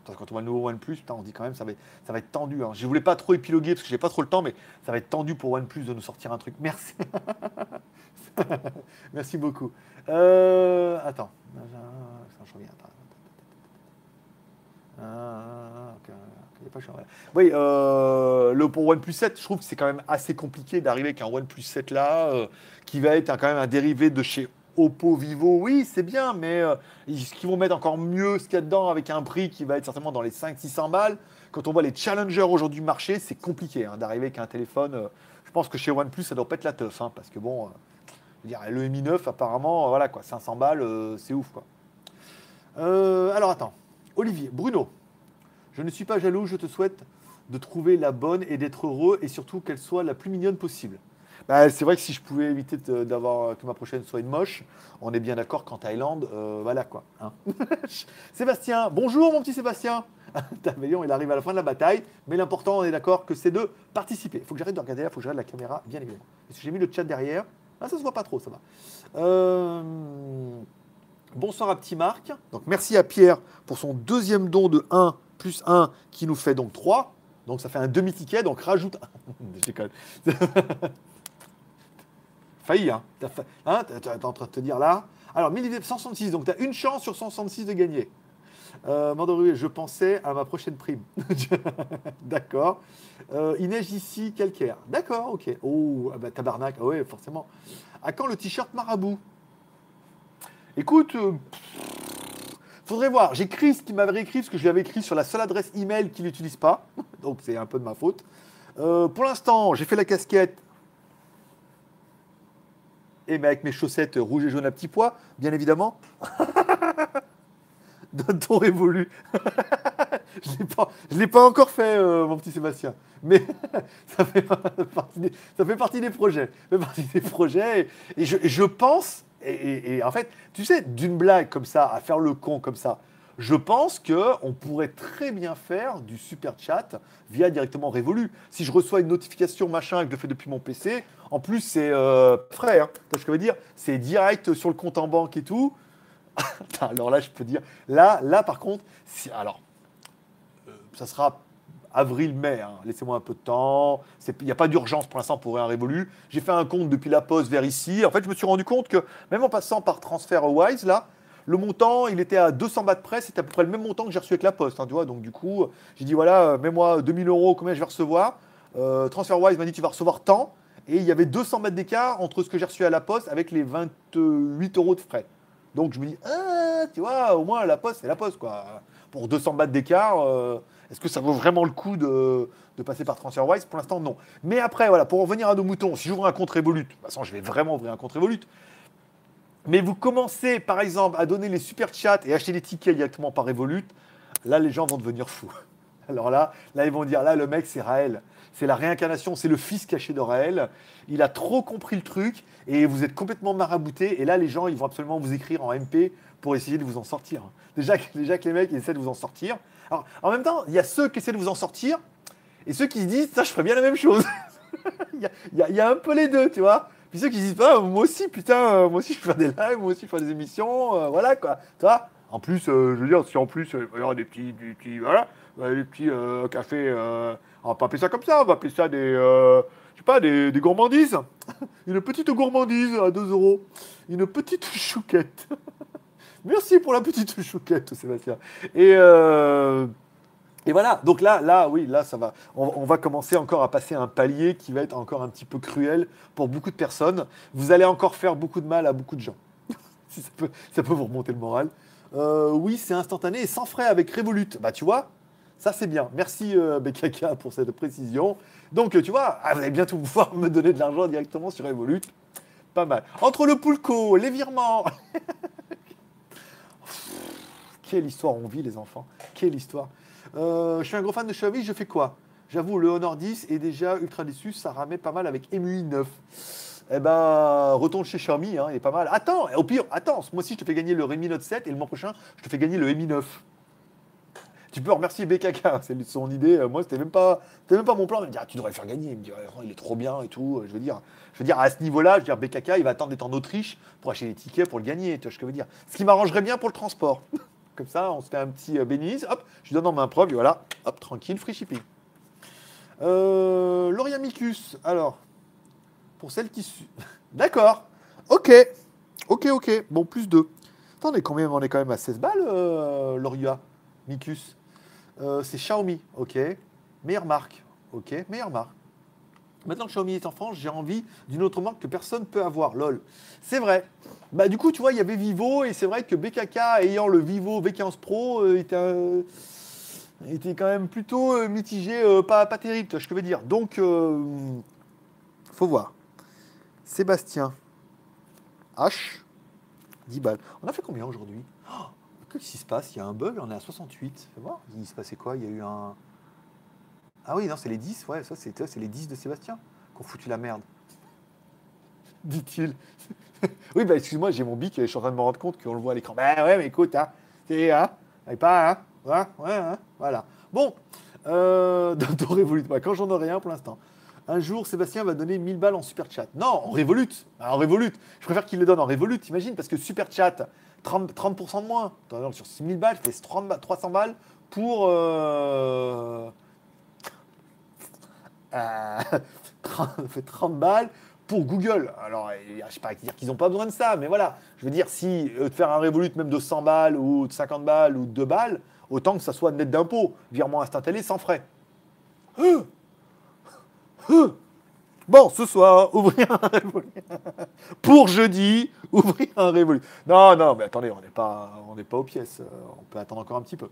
Quand on voit le nouveau OnePlus, on dit quand même ça va être, ça va être tendu. Hein. Je ne voulais pas trop épiloguer parce que j'ai pas trop le temps, mais ça va être tendu pour OnePlus de nous sortir un truc. Merci. Merci beaucoup. Euh, attends. Je reviens. Ah, oui, euh, le pour OnePlus 7, je trouve que c'est quand même assez compliqué d'arriver avec un OnePlus 7 là, euh, qui va être quand même un dérivé de chez Oppo, Vivo. Oui, c'est bien, mais euh, est-ce qu'ils vont mettre encore mieux ce qu'il y a dedans avec un prix qui va être certainement dans les 500-600 balles Quand on voit les challengers aujourd'hui du marché, c'est compliqué hein, d'arriver avec un téléphone. je pense que chez OnePlus, ça doit pas être la teuf, hein, parce que bon, le Mi 9, apparemment, voilà quoi, 500 balles, c'est ouf quoi. alors attends. Olivier, Bruno, je ne suis pas jaloux, je te souhaite de trouver la bonne et d'être heureux et surtout qu'elle soit la plus mignonne possible. Bah, c'est vrai que si je pouvais éviter d'avoir que ma prochaine soit une moche, on est bien d'accord qu'en Thaïlande, euh, voilà quoi. Hein. Sébastien, bonjour mon petit Sébastien. Voyons, il arrive à la fin de la bataille, mais l'important, on est d'accord que c'est de participer. Il faut que j'arrête de regarder là, il faut que j'arrête la caméra, bien évidemment. Que j'ai mis le chat derrière. Ah, ça se voit pas trop, ça va. Euh... Bonsoir à Petit Marc. Donc merci à Pierre pour son deuxième don de 1 plus 1 qui nous fait donc 3. Donc ça fait un demi-ticket, donc rajoute 1. Je. Failli, hein T'es hein en train de te dire là. Alors, 166, donc tu as une chance sur 166 de gagner. Euh, je pensais à ma prochaine prime. D'accord. Il neige ici, calcaire. D'accord, ok. Oh, ah bah, tabarnak. Ah forcément. À quand le t-shirt marabout? Écoute, euh, faudrait voir. J'ai ce qui m'avait écrit, ce que je lui avais écrit sur la seule adresse email qu'il n'utilise pas. Donc c'est un peu de ma faute. Euh, pour l'instant, j'ai fait la casquette. Et mais avec mes chaussettes rouges et jaunes à petits pois, bien évidemment. Donne ton révolu. je ne l'ai pas encore fait, euh, mon petit Sébastien. Mais ça fait, partie des, projets. Ça partie des projets. Et, je pense et, en fait, tu sais, d'une blague comme ça, à faire le con comme ça, je pense qu'on pourrait très bien faire du super chat via directement Révolu. Si je reçois une notification machin que je le fais depuis mon PC, en plus c'est euh, frais, hein, ce que je veux dire, c'est direct sur le compte en banque et tout. alors là, je peux dire, là, là par contre, alors, euh, ça sera avril-mai. Hein. Laissez-moi un peu de temps. Il n'y a pas d'urgence pour l'instant pour un révolu. J'ai fait un compte depuis la poste vers ici. En fait, je me suis rendu compte que même en passant par transfert Wise, là, le montant, il était à 200 bahts près. C'était à peu près le même montant que j'ai reçu avec la poste. Hein, tu Donc, du coup, j'ai dit voilà, mets-moi 2000 euros, combien je vais recevoir euh, TransferWise m'a dit tu vas recevoir tant. Et il y avait 200 mètres d'écart entre ce que j'ai reçu à la poste avec les 28 euros de frais. Donc je me dis, ah, tu vois, au moins la poste, c'est la poste, quoi. Pour 200 bahts d'écart, euh, est-ce que ça vaut vraiment le coup de, passer par TransferWise Pour l'instant, non. Mais après, voilà, pour revenir à nos moutons, si j'ouvre un compte Revolut, de toute façon, je vais vraiment ouvrir un compte Revolut. Mais vous commencez, par exemple, à donner les super chats et acheter des tickets directement par Revolut, là, les gens vont devenir fous. Alors là, là, ils vont dire, là, le mec, c'est Raël. C'est la réincarnation, c'est le fils caché de Raël. Il a trop compris le truc et vous êtes complètement marabouté. Et là, les gens, ils vont absolument vous écrire en MP pour essayer de vous en sortir. Déjà, déjà que les mecs essaient de vous en sortir. Alors, en même temps, il y a ceux qui essaient de vous en sortir et ceux qui se disent, ça, je ferais bien la même chose. Il y, a un peu les deux, tu vois. Puis ceux qui se disent, pas, moi aussi, putain, euh, moi aussi, je fais des lives, moi aussi, je fais des émissions, euh, voilà, quoi. Tu En plus, euh, je veux dire, si en plus, il y aura des petits, voilà, des petits cafés, on va pas appeler ça comme ça, on va appeler ça des, je sais pas, des, gourmandises. Une petite gourmandise à 2 euros. Une petite chouquette. Merci pour la petite chouquette, Sébastien. Et, euh, et voilà, donc là, là, oui, là, ça va. On, va commencer encore à passer un palier qui va être encore un petit peu cruel pour beaucoup de personnes. Vous allez encore faire beaucoup de mal à beaucoup de gens. si ça peut, ça peut vous remonter le moral. Euh, oui, c'est instantané et sans frais avec Revolut. Bah, tu vois, ça c'est bien. Merci euh, BKK pour cette précision. Donc, tu vois, ah, vous allez bientôt pouvoir me donner de l'argent directement sur Revolut. Pas mal. Entre le poulco, les virements. Quelle histoire on vit, les enfants. Quelle histoire. Euh, je suis un gros fan de Xiaomi, je fais quoi? J'avoue, le Honor 10 est déjà ultra déçu, ça ramait pas mal avec MUI 9. Eh ben, retourne chez Xiaomi, hein, il est pas mal. Attends, au pire, attends, ce mois-ci, je te fais gagner le Redmi Note 7 et le mois prochain, je te fais gagner le Mi 9. Tu peux remercier BKK, c'est son idée. Moi, c'était même pas, même pas mon plan. Il me dit, ah, tu devrais le faire gagner. Il me dit, il est trop bien et tout. Je veux dire, je veux dire, à ce niveau-là, je veux dire, BKK, il va attendre d'être en Autriche pour acheter des tickets pour le gagner. Tu vois ce que je veux dire Ce qui m'arrangerait bien pour le transport. Comme ça, on se fait un petit euh, bénise. Hop, je lui donne en main propre. et Voilà, hop, tranquille, free shipping. Euh, Loriamicus, alors, pour celle qui... D'accord, ok, ok, ok, bon, plus 2. Attendez, combien on est quand même à 16 balles, euh, Loria Micus Euh, C'est Xiaomi, ok. Meilleure marque, ok, meilleure marque. Maintenant que Xiaomi est en France, j'ai envie d'une autre marque que personne peut avoir, lol. C'est vrai. Bah du coup, tu vois, il y avait Vivo et c'est vrai que BKK ayant le Vivo V15 Pro euh, était, un- était quand même plutôt euh, mitigé, euh, pas, pas terrible, tu vois je veux dire. Donc, euh, faut voir. Sébastien H, 10 balles. On a fait combien aujourd'hui? Qu'est-ce qui se passe? Il y a un bug, on est à 68. Fais voir. Il se passait quoi? Il y a eu un. Ah oui, non, c'est les 10, ouais, ça c'est les 10 de Sébastien qui ont foutu la merde. Dit-il. oui, bah excuse-moi, j'ai mon bic je suis en train de me rendre compte qu'on le voit à l'écran. Bah ouais, mais écoute, hein, c'est, hein, pas, hein, ouais, ouais, hein, voilà. Bon, euh, dans Revolut, bah, quand j'en aurai un pour l'instant. Un jour, Sébastien va donner 1000 balles en super chat. Non, en Revolut. Ah, En Revolut. Je préfère qu'il le donne en Revolut, imagine, parce que super chat, 30%, 30% de moins. Sur 6000 balles, je fais 30 ba- 300 balles pour. Euh, euh, 30, ça fait 30 balles pour Google. Alors, je ne sais pas dire qu'ils n'ont pas besoin de ça, mais voilà. Je veux dire, si euh, de faire un Revolut même de 100 balles ou de 50 balles ou de 2 balles, autant que ça soit net d'impôt. Virement instantané sans frais. Hein Hein Bon, ce soir, ouvrir un Revolut. Pour jeudi, ouvrir un Revolut. Non, non, mais attendez, on n'est pas, pas aux pièces. euh, On peut attendre encore un petit peu.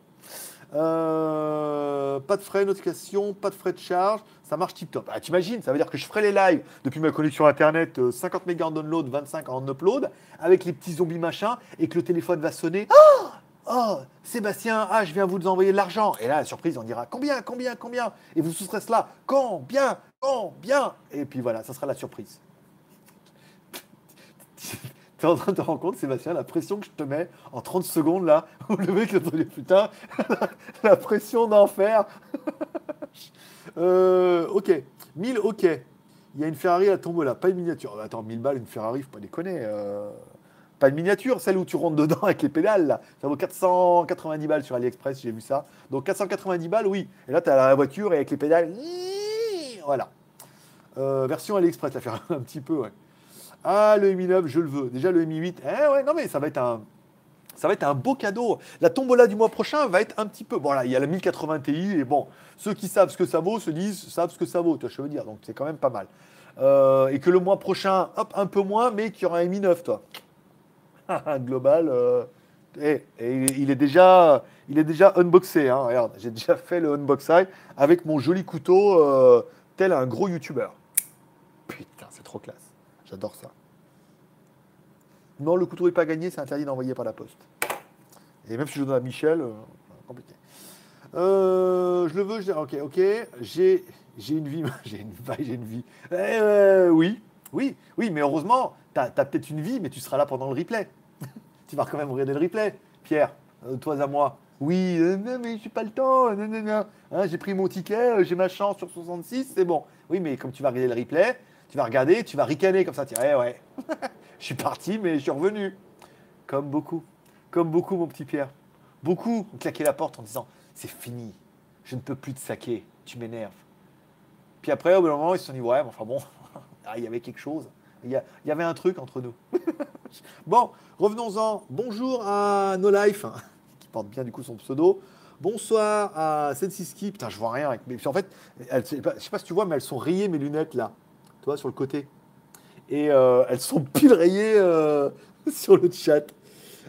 Euh, pas de frais, notification, pas de frais de charge, ça marche tip top. Ah, t'imagines, ça veut dire que je ferai les lives depuis ma connexion internet, euh, 50 mégas en download, 25 en upload, avec les petits zombies machin, et que le téléphone va sonner. Oh, oh, Sébastien, ah, je viens vous envoyer de l'argent. Et là, surprise, on dira combien, combien, combien? Et vous serez cela, combien, combien Et puis voilà, ça sera la surprise. T'es en train de te rendre compte, Sébastien, la pression que je te mets en 30 secondes là, où le mec, te dit, putain, la pression d'enfer. euh, ok, 1000, ok. Il y a une Ferrari à tombeau là, pas une miniature. Attends, 1000 balles, une Ferrari, faut pas déconner. euh, Pas une miniature, celle où tu rentres dedans avec les pédales là. Ça vaut 490 balles sur AliExpress, j'ai vu ça. Donc 490 balles, oui. Et là, tu as la voiture et avec les pédales. Voilà. Euh, version AliExpress, la Ferrari, un petit peu, ouais. Ah, le Mi 9, je le veux. Déjà, le Mi 8, eh ouais, non, mais ça va être un. Ça va être un beau cadeau. La tombola du mois prochain va être un petit peu. Bon, là, il y a la 1080 Ti, et bon, ceux qui savent ce que ça vaut se disent, savent ce que ça vaut, tu vois, je veux dire. Donc, c'est quand même pas mal. Euh, et que le mois prochain, hop, un peu moins, mais qu'il y aura un Mi 9, toi. Global. euh, et il est déjà, il est déjà unboxé. Hein, regarde, j'ai déjà fait le unboxing avec mon joli couteau, tel un gros youtubeur. Putain, c'est trop classe. J'adore ça. Non, le couteau n'est pas gagné, c'est interdit d'envoyer par la poste. Et même si je donne à Michel, euh, compliqué. Euh, je le veux, je dis, ok, ok, j'ai, j'ai une vie, j'ai une, vie, j'ai une vie. Eh, euh, oui, oui, oui, mais heureusement, tu peut-être une vie, mais tu seras là pendant le replay. tu vas quand même regarder le replay, Pierre, toi à moi. Oui, euh, non, mais pas le temps, non. Hein, j'ai pris mon ticket, euh, j'ai ma chance sur 66, c'est bon. Oui, mais comme tu vas regarder le replay, tu vas regarder, tu vas ricaner comme ça, tu dis, ouais, je suis parti, mais je suis revenu. Comme beaucoup, comme beaucoup, mon petit Pierre. Beaucoup ont claqué la porte en disant, c'est fini, je ne peux plus te saquer, tu m'énerves. Puis après, au bout d'un moment, ils se sont dit, ouais, mais enfin bon, ah, il y avait quelque chose, il y, avait un truc entre nous. bon, revenons-en. Bonjour à No Life, porte bien du coup son pseudo. Bonsoir à Sensiski. Putain, je vois rien. Avec mes... En fait, elles- je sais pas si tu vois, mais elles sont rayées mes lunettes là. Tu vois, sur le côté. Et euh, elles sont pile rayées euh, sur le chat.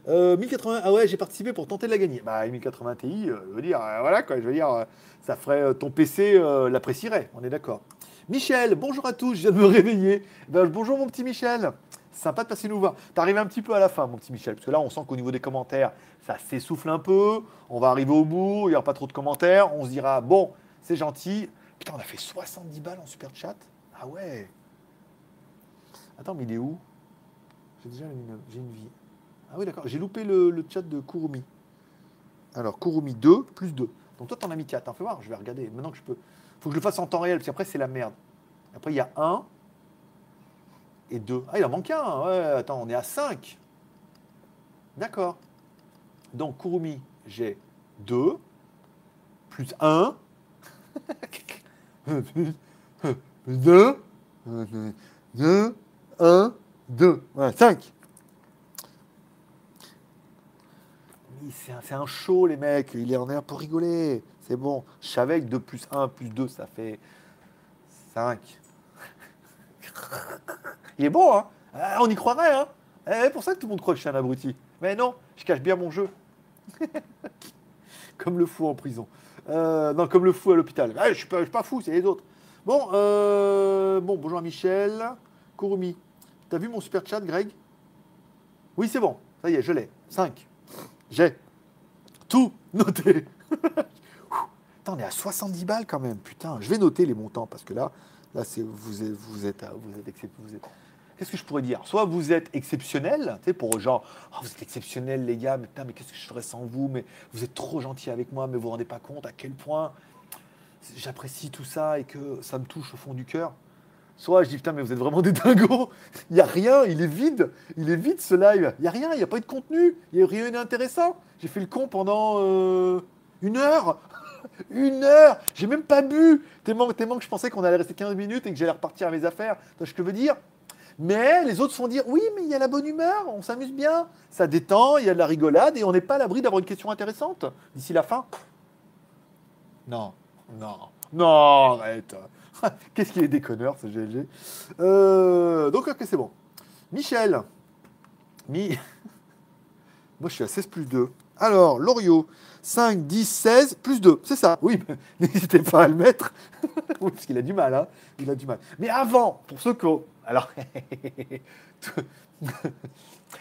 Euh, 1080, ah ouais, j'ai participé pour tenter de la gagner. Bah, 1080 Ti, euh, je veux dire, voilà quoi, je veux dire, ça ferait ton PC l'apprécierait, on est d'accord. Michel, bonjour à tous, je viens de me réveiller. Ben, bonjour mon petit Michel, sympa de passer nous voir. T'es arrivé un petit peu à la fin, mon petit Michel, parce que là, on sent qu'au niveau des commentaires, ça s'essouffle un peu. On va arriver au bout, il n'y aura pas trop de commentaires. On se dira, bon, c'est gentil. Putain, on a fait 70 balles en super chat. Ah ouais. Attends, mais il est où? J'ai déjà une, j'ai une vie. Ah oui, d'accord. J'ai loupé le, le chat de Kurumi. Alors, Kurumi 2 plus 2. Donc toi, t'en as mis 4. Hein. Fais voir, je vais regarder. Maintenant que je peux. faut que je le fasse en temps réel, parce qu'après, c'est la merde. Après, il y a 1 et 2. Ah, il en manque un. Ouais, attends, on est à 5. D'accord. Donc, Kurumi, j'ai 2, plus 1, 2, 2, 1, 2. Voilà, 5. C'est un, un show, les mecs. Il est en est pour rigoler. C'est bon. Je savais que 2 plus 1 plus 2, ça fait 5. Il est bon, hein ah, On y croirait, hein C'est pour ça que tout le monde croit que je suis un abruti. Mais non, je cache bien mon jeu. comme le fou en prison. Euh, non, comme le fou à l'hôpital. Ah, je ne suis, pas fou, c'est les autres. Bon, euh, bon, bonjour à Michel. Kurumi, t'as vu mon super chat, Greg? Oui, c'est bon. Ça y est, je l'ai. 5. J'ai tout noté. On est à 70 balles quand même. Putain, je vais noter les montants parce que là, là vous, êtes, vous, êtes, vous, êtes, vous êtes qu'est-ce que je pourrais dire? Soit vous êtes exceptionnel, tu sais, pour genre, oh, vous êtes exceptionnel les gars, mais mais qu'est-ce que je ferais sans vous? Mais vous êtes trop gentil avec moi, mais vous vous rendez pas compte à quel point j'apprécie tout ça et que ça me touche au fond du cœur. Soit je dis putain, mais vous êtes vraiment des dingos. Il n'y a rien, il est vide. Il est vide ce live. Il n'y a rien, il n'y a pas eu de contenu. Il n'y a rien d'intéressant. J'ai fait le con pendant euh, une heure. une heure. J'ai même pas bu. Tellement, tellement que je pensais qu'on allait rester 15 minutes et que j'allais repartir à mes affaires. Tu vois ce que je veux dire? Mais les autres font dire oui, mais il y a la bonne humeur, on s'amuse bien, ça détend, il y a de la rigolade et on n'est pas à l'abri d'avoir une question intéressante d'ici la fin. Non, non, non, arrête. Qu'est-ce qu'il est déconneur ce GLG euh, Donc, ok, c'est bon. Michel. Mi. Moi, je suis à 16 plus 2. Alors, Loriot. 5, 10, 16, plus 2. C'est ça. Oui, n'hésitez pas à le mettre. oui, parce qu'il a du mal, hein. Il a du mal. Mais avant, pour ceux qui ont... Alors,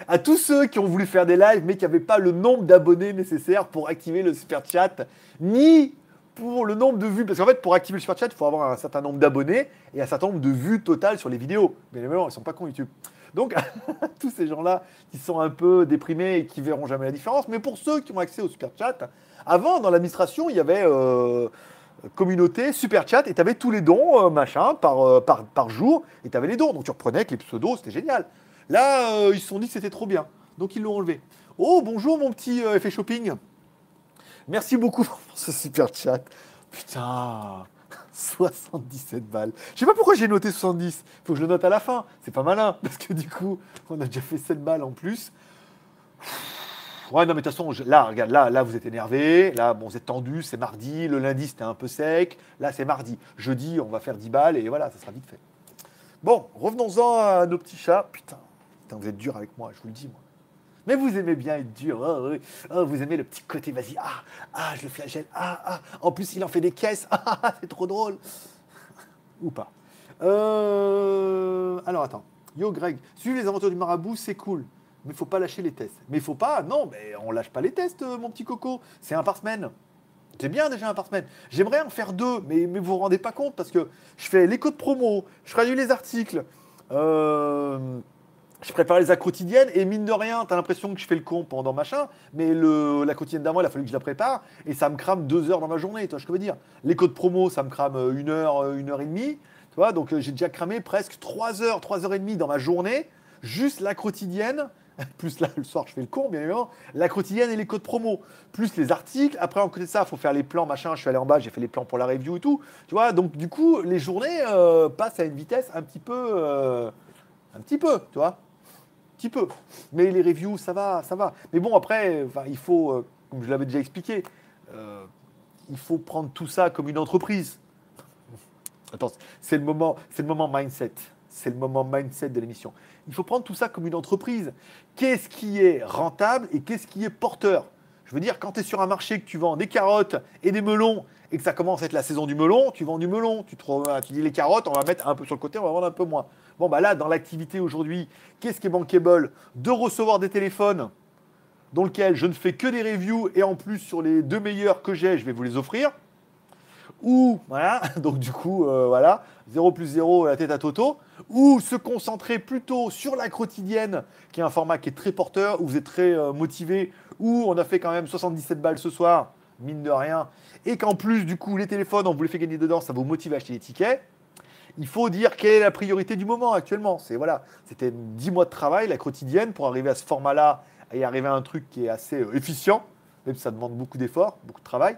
à tous ceux qui ont voulu faire des lives, mais qui n'avaient pas le nombre d'abonnés nécessaires pour activer le super chat, ni pour le nombre de vues. Parce qu'en fait, pour activer le super chat, il faut avoir un certain nombre d'abonnés et un certain nombre de vues totales sur les vidéos. Mais les ils sont pas cons YouTube. Donc, tous ces gens-là qui sont un peu déprimés et qui verront jamais la différence. Mais pour ceux qui ont accès au super chat, avant, dans l'administration, il y avait euh, communauté, super chat, et tu avais tous les dons, euh, machin, par, euh, par, par, jour, et tu avais les dons. Donc tu reprenais avec les pseudos, c'était génial. Là, ils se sont dit que c'était trop bien. Donc ils l'ont enlevé. Oh, bonjour mon petit effet shopping. Merci beaucoup pour ce super chat. Putain, 77 balles. Je sais pas pourquoi j'ai noté 70. Faut que je le note à la fin. C'est pas malin, parce que du coup, on a déjà fait 7 balles en plus. Ouais, non, mais de toute façon, là, regarde, là, là, vous êtes énervé. Là, bon, vous êtes tendu. C'est mardi. Le lundi, c'était un peu sec. Là, c'est mardi. Jeudi, on va faire 10 balles et voilà, ça sera vite fait. Bon, revenons-en à nos petits chats. Putain, vous êtes dur avec moi, je vous le dis, moi. Mais vous aimez bien être dur. Oh, oh, vous aimez le petit côté, vas-y. Ah, ah, je le flagelle. Ah, ah. En plus, il en fait des caisses. Ah, ah c'est trop drôle. Ou pas. Euh, alors, attends. Yo, Greg, suivre les aventures du marabout, c'est cool. Mais faut pas lâcher les tests. Mais faut pas. Non, mais on lâche pas les tests, euh, mon petit coco. C'est un par semaine. C'est bien déjà un par semaine. J'aimerais en faire deux, mais, mais vous vous rendez pas compte parce que je fais les codes promo, je traduis les articles. Euh, je prépare les actes quotidiennes et mine de rien, tu l'impression que je fais le con pendant machin, mais le, la quotidienne d'avant, il a fallu que je la prépare et ça me crame deux heures dans ma journée, que je veux dire. Les codes promo, ça me crame euh, une heure, une heure et demie, tu vois, donc j'ai déjà cramé presque trois heures, trois heures et demie dans ma journée, juste la quotidienne, plus là le soir je fais le con bien évidemment, la quotidienne et les codes promo, plus les articles, après en côté de ça, il faut faire les plans, machin, je suis allé en bas, j'ai fait les plans pour la review et tout, tu vois, donc du coup, les journées passent à une vitesse un petit peu, un petit peu, tu vois petit peu. Mais les reviews, ça va, ça va. Mais bon, après, il faut, euh, comme je l'avais déjà expliqué, euh, il faut prendre tout ça comme une entreprise. Attends, c'est le moment, c'est le moment mindset. C'est le moment mindset de l'émission. Il faut prendre tout ça comme une entreprise. Qu'est-ce qui est rentable et qu'est-ce qui est porteur? Je veux dire, quand tu es sur un marché que tu vends des carottes et des melons et que ça commence à être la saison du melon, tu vends du melon. Tu, tu dis les carottes, on va mettre un peu sur le côté, on va vendre un peu moins. Bon, bah là, dans l'activité aujourd'hui, qu'est-ce qui est bankable? De recevoir des téléphones dans lesquels je ne fais que des reviews et en plus sur les deux meilleurs que j'ai, je vais vous les offrir. Ou, voilà, donc du coup, euh, voilà, 0 plus 0, la tête à Toto. Ou se concentrer plutôt sur la quotidienne, qui est un format qui est très porteur, où vous êtes très euh, motivé, où on a fait quand même 77 balles ce soir, mine de rien, et qu'en plus, du coup, les téléphones, on vous les fait gagner dedans, ça vous motive à acheter des tickets il faut dire quelle est la priorité du moment actuellement. C'est voilà, c'était 10 mois de travail, la quotidienne, pour arriver à ce format-là et arriver à un truc qui est assez euh, efficient, même si ça demande beaucoup d'efforts, beaucoup de travail,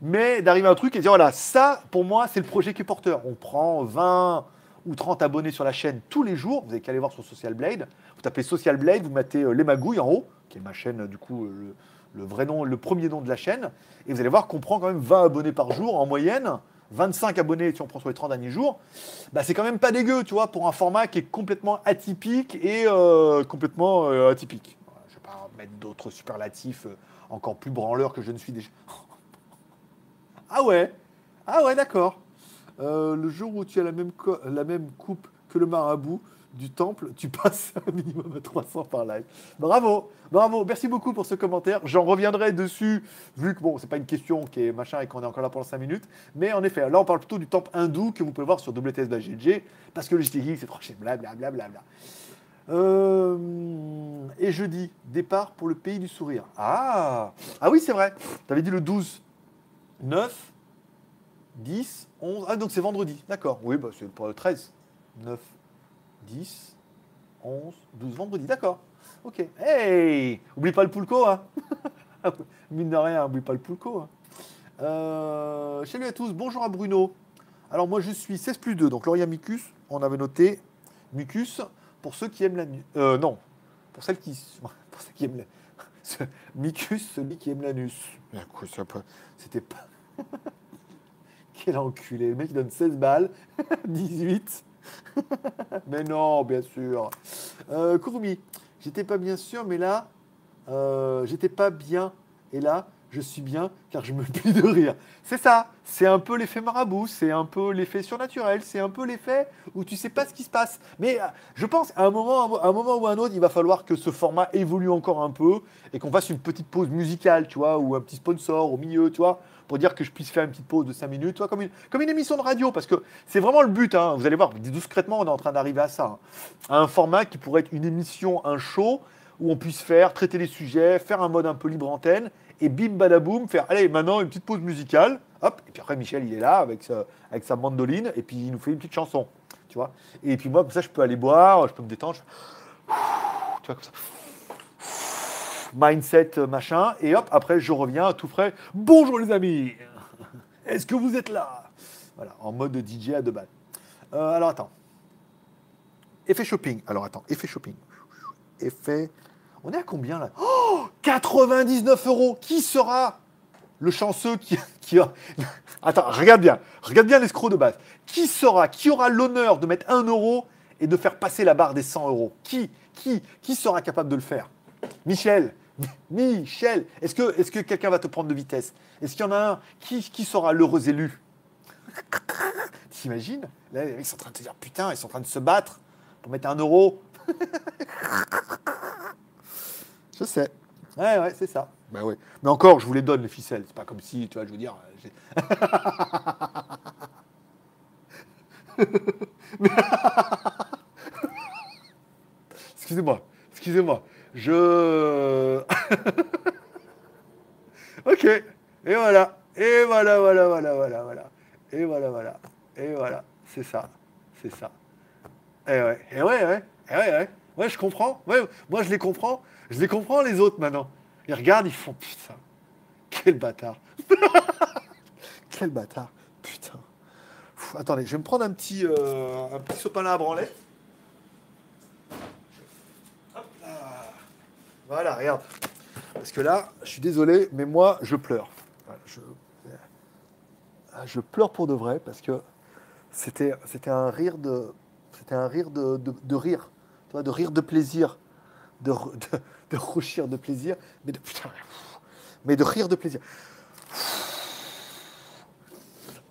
mais d'arriver à un truc et dire voilà, ça, pour moi, c'est le projet qui est porteur. On prend 20 ou 30 abonnés sur la chaîne tous les jours, vous avez qu'à aller voir sur Social Blade, vous tapez Social Blade, vous mettez euh, Les Magouilles en haut, qui est ma chaîne, euh, du coup, euh, le, vrai nom, le premier nom de la chaîne, et vous allez voir qu'on prend quand même 20 abonnés par jour en moyenne, 25 abonnés si on prend sur les 30 derniers jours, bah, c'est quand même pas dégueu, tu vois, pour un format qui est complètement atypique et complètement atypique. Je vais pas mettre d'autres superlatifs encore plus branleurs que je ne suis déjà. Ah ouais, ah ouais, d'accord. Euh, le jour où tu as la même, la même coupe que le marabout du temple, tu passes un minimum à 300 par live. Bravo, bravo, merci beaucoup pour ce commentaire. J'en reviendrai dessus, vu que bon, c'est pas une question qui est machin et qu'on est encore là pendant 5 minutes. Mais en effet, là, on parle plutôt du temple hindou que vous pouvez voir sur WTS.GG, parce que le JTI, c'est trop blablabla. Bla, bla. Euh, et jeudi, départ pour le pays du sourire. Ah, ah oui, c'est vrai. Tu avais dit le 12, 9, 10, 11. Ah, donc c'est vendredi. D'accord. Oui, bah, c'est pour le 13. 9, 10, 11, 12, vendredi. D'accord. Ok. Hey Oublie pas le poulco, hein Mine de rien, oublie pas le poulco. Hein. Euh, salut à tous. Bonjour à Bruno. Alors, moi, je suis 16 plus 2. Donc, Lauria Micus, on avait noté Mucus pour ceux qui aiment la nuit. Euh, non. Pour celles qui. Pour ceux qui aiment la. Micus, celui qui aime l'anus. C'était pas. Quel enculé. Le mec, donne 16 balles. 18. mais non, bien sûr. Euh, j'étais pas bien sûr, mais là, euh, j'étais pas bien. Et là, je suis bien car je me plie de rire. C'est ça. C'est un peu l'effet marabout. C'est un peu l'effet surnaturel. C'est un peu l'effet où tu sais pas ce qui se passe. Mais euh, je pense à un moment, un moment ou à un autre, il va falloir que ce format évolue encore un peu et qu'on fasse une petite pause musicale, tu vois, ou un petit sponsor au milieu, tu vois, pour dire que je puisse faire une petite pause de 5 minutes, tu vois, comme une, comme une émission de radio, parce que c'est vraiment le but, hein. vous allez voir, discrètement, on est en train d'arriver à ça, hein. à un format qui pourrait être une émission, un show, où on puisse faire, traiter les sujets, faire un mode un peu libre antenne, et bim badaboum, faire, allez, maintenant une petite pause musicale, hop, et puis après Michel, il est là, avec sa, avec sa mandoline, et puis il nous fait une petite chanson, tu vois, et puis moi, comme ça, je peux aller boire, je peux me détendre, tu vois, comme ça mindset machin, et hop, après je reviens tout frais. Bonjour les amis, est-ce que vous êtes là? Voilà, en mode DJ à deux balles. Euh, alors attends. Effet shopping. Alors attends, effet shopping. Effet. On est à combien là? Oh! 99 euros! Qui sera le chanceux qui, qui a. Attends, regarde bien. Regarde bien l'escroc de base. Qui sera, qui aura l'honneur de mettre 1 euro et de faire passer la barre des 100 euros? Qui Qui Qui sera capable de le faire? Michel. Michel. Est-ce que, quelqu'un va te prendre de vitesse? Est-ce qu'il y en a un? Qui, sera l'heureux élu? T'imagines? Là, les mecs sont en train de te dire putain, ils sont en train de se battre pour mettre un euro. Je sais. Ouais, ouais, c'est ça. Bah ouais. Mais encore, je vous les donne, les ficelles. C'est pas comme si, tu vois, je veux dire. j'ai- Excusez-moi, excusez-moi. Je. ok. Et voilà. Et voilà, voilà, voilà, voilà, voilà. Et voilà, voilà. Et voilà. C'est ça. C'est ça. Et ouais, et ouais, ouais. Et ouais, ouais. Ouais, je comprends. Ouais, moi, je les comprends. Je les comprends, les autres, maintenant. Ils regardent, ils font putain. Quel bâtard. Quel bâtard. Putain. Attendez, je vais me prendre un petit, euh, un petit sopalin à là. Voilà, regarde. Parce que là, je suis désolé, mais moi, je pleure. Voilà, je, pleure pour de vrai parce que c'était, c'était un rire de, c'était un rire de, de, rire, de rire de plaisir, de, de rougir de plaisir, mais de mais de rire de plaisir.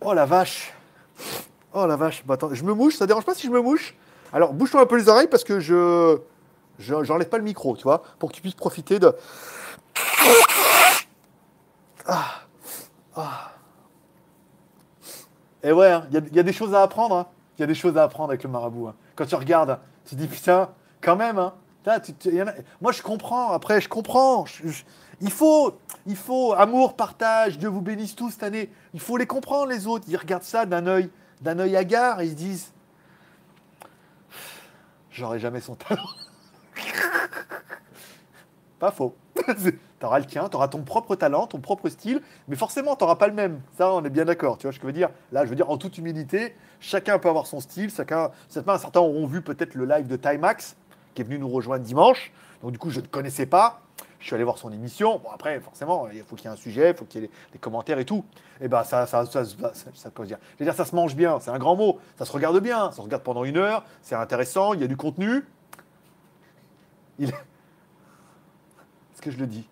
Oh la vache. Oh la vache. Bah, attends, je me mouche, ça dérange pas si je me mouche? Alors bouge-toi un peu les oreilles parce que je, je j'enlève pas le micro, tu vois, pour que tu puisses profiter de. Ah. Ah. Et ouais, hein, il il y a des choses à apprendre. hein. Il y a des choses à apprendre avec le marabout. hein. Quand tu regardes, tu te dis putain, quand même. Hein. Moi, je comprends. Après, je comprends. Il faut, il faut amour, partage. Dieu vous bénisse tous cette année. Il faut les comprendre les autres. Ils regardent ça d'un œil, d'un œil hagard ils se disent, j'aurai jamais son talent. Pas faux. t'auras le tien, t'auras ton propre talent, ton propre style, mais forcément, t'auras pas le même. Ça, on est bien d'accord. Tu vois ce que je veux dire? Là, je veux dire, en toute humilité, chacun peut avoir son style. Chacun, certains, auront vu peut-être le live de Timax, qui est venu nous rejoindre dimanche. Donc, du coup, je ne connaissais pas. Je suis allé voir son émission. Bon, après, forcément, il faut qu'il y ait un sujet, il faut qu'il y ait des commentaires et tout. Et ben, ça, ça, ça, ça, ça, dire? Je veux dire, ça se mange bien, c'est un grand mot. Ça se regarde bien, ça se regarde pendant une heure, c'est intéressant, il y a du contenu. Il... Est-ce que je le dis?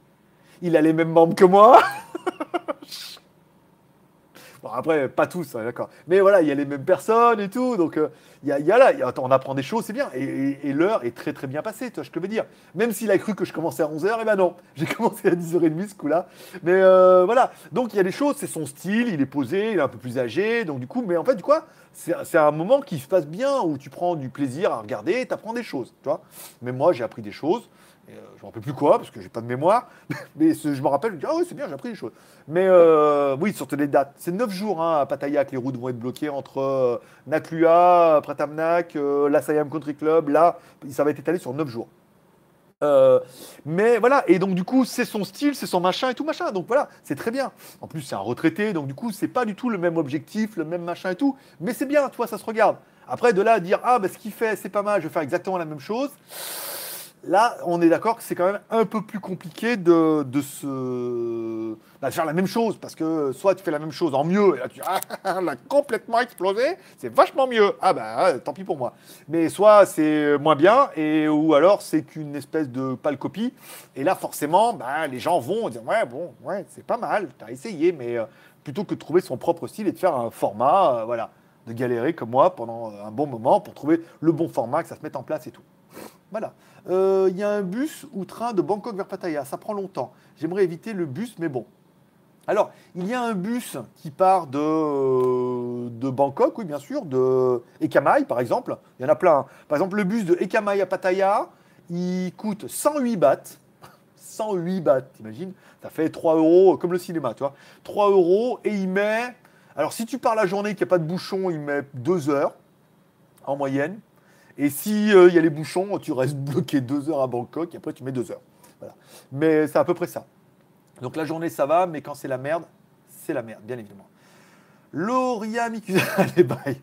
Il a les mêmes membres que moi? Après, pas tous, hein, d'accord. Mais voilà, il y a les mêmes personnes et tout. Donc, euh, il y, a, là, on apprend des choses, c'est bien. Et, l'heure est très, très bien passée, tu vois, je te veux dire. Même s'il a cru que je commençais à 11h, eh ben non, j'ai commencé à 10h30 ce coup-là. Mais euh, voilà. Donc, il y a des choses, c'est son style, il est posé, il est un peu plus âgé. Donc, du coup, mais en fait, quoi c'est un moment qui se passe bien, où tu prends du plaisir à regarder et tu apprends des choses, tu. Mais moi, j'ai appris des choses. Euh, je ne me rappelle plus quoi, parce que j'ai pas de mémoire. Mais je me rappelle, je dis, ah oui, c'est bien, j'ai appris des choses. Mais euh, oui, surtout les dates. C'est 9 jours hein, à Pattaya que les routes vont être bloquées entre euh, Naklua, Pratamnak, euh, Country Club. Là, ça va être étalé sur 9 jours. mais voilà, et donc du coup, c'est son style, c'est son machin et tout machin. Donc voilà, c'est très bien. En plus, c'est un retraité, donc du coup, c'est pas du tout le même objectif, le même machin et tout. Mais c'est bien, toi, ça se regarde. Après, de là à dire, ah, bah, ce qu'il fait, c'est pas mal, je vais faire exactement la même chose. Là, on est d'accord que c'est quand même un peu plus compliqué de, se... Bah, faire la même chose, parce que soit tu fais la même chose en mieux, et là tu ah, elle a complètement explosé, c'est vachement mieux. Ah ben, tant pis pour moi. Mais soit c'est moins bien, et ou alors c'est qu'une espèce de pâle copie, et là forcément, bah, les gens vont dire ouais, bon, ouais, c'est pas mal, t'as essayé, mais euh, plutôt que de trouver son propre style et de faire un format, euh, voilà, de galérer comme moi pendant un bon moment pour trouver le bon format, que ça se mette en place et tout. Voilà. Euh, il y a un bus ou train de Bangkok vers Pattaya. Ça prend longtemps. J'aimerais éviter le bus, mais bon. Alors, il y a un bus qui part de, de Bangkok, oui, bien sûr, de Ekamai, par exemple. Il y en a plein. Hein. Par exemple, le bus de Ekamai à Pattaya, il coûte 108 bahts. 108 bahts, t'imagines? Ça fait 3 euros, comme le cinéma, tu vois. 3 euros, et il met... Alors, si tu pars la journée, qu'il n'y a pas de bouchon, il met 2 heures, en moyenne. Et euh, il y a les bouchons, tu restes bloqué deux heures à Bangkok et après tu mets deux heures. Voilà. Mais c'est à peu près ça. Donc la journée, ça va, mais quand c'est la merde, c'est la merde, bien évidemment. Loria Mikusa, allez, bye.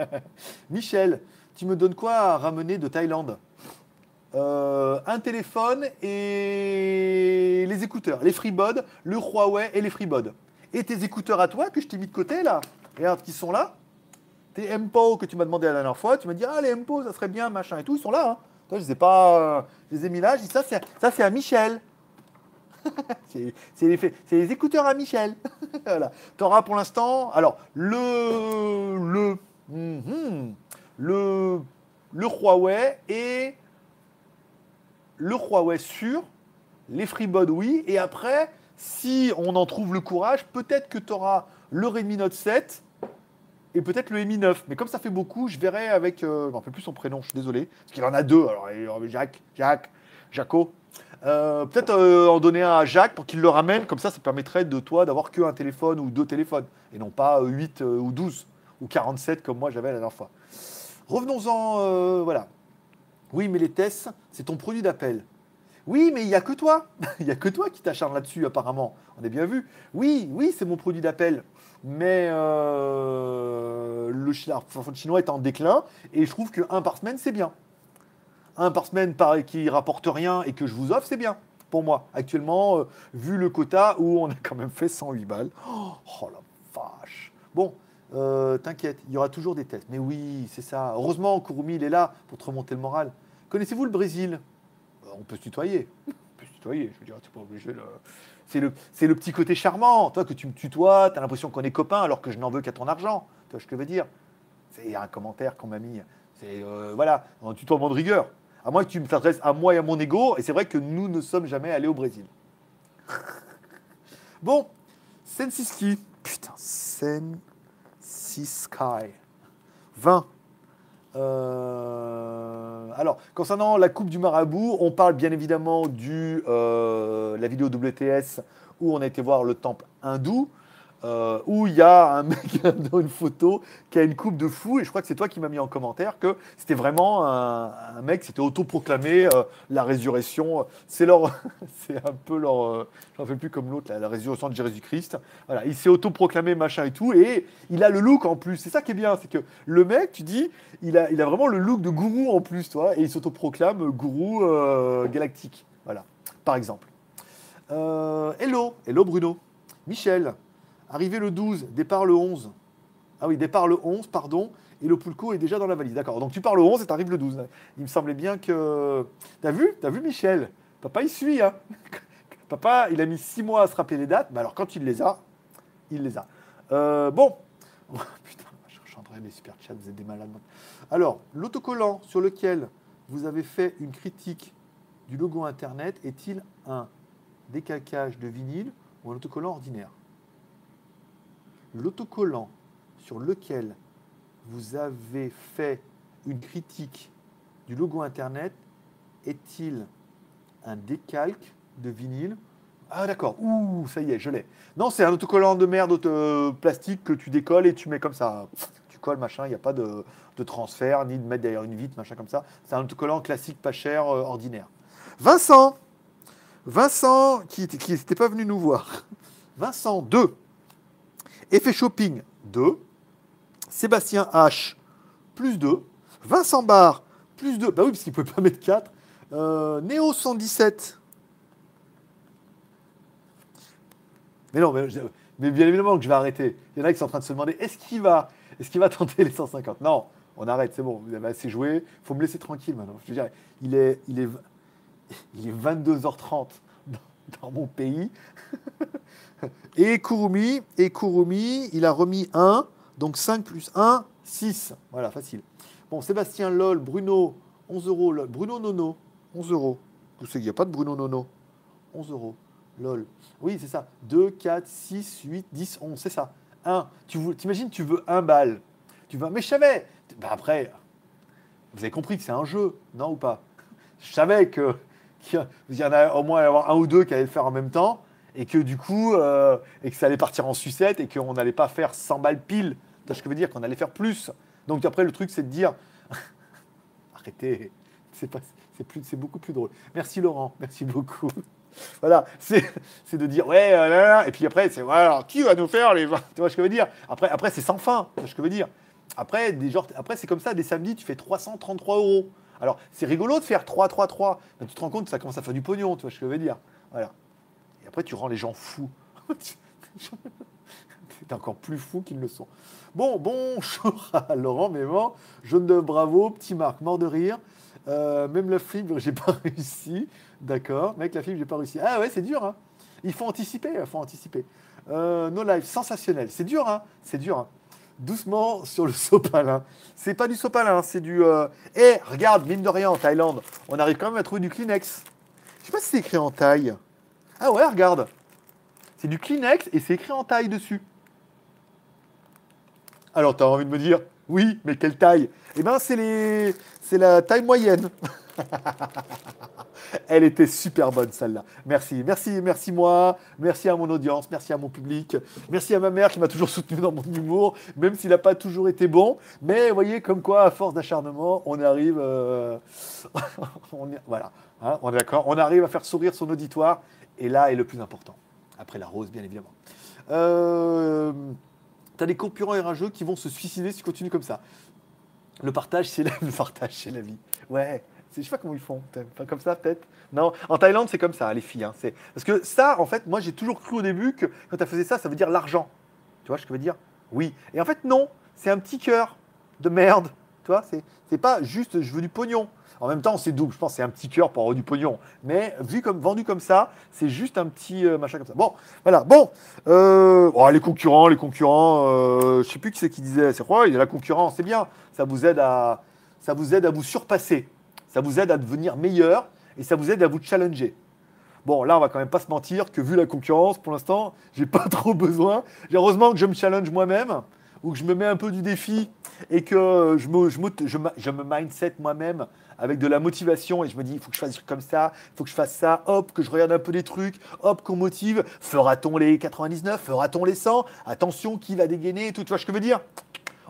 Michel, tu me donnes quoi à ramener de Thaïlande? Euh, Un téléphone et les écouteurs, les FreeBuds, le Huawei et les FreeBuds. Et tes écouteurs à toi que je t'ai mis de côté là, regarde qui sont là. Tes MPO que tu m'as demandé la dernière fois, tu m'as dit, ah, les MPO, ça serait bien, machin et tout, ils sont là. Hein. Toi, je ne sais pas, je les ai mis là, je dis, ça, c'est, ça, c'est à Michel. c'est, les, les, écouteurs à Michel. voilà. Tu auras pour l'instant, alors, le, le, mm-hmm, le, le Huawei et le Huawei sur, les FreeBuds, oui, et après, si on en trouve le courage, peut-être que tu auras le Redmi Note 7 et peut-être le Mi 9. Mais comme ça fait beaucoup, je verrai avec. Euh, je ne plus son prénom, je suis désolé. Parce qu'il en a deux. Alors, Jacques, Jacques, Jaco. Euh, peut-être euh, en donner un à Jacques pour qu'il le ramène. Comme ça, ça permettrait de toi d'avoir qu'un téléphone ou deux téléphones. Et non pas 8 ou 12 ou 47 comme moi j'avais la dernière fois. Revenons-en. voilà. Oui, mais les tests, c'est ton produit d'appel. Oui, mais il n'y a que toi. Il n'y a que toi qui t'acharnes là-dessus, apparemment. On a bien vu. Oui, oui, c'est mon produit d'appel mais euh, le chinois est en déclin et je trouve qu'un par semaine, c'est bien. Un par semaine pareil, qui rapporte rien et que je vous offre, c'est bien pour moi. Actuellement, euh, vu le quota où on a quand même fait 108 balles. Oh, la vache. Bon, euh, t'inquiète, il y aura toujours des tests. Mais oui, c'est ça. Heureusement, Kurumi, il est là pour te remonter le moral. Connaissez-vous le Brésil? On peut se tutoyer. On peut se tutoyer, je veux dire, tu pas obligé de c'est le, petit côté charmant. Toi, que tu me tutoies, tu as l'impression qu'on est copains alors que je n'en veux qu'à ton argent. Tu vois ce que je veux dire? C'est un commentaire qu'on m'a mis. C'est, euh, voilà, un tutoiement de rigueur. À moins que tu t'adresses à moi et à mon ego. Et c'est vrai que nous ne sommes jamais allés au Brésil. bon, Sensiski. Putain, Sensisky. 20. Euh, alors, concernant la Coupe du Marabout, on parle bien évidemment de euh, la vidéo WTS où on a été voir le temple hindou. Euh, où il y a un mec dans une photo qui a une coupe de fou, et je crois que c'est toi qui m'as mis en commentaire que c'était vraiment un, mec, c'était autoproclamé euh, la résurrection. C'est leur, c'est un peu leur, euh, j'en fais plus comme l'autre, la, résurrection de Jésus-Christ. Voilà, il s'est autoproclamé machin et tout, et il a le look en plus. C'est ça qui est bien, c'est que le mec, tu dis, il a, il a vraiment le look de gourou en plus, toi, et il s'autoproclame gourou euh, galactique. Voilà, par exemple. Hello, hello Bruno. Michel, arrivé le 12, départ le 11. Ah oui, départ le 11, pardon, et le Poulco est déjà dans la valise. D'accord, donc tu pars le 11 et tu le 12. Il me semblait bien que... T'as vu T'as vu Michel? Papa, il suit, hein Papa, il a mis 6 mois à se rappeler les dates, mais alors quand il les a, il les a. Euh, bon. Oh, putain, je chanterai les super chats, vous êtes des malades. Alors, l'autocollant sur lequel vous avez fait une critique du logo Internet est-il un décalcage de vinyle ou un autocollant ordinaire? L'autocollant sur lequel vous avez fait une critique du logo Internet est-il un décalque de vinyle? Ah d'accord, ouh, ça y est, je l'ai. Non, c'est un autocollant de merde auto- plastique que tu décolles et tu mets comme ça. Tu colles, machin, il n'y a pas de, de transfert, ni de mettre derrière une vitre, machin comme ça. C'est un autocollant classique, pas cher, euh, ordinaire. Vincent Vincent, qui n'était pas venu nous voir. Vincent, 2. Effet shopping, 2. Sébastien H, plus 2. Vincent Barre, plus 2. Bah oui, parce qu'il ne peut pas mettre 4. Euh, Néo 117. Mais non, mais, bien évidemment que je vais arrêter. Il y en a qui sont en train de se demander est-ce qu'il va, tenter les 150 Non, on arrête, c'est bon, vous avez assez joué. Il faut me laisser tranquille maintenant. Il est, il est, il est 22h30 dans, dans mon pays. Et Kurumi, et il a remis 1, donc 5 plus 1, 6. Voilà, facile. Bon, Sébastien Lol, Bruno, 11 euros. Bruno Nono, 11 euros. Vous savez qu'il n'y a pas de Bruno Nono 11 euros. Lol. Oui, c'est ça. 2, 4, 6, 8, 10, 11, c'est ça. 1. Tu t'imagines, tu veux un bal. Tu veux. Mais je savais. Bah après, vous avez compris que c'est un jeu, non ou pas? Je savais qu'il y en a au moins un ou deux qui allaient le faire en même temps et que du coup, euh, et que ça allait partir en sucette et qu'on n'allait pas faire 100 balles pile. Tu vois ce que je veux dire Qu'on allait faire plus. Donc après, le truc, c'est de dire arrêtez, c'est beaucoup plus drôle. Merci Laurent, merci beaucoup. Voilà, c'est, de dire ouais, euh, là, et puis après, c'est voilà, qui va nous faire les 20 Tu vois ce que je veux dire? Après, après c'est sans fin. Tu vois ce que je veux dire? Après, des genres, après c'est comme ça, des samedis, tu fais 333 euros. Alors, c'est rigolo de faire 3, 3, 3. Mais tu te rends compte ça commence à faire du pognon, tu vois ce que je veux dire? Voilà. Après, tu rends les gens fous. C'est encore plus fou qu'ils le sont. Bon, bonjour à Laurent Mément, jaune de bravo, petit Marc, mort de rire. Euh, même la fibre, j'ai pas réussi. D'accord. Mec, la fibre, j'ai pas réussi. Ah ouais, c'est dur, hein. Il faut anticiper, il faut anticiper. Euh, no live, sensationnel. C'est dur, hein. C'est dur, hein. Doucement sur le sopalin. C'est pas du sopalin, c'est du. Euh... Eh, regarde, mine de rien, en Thaïlande, on arrive quand même à trouver du Kleenex. Je sais pas si c'est écrit en taille. Ah ouais, regarde. C'est du Kleenex et c'est écrit en taille dessus. Alors, tu as envie de me dire, oui, mais quelle taille? Eh bien, c'est les... la taille moyenne. Elle était super bonne, celle-là. Merci, merci, merci moi, merci à mon audience, merci à mon public, merci à ma mère qui m'a toujours soutenu dans mon humour, même s'il n'a pas toujours été bon. Mais voyez, comme quoi, à force d'acharnement, on arrive... euh, Voilà, hein, on est d'accord, on arrive à faire sourire son auditoire, et là est le plus important. Après la rose, bien évidemment. Euh... T'as des concurrents rageux qui vont se suicider si tu continues comme ça. Le partage, c'est la... la vie. Ouais. Je sais pas comment ils font. Enfin, comme ça, peut-être? Non, en Thaïlande, c'est comme ça, les filles. hein. Parce que ça, en fait, moi, j'ai toujours cru au début que quand tu faisais ça, ça veut dire l'argent. Tu vois ce que je veux dire? Oui. Et en fait, non. C'est un petit cœur de merde. Tu vois c'est pas juste je veux du pognon. En même temps, c'est double. Je pense que c'est un petit cœur pour avoir du pognon. Mais vu comme vendu comme ça, c'est juste un petit euh, machin comme ça. Bon, voilà. Bon, euh, oh, les concurrents, les concurrents. Euh, je sais plus qui c'est qui disait. C'est quoi Il y a la concurrence, c'est bien. Ça vous aide à, vous surpasser. Ça vous aide à devenir meilleur et ça vous aide à vous challenger. Bon, là, on va quand même pas se mentir que vu la concurrence, pour l'instant, j'ai pas trop besoin. Heureusement que je me challenge moi-même. où je me mets un peu du défi et que je me, je me, je me mindset moi-même avec de la motivation et je me dis, il faut que je fasse comme ça, il faut que je fasse ça, hop, que je regarde un peu des trucs, hop, qu'on motive. Fera-t-on les 99 Fera-t-on les 100 Attention, qui va dégainer tout, tu vois ce que je veux dire?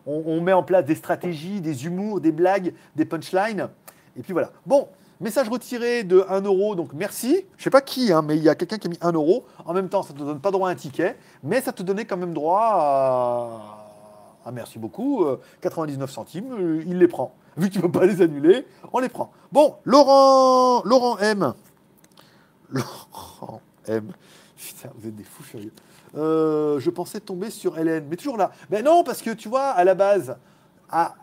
On, met en place des stratégies, des humours, des blagues, des punchlines. Et puis voilà. Bon, message retiré de 1 euro, donc merci. Je sais pas qui, hein, mais il y a quelqu'un qui a mis 1 euro. En même temps, ça ne te donne pas droit à un ticket, mais ça te donnait quand même droit à. Ah, merci beaucoup, euh, 99 centimes, euh, il les prend. Vu que tu ne peux pas les annuler, on les prend. Bon, Laurent, Laurent M. Laurent M. Putain, vous êtes des fous furieux. Euh, je pensais tomber sur Hélène, mais toujours là. Mais non, parce que tu vois, à la base, à,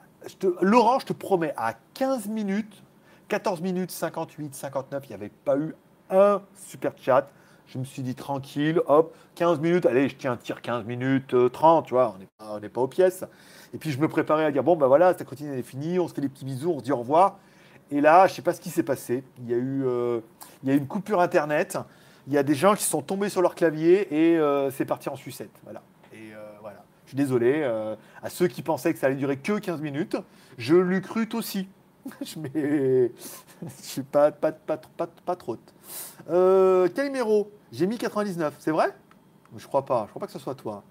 Laurent, je te promets, à 15 minutes, 14 minutes 58, 59, il n'y avait pas eu un super chat. Je me suis dit tranquille, hop, 15 minutes, allez, je tiens un tir 15 minutes, euh, 30, tu vois, on n'est pas, aux pièces. Et puis je me préparais à dire, bon, ben voilà, cette cantine elle est finie, on se fait des petits bisous, on se dit au revoir. Et là, je ne sais pas ce qui s'est passé. Il y a eu, euh, il y a eu une coupure Internet. Il y a des gens qui sont tombés sur leur clavier et euh, c'est parti en sucette. Voilà. Et euh, voilà. Je suis désolé euh, à ceux qui pensaient que ça allait durer que 15 minutes. Je l'ai cru aussi. je ne suis pas, pas, pas, pas, pas trop. Euh, Calimero, j'ai mis 99, c'est vrai? Je crois pas. Je crois pas que ce soit toi.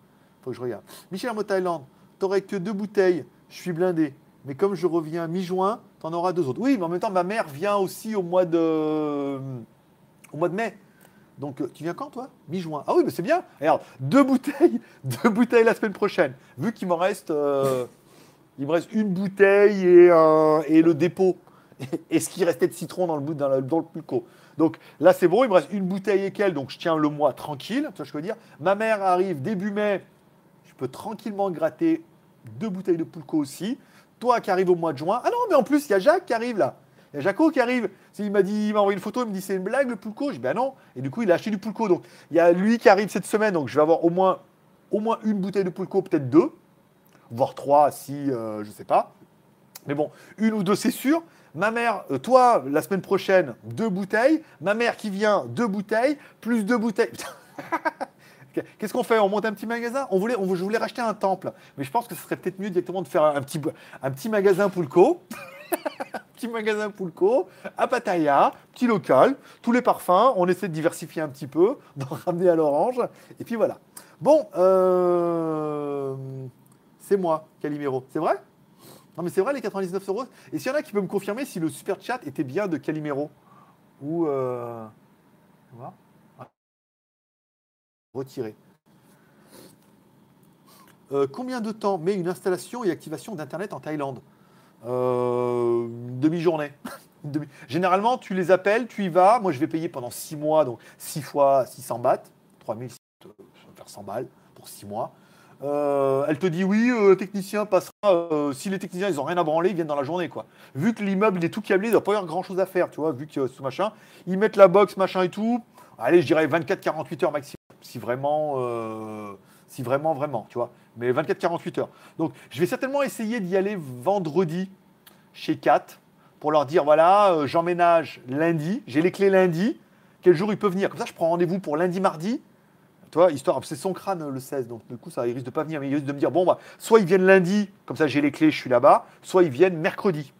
Faut que je regarde. Michel Hermot Thaïlande, t'aurais que deux bouteilles. Je suis blindé. Mais comme je reviens mi-juin, t'en auras deux autres. Oui, mais en même temps, ma mère vient aussi au mois de, au mois de mai. Donc, euh, tu viens quand, toi? Mi-juin. Ah oui, mais c'est bien. Regarde, deux bouteilles, deux bouteilles la semaine prochaine. Vu qu'il m'en reste, euh, il me reste une bouteille et, le dépôt. Et ce qui restait de citron dans le dans le, dans le pulco. Donc là, c'est bon, il me reste une bouteille et quelle, donc je tiens le mois tranquille. Tu vois je veux dire Ma mère arrive début mai, je peux tranquillement gratter deux bouteilles de pulco aussi. Toi qui arrives au mois de juin. Ah non, mais en plus, il y a Jacques qui arrive là. Il y a Jaco qui arrive. Il m'a dit, il m'a envoyé une photo, il me dit c'est une blague le pulco. Je dis ben non. Et du coup, il a acheté du pulco. Donc il y a lui qui arrive cette semaine, donc je vais avoir au moins, au moins une bouteille de pulco, peut-être deux, voire trois si euh, je sais pas. Mais bon, une ou deux, c'est sûr. Ma mère, euh, toi, la semaine prochaine, deux bouteilles. Ma mère qui vient, deux bouteilles, plus deux bouteilles. Qu'est-ce qu'on fait? On monte un petit magasin? On voulait, on, Je voulais racheter un temple, mais je pense que ce serait peut-être mieux directement de faire un petit, un petit magasin Poulco. un petit magasin Poulco à Pattaya, petit local, tous les parfums. On essaie de diversifier un petit peu, d'en ramener à l'orange. Et puis voilà. Bon, euh, c'est moi, Calimero. C'est vrai? Non, mais c'est vrai, les 99 euros? Et s'il y en a qui peuvent me confirmer si le super chat était bien de Calimero? Ou. Euh... Retiré. Euh, combien de temps met une installation et activation d'Internet en Thaïlande? Euh, demi-journée. Généralement, tu les appelles, tu y vas. Moi, je vais payer pendant 6 mois, donc 6 fois 600 bahts. 3000, ça va faire 100 balles pour 6 mois. Euh, elle te dit oui, euh, le technicien passera. euh, si les techniciens ils ont rien à branler, ils viennent dans la journée quoi. Vu que l'immeuble est tout câblé, il doit pas y avoir grand chose à faire, tu vois. Vu que ce machin, ils mettent la box machin et tout. Allez, je dirais 24-48 heures maximum, si vraiment, si vraiment vraiment, tu vois. Mais 24-48 heures. Donc je vais certainement essayer d'y aller vendredi chez Cat pour leur dire voilà, j'emménage lundi, j'ai les clés lundi. Quel jour il peut venir Comme ça, je prends rendez-vous pour lundi mardi. Tu vois, histoire, c'est son crâne euh, le 16, donc du coup, ça il risque de pas venir, mais il risque de me dire bon, bah, soit ils viennent lundi, comme ça j'ai les clés, je suis là-bas, soit ils viennent mercredi.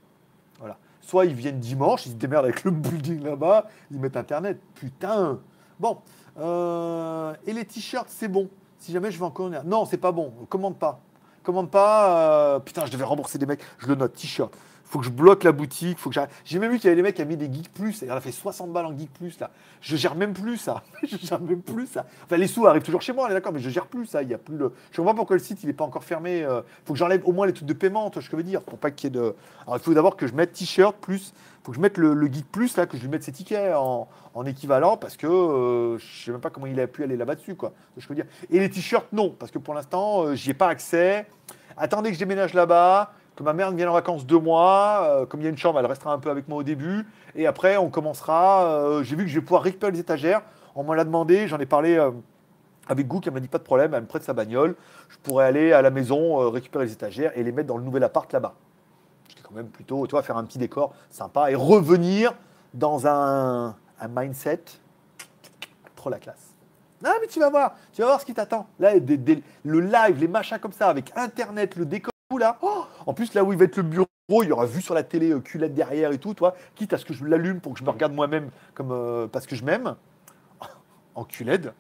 Voilà. Soit ils viennent dimanche, ils se démerdent avec le building là-bas, ils mettent internet. Putain Bon. Euh, et les t-shirts, c'est bon. Si jamais je veux encore. Non, c'est pas bon. Commande pas. Commande pas. euh, Putain, je devais rembourser des mecs. Je le note, t-shirt. Faut que je bloque la boutique. Faut que. J'ai même vu qu'il y avait des mecs qui avaient mis des Geek Plus. On a fait 60 balles en Geek Plus là. Je gère même plus ça. je gère même plus ça. Enfin, les sous arrivent toujours chez moi, on est d'accord, mais je gère plus ça. Il y a plus le. Je comprends pas pourquoi le site il pas encore fermé. euh, Faut que j'enlève au moins les trucs de paiement, tu ce que je veux dire, pour pas qu'il y ait de. Alors il faut d'abord que je mette t-shirt plus. Faut que je mette le, Geek Plus là, que je lui mette ses tickets en, en équivalent parce que euh, je sais même pas comment il a pu aller là-bas dessus quoi. Je veux dire? Et les t-shirts non, parce que pour l'instant euh, j'y ai pas accès. Attendez que je déménage là-bas, que ma mère vienne en vacances deux mois. euh, comme il y a une chambre, elle restera un peu avec moi au début. Et après, on commencera. euh, J'ai vu que je vais pouvoir récupérer les étagères. On m'en l'a demandé, j'en ai parlé euh, avec Gouk, elle m'a dit pas de problème, elle me prête sa bagnole. Je pourrais aller à la maison récupérer les étagères et les mettre dans le nouvel appart là-bas. J'étais quand même plutôt, tu vois, faire un petit décor sympa et revenir dans un, mindset trop la classe. Non, mais tu vas voir, tu vas voir ce qui t'attend. Là, le live, les machins comme ça, avec Internet, le décor, là. Oh en plus, là où il va être le bureau, il y aura vu sur la télé euh, culette derrière et tout, toi, quitte à ce que je l'allume pour que je me regarde moi-même comme euh, parce que je m'aime. En culette.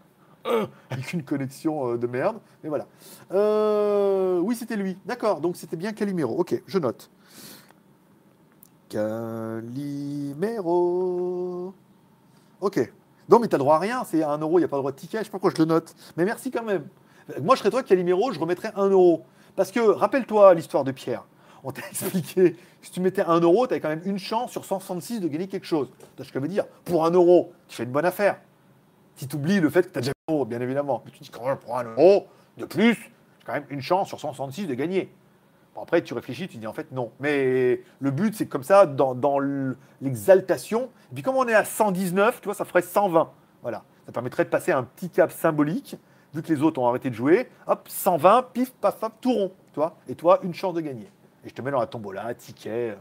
Euh, avec une connexion de merde. Mais voilà. oui, c'était lui. D'accord, donc c'était bien Calimero. Ok, je note. Calimero. Ok. Non, mais t'as droit à rien, c'est un euro, il n'y a pas le droit de ticket, je sais pas pourquoi je le note. Mais merci quand même. Moi, je serais toi, Calimero, je remettrais un euro. Parce que, rappelle-toi l'histoire de Pierre. On t'a expliqué, si tu mettais un euro, tu avais quand même une chance sur 166 de gagner quelque chose. Tu ce que je veux dire Pour un euro, tu fais une bonne affaire. Si tu oublies le fait que tu as déjà un euro, bien évidemment. Mais tu dis quand même, pour un euro de plus, j'ai quand même une chance sur 166 de gagner. Bon, après, tu réfléchis, tu dis en fait non. Mais le but, c'est comme ça, dans, l'exaltation. Et puis, comme on est à 119, tu vois, ça ferait 120. Voilà. Ça permettrait de passer un petit cap symbolique, vu que les autres ont arrêté de jouer. Hop, 120, pif, paf, paf, tout rond. Toi. Et toi, une chance de gagner. Et je te mets dans la tombola, ticket,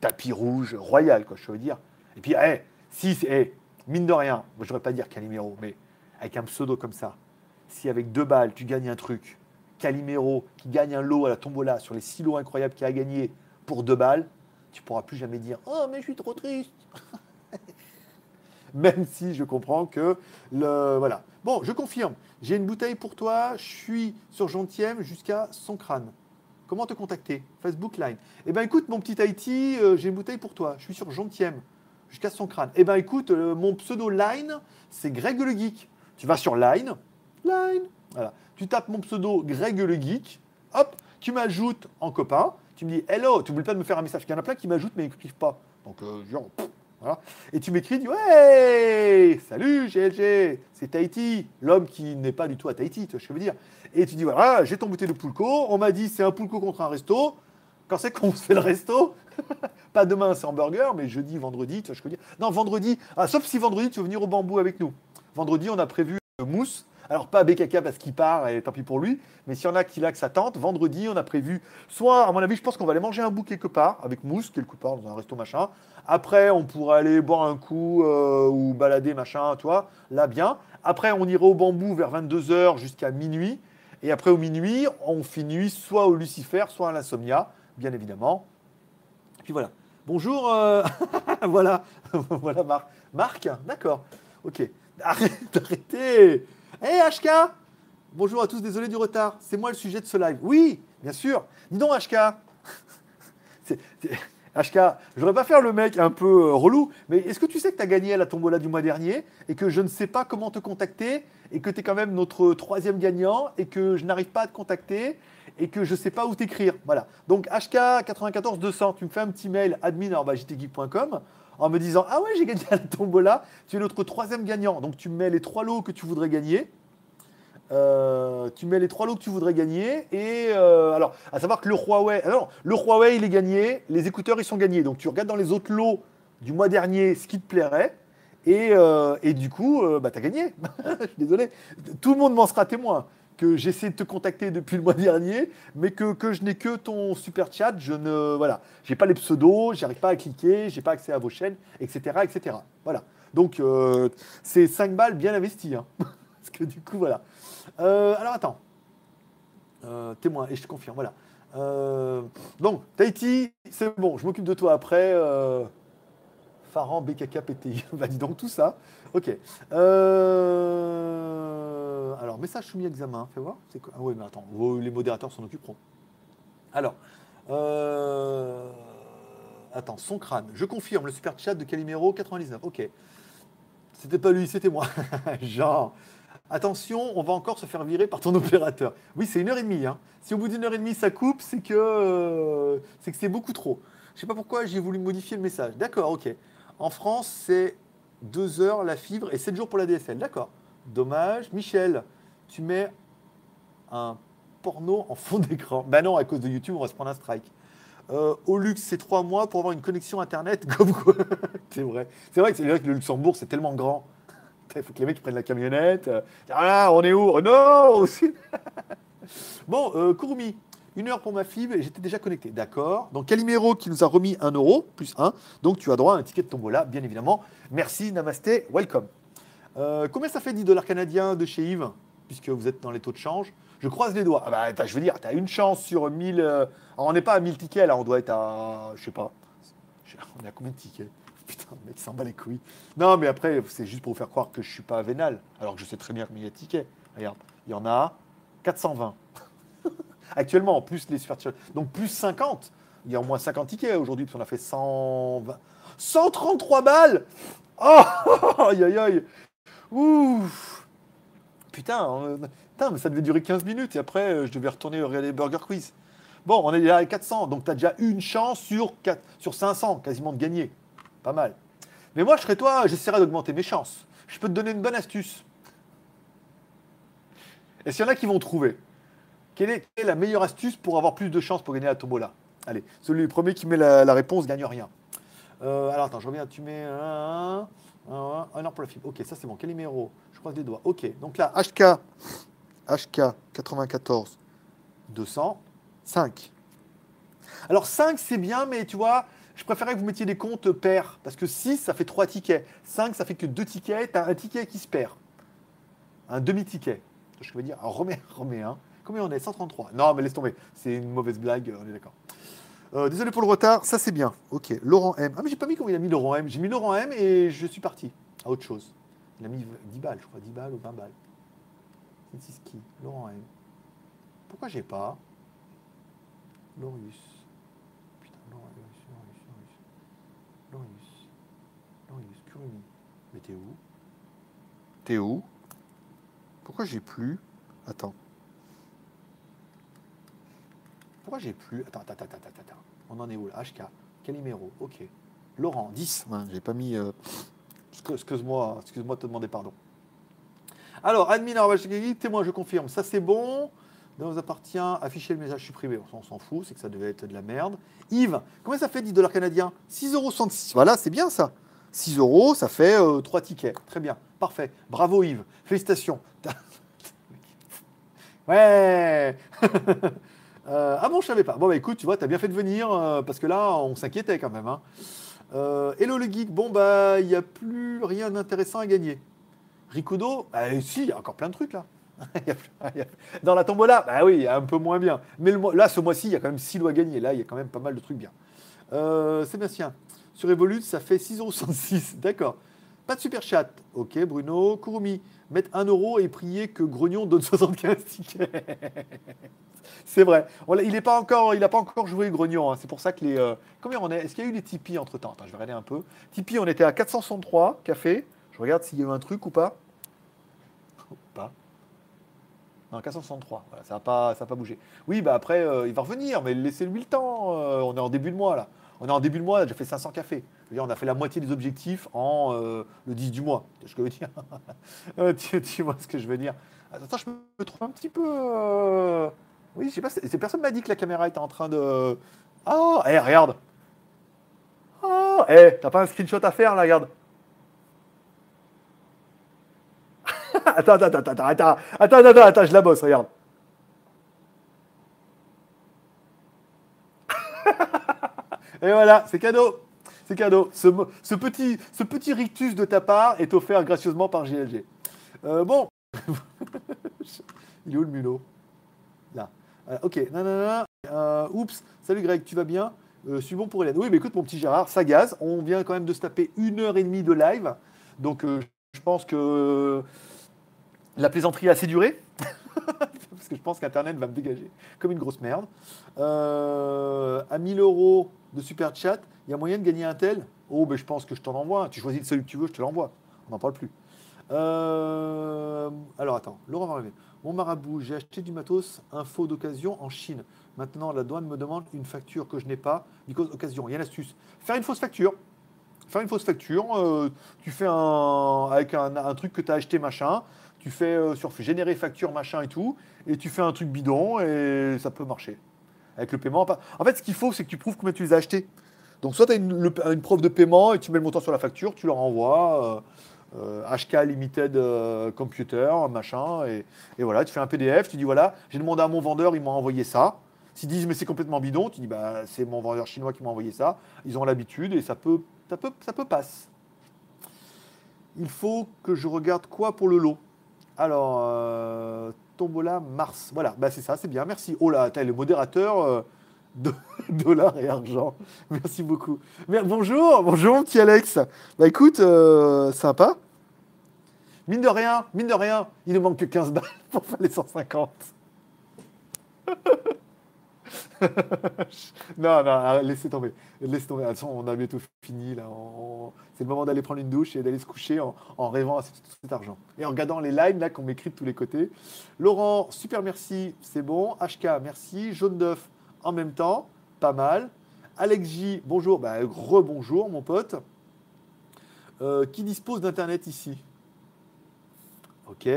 tapis rouge, royal, quoi, je veux dire. Et puis, hey, si, hey, mine de rien, je ne voudrais pas dire Calimero, mais avec un pseudo comme ça, si avec deux balles, tu gagnes un truc, Calimero qui gagne un lot à la tombola sur les six lots incroyables qu'il a gagné pour deux balles, tu pourras plus jamais dire Oh, mais je suis trop triste Même si je comprends que le. Voilà. Bon, je confirme. J'ai une bouteille pour toi. Je suis sur Gentième jusqu'à son crâne. Comment te contacter? Facebook Line. Eh bien, écoute, mon petit Haïti, euh, j'ai une bouteille pour toi. Je suis sur Gentième jusqu'à son crâne. Eh bien, écoute, euh, mon pseudo Line, c'est Greg le Geek. Tu vas sur Line. Line. Voilà tu tapes mon pseudo Greg le Geek, hop, tu m'ajoutes en copain, tu me dis hello, tu n'oublies pas me faire un message. Il y en a plein qui m'ajoutent mais ils n'écrivent pas. Donc, euh, genre, Et tu m'écris, dis ouais, salut GLG, c'est Tahiti, l'homme qui n'est pas du tout à Tahiti, tu vois ce que je veux dire. Et tu dis voilà, j'ai ton bouteille de Poulco, on m'a dit c'est un Poulco contre un resto. Quand c'est qu'on se fait le resto Pas demain, c'est hamburger, mais jeudi, vendredi, tu vois ce que je veux dire. Non, vendredi, ah, sauf si vendredi tu veux venir au bambou avec nous. Vendredi, on a prévu mousse alors pas BKK parce qu'il part et tant pis pour lui, mais s'il y en a qui là que tente, vendredi on a prévu, soit à mon avis je pense qu'on va aller manger un bout quelque part avec mousse quelque part dans un resto machin. Après on pourrait aller boire un coup euh, ou balader machin, toi, là bien. Après on ira au bambou vers 22h jusqu'à minuit. Et après au minuit on finit soit au Lucifer, soit à l'insomnia, bien évidemment. Puis voilà. Bonjour, euh, voilà, voilà Marc. Marc, d'accord, ok. Arrête, arrêtez Hé hey, HK Bonjour à tous, désolé du retard. C'est moi le sujet de ce live. Oui, bien sûr. Dis donc HK. HK, je voudrais pas faire le mec un peu euh, relou, mais est-ce que tu sais que tu as gagné à la tombola du mois dernier et que je ne sais pas comment te contacter et que tu es quand même notre troisième gagnant et que je n'arrive pas à te contacter et que je ne sais pas où t'écrire? Voilà. Donc HK 94 200, tu me fais un petit mail admin.jtgeek.com en me disant Ah ouais, j'ai gagné à la tombola, tu es notre troisième gagnant. Donc tu mets les trois lots que tu voudrais gagner. Euh, tu mets les trois lots que tu voudrais gagner. Et euh, alors, à savoir que le Huawei, alors, le Huawei, il est gagné, les écouteurs, ils sont gagnés. Donc tu regardes dans les autres lots du mois dernier ce qui te plairait. Et, euh, et du coup, bah, tu as gagné. Je suis désolé. Tout le monde m'en sera témoin que j'essaie de te contacter depuis le mois dernier, mais que, que je n'ai que ton super chat, je ne voilà, j'ai pas les pseudos, j'arrive pas à cliquer, j'ai pas accès à vos chaînes, etc., etc. Voilà. Donc euh, c'est 5 balles bien investies, hein. parce que du coup voilà. Euh, alors attends, euh, témoin et je te confirme, voilà. donc Tahiti, c'est bon, je m'occupe de toi après. Faran, BKK, PTI. bah dis donc tout ça. Ok. Alors, message soumis à examen, fais voir. Ah oui, mais attends, les modérateurs s'en occuperont. Alors, euh, attends, son crâne. Je confirme le super chat de Calimero 99. Ok. C'était pas lui, c'était moi. Genre. Attention, on va encore se faire virer par ton opérateur. Oui, c'est une heure et demie. Hein. Si au bout d'une heure et demie ça coupe, c'est que euh, c'est c'est beaucoup trop. Je sais pas pourquoi j'ai voulu modifier le message. D'accord, ok. En France, c'est 2 heures la fibre et 7 jours pour la DSL. D'accord. Dommage. Michel, tu mets un porno en fond d'écran. Ben non, à cause de YouTube, on va se prendre un strike. Euh, au luxe, c'est 3 mois pour avoir une connexion Internet. C'est vrai. C'est vrai que, vrai que le Luxembourg, c'est tellement grand. Il faut que les mecs prennent la camionnette. Ah, on est où? Non Bon, euh, Kurumi, une heure pour ma fibre et j'étais déjà connecté. D'accord. Donc Calimero qui nous a remis un euro plus un? Donc tu as droit à un ticket de tombola, bien évidemment. Merci, namasté, welcome. Euh, combien ça fait 10 dollars canadiens de chez Yves Puisque vous êtes dans les taux de change? Je croise les doigts. Ah bah, je veux dire, tu as une chance sur 1000. euh, on n'est pas à 1000 tickets, là, on doit être à. Je sais pas. On est à combien de tickets? Putain, le mec s'en bat les couilles. Non, mais après, c'est juste pour vous faire croire que je suis pas vénal. Alors que je sais très bien combien il y a de tickets. Regarde, il y en a 420. Actuellement, en plus les super Donc plus 50. Il y a au moins 50 tickets aujourd'hui, parce qu'on a fait 120. 133 balles Oh Aïe aïe aïe Ouf Putain, putain, mais ça devait durer 15 minutes et après euh, je devais retourner regarder Burger Quiz. Bon, on est là à 400, donc tu as déjà une chance sur, 4, sur 500 quasiment de gagner. Pas mal. Mais moi, je serais toi, j'essaierai d'augmenter mes chances. Je peux te donner une bonne astuce. Et s'il y en a qui vont trouver, quelle est, la meilleure astuce pour avoir plus de chances pour gagner la tombola? Allez, celui le premier qui met la, la réponse gagne rien. Euh, alors attends, je reviens, tu mets un, un, pour la fibre. Ok, ça c'est bon. Calimero, je croise les doigts. Ok, donc là, HK, HK 94, 200, 5. Alors 5 c'est bien, mais tu vois, je préférais que vous mettiez des comptes pairs. Parce que 6 ça fait 3 tickets. 5 ça fait que 2 tickets, tu as un ticket qui se perd. Un demi-ticket. Je veux dire, remets, remets un. Combien on est? 133. Non, mais laisse tomber. C'est une mauvaise blague, on est d'accord. Euh, désolé pour le retard, ça c'est bien. Ok, Laurent M. Ah, mais j'ai pas mis combien il a mis Laurent M. J'ai mis Laurent M et je suis parti à autre chose. Il a mis 10 balles, je crois, 10 balles ou 20 balles. C'est ski. Laurent M. Pourquoi j'ai pas Lorius. Putain, Lorius, Lorius, Lorius. Lorius. Lorius, Kurumi. Mais t'es où T'es où Pourquoi j'ai plus Attends. Pourquoi j'ai plus Attends, attends, attends, attends, attends. On en est où là HK. Calimero, ok. Laurent, 10. Ouais, j'ai pas mis. euh, excu- Excuse-moi, excuse-moi de te demander pardon. Alors, admin, témoin, je confirme. Ça, c'est bon. Dans vous appartient, afficher le message supprimé. On s'en fout, c'est que ça devait être de la merde. Yves, combien ça fait 10 dollars canadiens? 6,66 euros. Voilà, c'est bien ça. 6 euros, ça fait 3 tickets. Très bien, parfait. Bravo Yves, félicitations. ouais Euh, Ah bon, je savais pas. Bon, bah écoute, tu vois, t'as bien fait de venir, euh, parce que là, on s'inquiétait quand même. Hein. Euh, hello le geek, bon, bah, il n'y a plus rien d'intéressant à gagner. Rikudo, bah, si, il y a encore plein de trucs là. Dans la tombola, bah oui, il y a un peu moins bien. Mais là, ce mois-ci, il y a quand même 6 lois à gagner. Là, il y a quand même pas mal de trucs bien. Sébastien, sur Evolute, ça fait 6,66€. D'accord. Pas de super chat. Ok, Bruno. Kurumi, mettre 1 euro et prier que Grognon donne 75 tickets. C'est vrai. Il n'a pas, encore- pas encore joué Grognon. hein. C'est pour ça que les. euh, Combien on est Est-ce qu'il y a eu les Tipeee entre temps Attends, je vais regarder un peu. Tipeee, on était à 463 café. Je regarde s'il y a eu un truc ou pas. Pas. Non, 463. Voilà, ça n'a pas, pas bougé. Oui, bah après, euh, il va revenir, mais laissez-lui le temps. euh, on est en début de mois, là. On est en début de mois, j'ai fait 500 cafés. Dire, on a fait la moitié des objectifs en le 10 du mois. Tu vois ce que je veux dire? Tu, tu vois ce que je veux dire? Attends, je me trouve un petit peu. Oui, je sais pas, personne m'a dit que la caméra était en train de. Ah, eh, regarde Ah, eh, t'as pas un screenshot à faire, là, regarde Attends, attends, attends, attends, attends, attends, attends, je la bosse, regarde. Et voilà, c'est cadeau. C'est cadeau. Ce, petit, ce petit rictus de ta part est offert gracieusement par GLG. Euh, bon. Il est où le mulot? Ok. Nanana. Euh, oups. Salut Greg, tu vas bien? Euh, suis bon pour Hélène. Oui, mais écoute, mon petit Gérard, ça gaze. On vient quand même de se taper une heure et demie de live. Donc, euh, je pense que la plaisanterie a assez duré. Parce que je pense qu'Internet va me dégager comme une grosse merde. Euh, à 1000 euros de super chat, il y a moyen de gagner un tel? Oh, ben je pense que je t'en envoie. Tu choisis celui que tu veux, je te l'envoie. On n'en parle plus. Euh, alors attends, Laurent va arriver. Mon marabout, j'ai acheté du matos info d'occasion en Chine. Maintenant, la douane me demande une facture que je n'ai pas, because occasion. Il y a une astuce. Faire une fausse facture. Faire une fausse facture. euh, tu fais un. avec un, truc que tu as acheté, machin. Tu fais euh, sur générer facture, machin et tout. Et tu fais un truc bidon et ça peut marcher. Avec le paiement. En fait, ce qu'il faut, c'est que tu prouves combien tu les as achetés. Donc, soit tu as une, preuve de paiement et tu mets le montant sur la facture, tu leur envoies. euh, HK Limited euh, Computer, machin, et, voilà, tu fais un PDF, tu dis voilà, j'ai demandé à mon vendeur, il m'a envoyé ça. S'ils disent mais c'est complètement bidon, tu dis bah c'est mon vendeur chinois qui m'a envoyé ça, ils ont l'habitude et ça peut, ça peut, ça peut passer. Il faut que je regarde quoi pour le lot Alors, euh, Tombola Mars. Voilà, bah c'est ça, c'est bien. Merci. Oh là, t'as le modérateur euh, dollars et argent. Merci beaucoup. Mais, bonjour, bonjour petit Alex. Bah écoute, euh, sympa. Mine de rien, mine de rien, il ne manque que 15 balles pour faire les 150. non, non, laissez tomber. Laissez tomber. On a bientôt fini. Là. C'est le moment d'aller prendre une douche et d'aller se coucher en, rêvant à cet, cet, argent. Et en regardant les lives là qu'on m'écrit de tous les côtés. Laurent, super merci, c'est bon. HK, merci. Jaune d'œuf, en même temps, pas mal. Alex J, bonjour. Bah, rebonjour, mon pote. Euh, qui dispose d'Internet ici? Ok.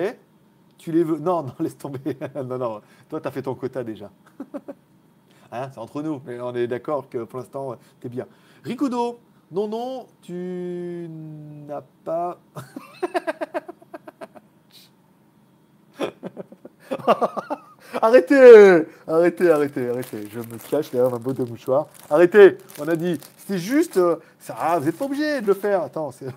Tu les veux? Non, non, laisse tomber. non, non, toi, tu as fait ton quota déjà. Hein, c'est entre nous, mais on est d'accord que pour l'instant, tu es bien. Rikudo, non, non, tu n'as pas. arrêtez Arrêtez, arrêtez, arrêtez. Je me cache derrière ma botte de mouchoir. Arrêtez On a dit, c'est juste. Euh, ça, ah, vous n'êtes pas obligé de le faire. Attends, c'est.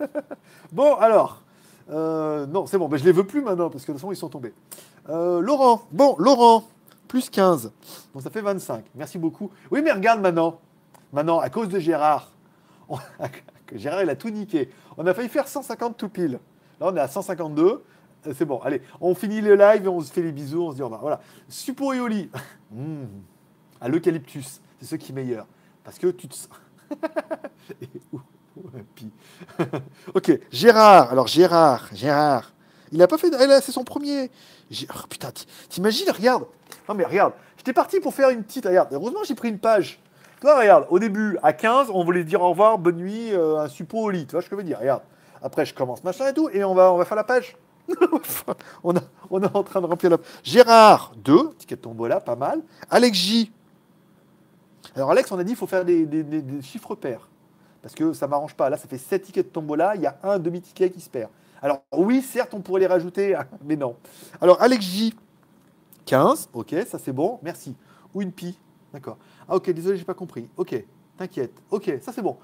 bon, alors. Euh, non, c'est bon, mais je les veux plus maintenant parce que de toute façon, ils sont tombés. Euh, Laurent, bon, Laurent, plus 15. Donc ça fait 25. Merci beaucoup. Oui, mais regarde maintenant. Maintenant, à cause de Gérard, Gérard, il a tout niqué. On a failli faire 150 tout pile. Là, on est à 152. Euh, c'est bon, allez, on finit le live et on se fait les bisous, on se dit au revoir. Voilà. Suppo et Oli. Mmh. À l'eucalyptus. C'est ce qui est meilleur. Parce que tu te sens. ok, Gérard. Alors, Gérard, Gérard. Il n'a pas fait. C'est son premier. Oh, putain, t'imagines, regarde. Non, mais regarde, j'étais parti pour faire une petite. Regarde, heureusement, j'ai pris une page. Toi, regarde, au début, à 15, on voulait dire au revoir, bonne nuit, euh, un suppôt au lit. Tu vois ce que je veux dire Regarde. Après, je commence machin et tout, et on va, on va faire la page. on, est en train de remplir la. Gérard, 2, ticket de tombola, pas mal. Alex J. Alors, Alex, on a dit qu'il faut faire des, chiffres pairs. Parce que ça m'arrange pas. Là, ça fait 7 tickets de tombola, il y a un demi-ticket qui se perd. Alors, oui, certes, on pourrait les rajouter, mais non. Alors, Alex J. 15, ok, ça c'est bon, merci. Ou une pi, d'accord. Ah ok, désolé, j'ai pas compris. Ok, t'inquiète. Ok, ça c'est bon.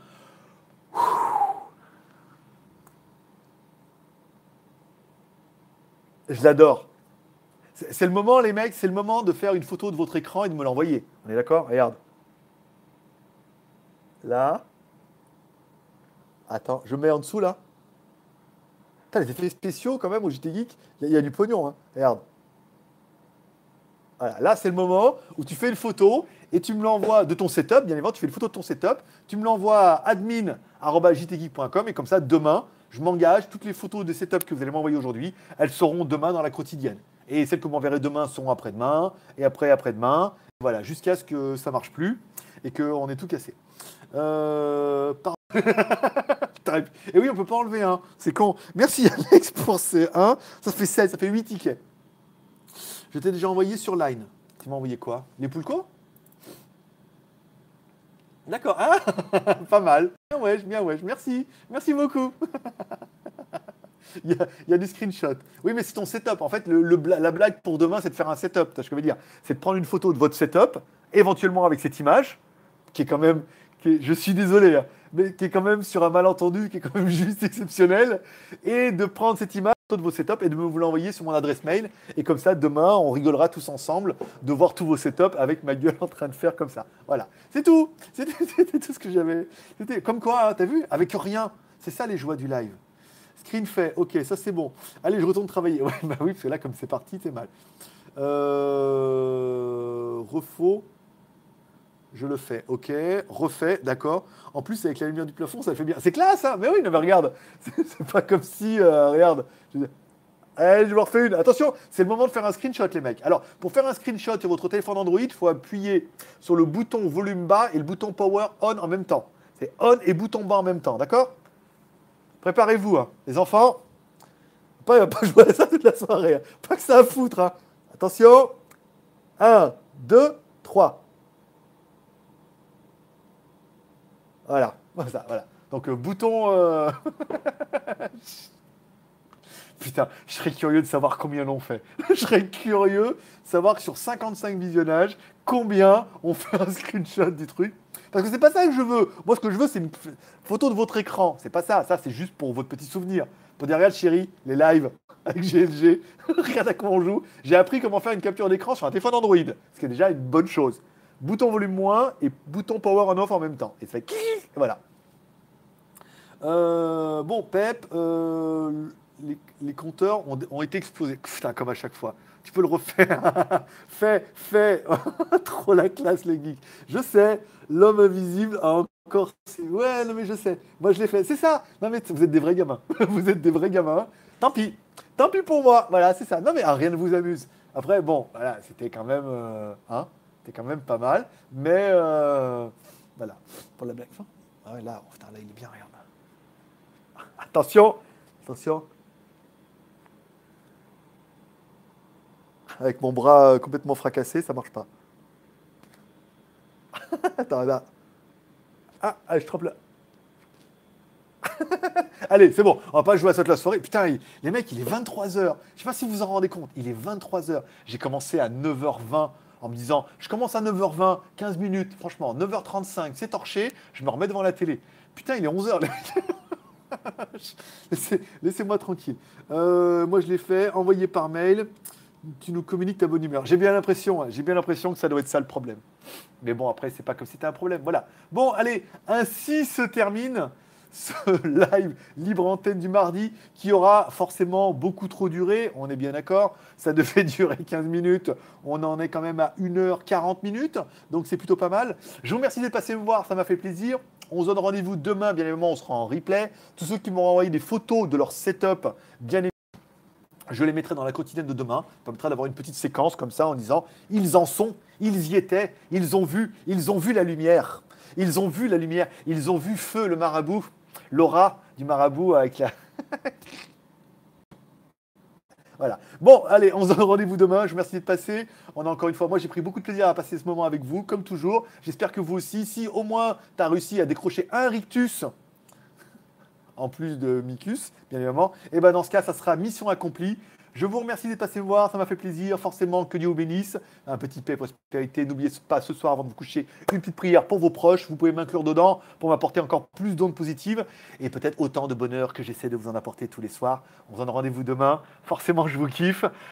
Je l'adore. C'est le moment, les mecs, c'est le moment de faire une photo de votre écran et de me l'envoyer. On est d'accord? Regarde. Là. Attends, je mets en dessous là. Les effets spéciaux quand même au JT Geek, il y, a du pognon. Hein. Regarde là, c'est le moment où tu fais une photo et tu me l'envoies de ton setup. Bien évidemment, tu fais une photo de ton setup. Tu me l'envoies à admin.jtgeek.com et comme ça, demain, je m'engage. Toutes les photos de setup que vous allez m'envoyer aujourd'hui, elles seront demain dans la quotidienne. Et celles que vous m'enverrez demain seront après-demain et après après-demain. Voilà, jusqu'à ce que ça marche plus et qu'on ait tout cassé. Euh, et oui, on peut pas enlever un. C'est con. Merci Alex pour ces 1. Ça fait 16, ça fait 8 tickets. Je t'ai déjà envoyé sur Line. Tu m'as envoyé quoi? Les Poulco? D'accord. Ah, pas mal. Bien wesh, bien wesh. Merci. Merci beaucoup. il, y a, du screenshot. Oui, mais c'est ton setup. En fait, le, la blague pour demain, c'est de faire un setup. Tu ce que je veux dire C'est de prendre une photo de votre setup, éventuellement avec cette image, qui est quand même. Je suis désolé, hein, mais qui est quand même sur un malentendu, qui est quand même juste exceptionnel, et de prendre cette image de vos setups et de me l'envoyer sur mon adresse mail. Et comme ça, demain, on rigolera tous ensemble de voir tous vos setups avec ma gueule en train de faire comme ça. Voilà, c'est tout. C'était tout ce que j'avais. C'était comme quoi, hein, t'as vu? Avec rien. C'est ça les joies du live. Screen fait, ok, ça c'est bon. Allez, je retourne travailler. Ouais, bah oui, parce que là, comme c'est parti, c'est mal. Euh... Refaux je le fais, ok, refait, d'accord. En plus, avec la lumière du plafond, ça fait bien. C'est classe, ça Mais oui, mais regarde, c'est pas comme si, euh, regarde. Je... Allez, je vous refais une. Attention, c'est le moment de faire un screenshot, les mecs. Alors, pour faire un screenshot sur votre téléphone Android, il faut appuyer sur le bouton volume bas et le bouton power on en même temps. C'est on et bouton bas en même temps, d'accord? Préparez-vous, hein. les enfants. Pas, pas jouer à ça toute la soirée. Hein. Pas que ça à foutre. Hein. Attention. 1, 2, 3. Voilà, voilà. voilà. Donc, euh, bouton. Euh, Putain, je serais curieux de savoir combien l'on fait. je serais curieux de savoir sur 55 visionnages, combien on fait un screenshot du truc. Parce que c'est pas ça que je veux. Moi, ce que je veux, c'est une photo de votre écran. C'est pas ça. Ça, c'est juste pour votre petit souvenir. Pour dire, regarde, chérie, les lives avec GLG. regarde à quoi on joue. J'ai appris comment faire une capture d'écran sur un téléphone Android. Ce qui est déjà une bonne chose. Bouton volume moins et bouton power on off en même temps. Et ça fait voilà. Euh, bon, Pep, euh, les, compteurs ont, été explosés. Putain, comme à chaque fois. Tu peux le refaire. fais, fais. Trop la classe, les geeks. Je sais, l'homme invisible a encore. Ouais, non, mais je sais. Moi, je l'ai fait. C'est ça. Non, mais vous êtes des vrais gamins. vous êtes des vrais gamins. Tant pis. Tant pis pour moi. Voilà, c'est ça. Non, mais rien ne vous amuse. Après, bon, voilà, c'était quand même. Euh, hein, quand même pas mal. Mais. Euh, voilà. Pour la blague. Ah là, oh, putain, là, il est bien, regarde. Attention. Attention. avec mon bras euh, complètement fracassé, ça marche pas. Attends, là. Ah, je trempe là. allez, c'est bon, on va pas jouer à cette la soirée. Putain, les mecs, il est 23h. Je sais pas si vous vous en rendez compte, il est 23h. J'ai commencé à 9h20 en me disant, je commence à 9h20, 15 minutes, franchement, 9h35, c'est torché, je me remets devant la télé. Putain, il est 11h. Laissez-moi tranquille. Euh, moi, je l'ai fait, envoyé par mail tu nous communiques ta bonne humeur. J'ai bien l'impression, hein, j'ai bien l'impression que ça doit être ça le problème. Mais bon, après, c'est pas comme si c'était un problème. Voilà. Bon, allez, ainsi se termine ce live libre antenne du mardi qui aura forcément beaucoup trop duré, on est bien d'accord, ça devait durer 15 minutes, on en est quand même à 1h40 minutes, donc c'est plutôt pas mal. Je vous remercie d'être passé me voir, ça m'a fait plaisir. On se donne rendez-vous demain, bien évidemment, on sera en replay. Tous ceux qui m'ont envoyé des photos de leur setup, bien évidemment, je les mettrai dans la quotidienne de demain. Ça permettra d'avoir une petite séquence comme ça en disant ils en sont, ils y étaient, ils ont vu, ils ont vu la lumière. Ils ont vu la lumière, ils ont vu feu le marabout, l'aura du marabout avec la. voilà. Bon, allez, on se donne rendez-vous demain. Je vous remercie d'être passé. On a encore une fois, moi j'ai pris beaucoup de plaisir à passer ce moment avec vous, comme toujours. J'espère que vous aussi, si au moins tu as réussi à décrocher un rictus en plus de Micus, bien évidemment, et ben dans ce cas, ça sera mission accomplie. Je vous remercie d'être passé voir, ça m'a fait plaisir. Forcément, que Dieu vous bénisse. Un petit paix, prospérité. N'oubliez pas ce soir, avant de vous coucher, une petite prière pour vos proches. Vous pouvez m'inclure dedans pour m'apporter encore plus d'ondes positives et peut-être autant de bonheur que j'essaie de vous en apporter tous les soirs. On se donne rendez-vous demain. Forcément, je vous kiffe.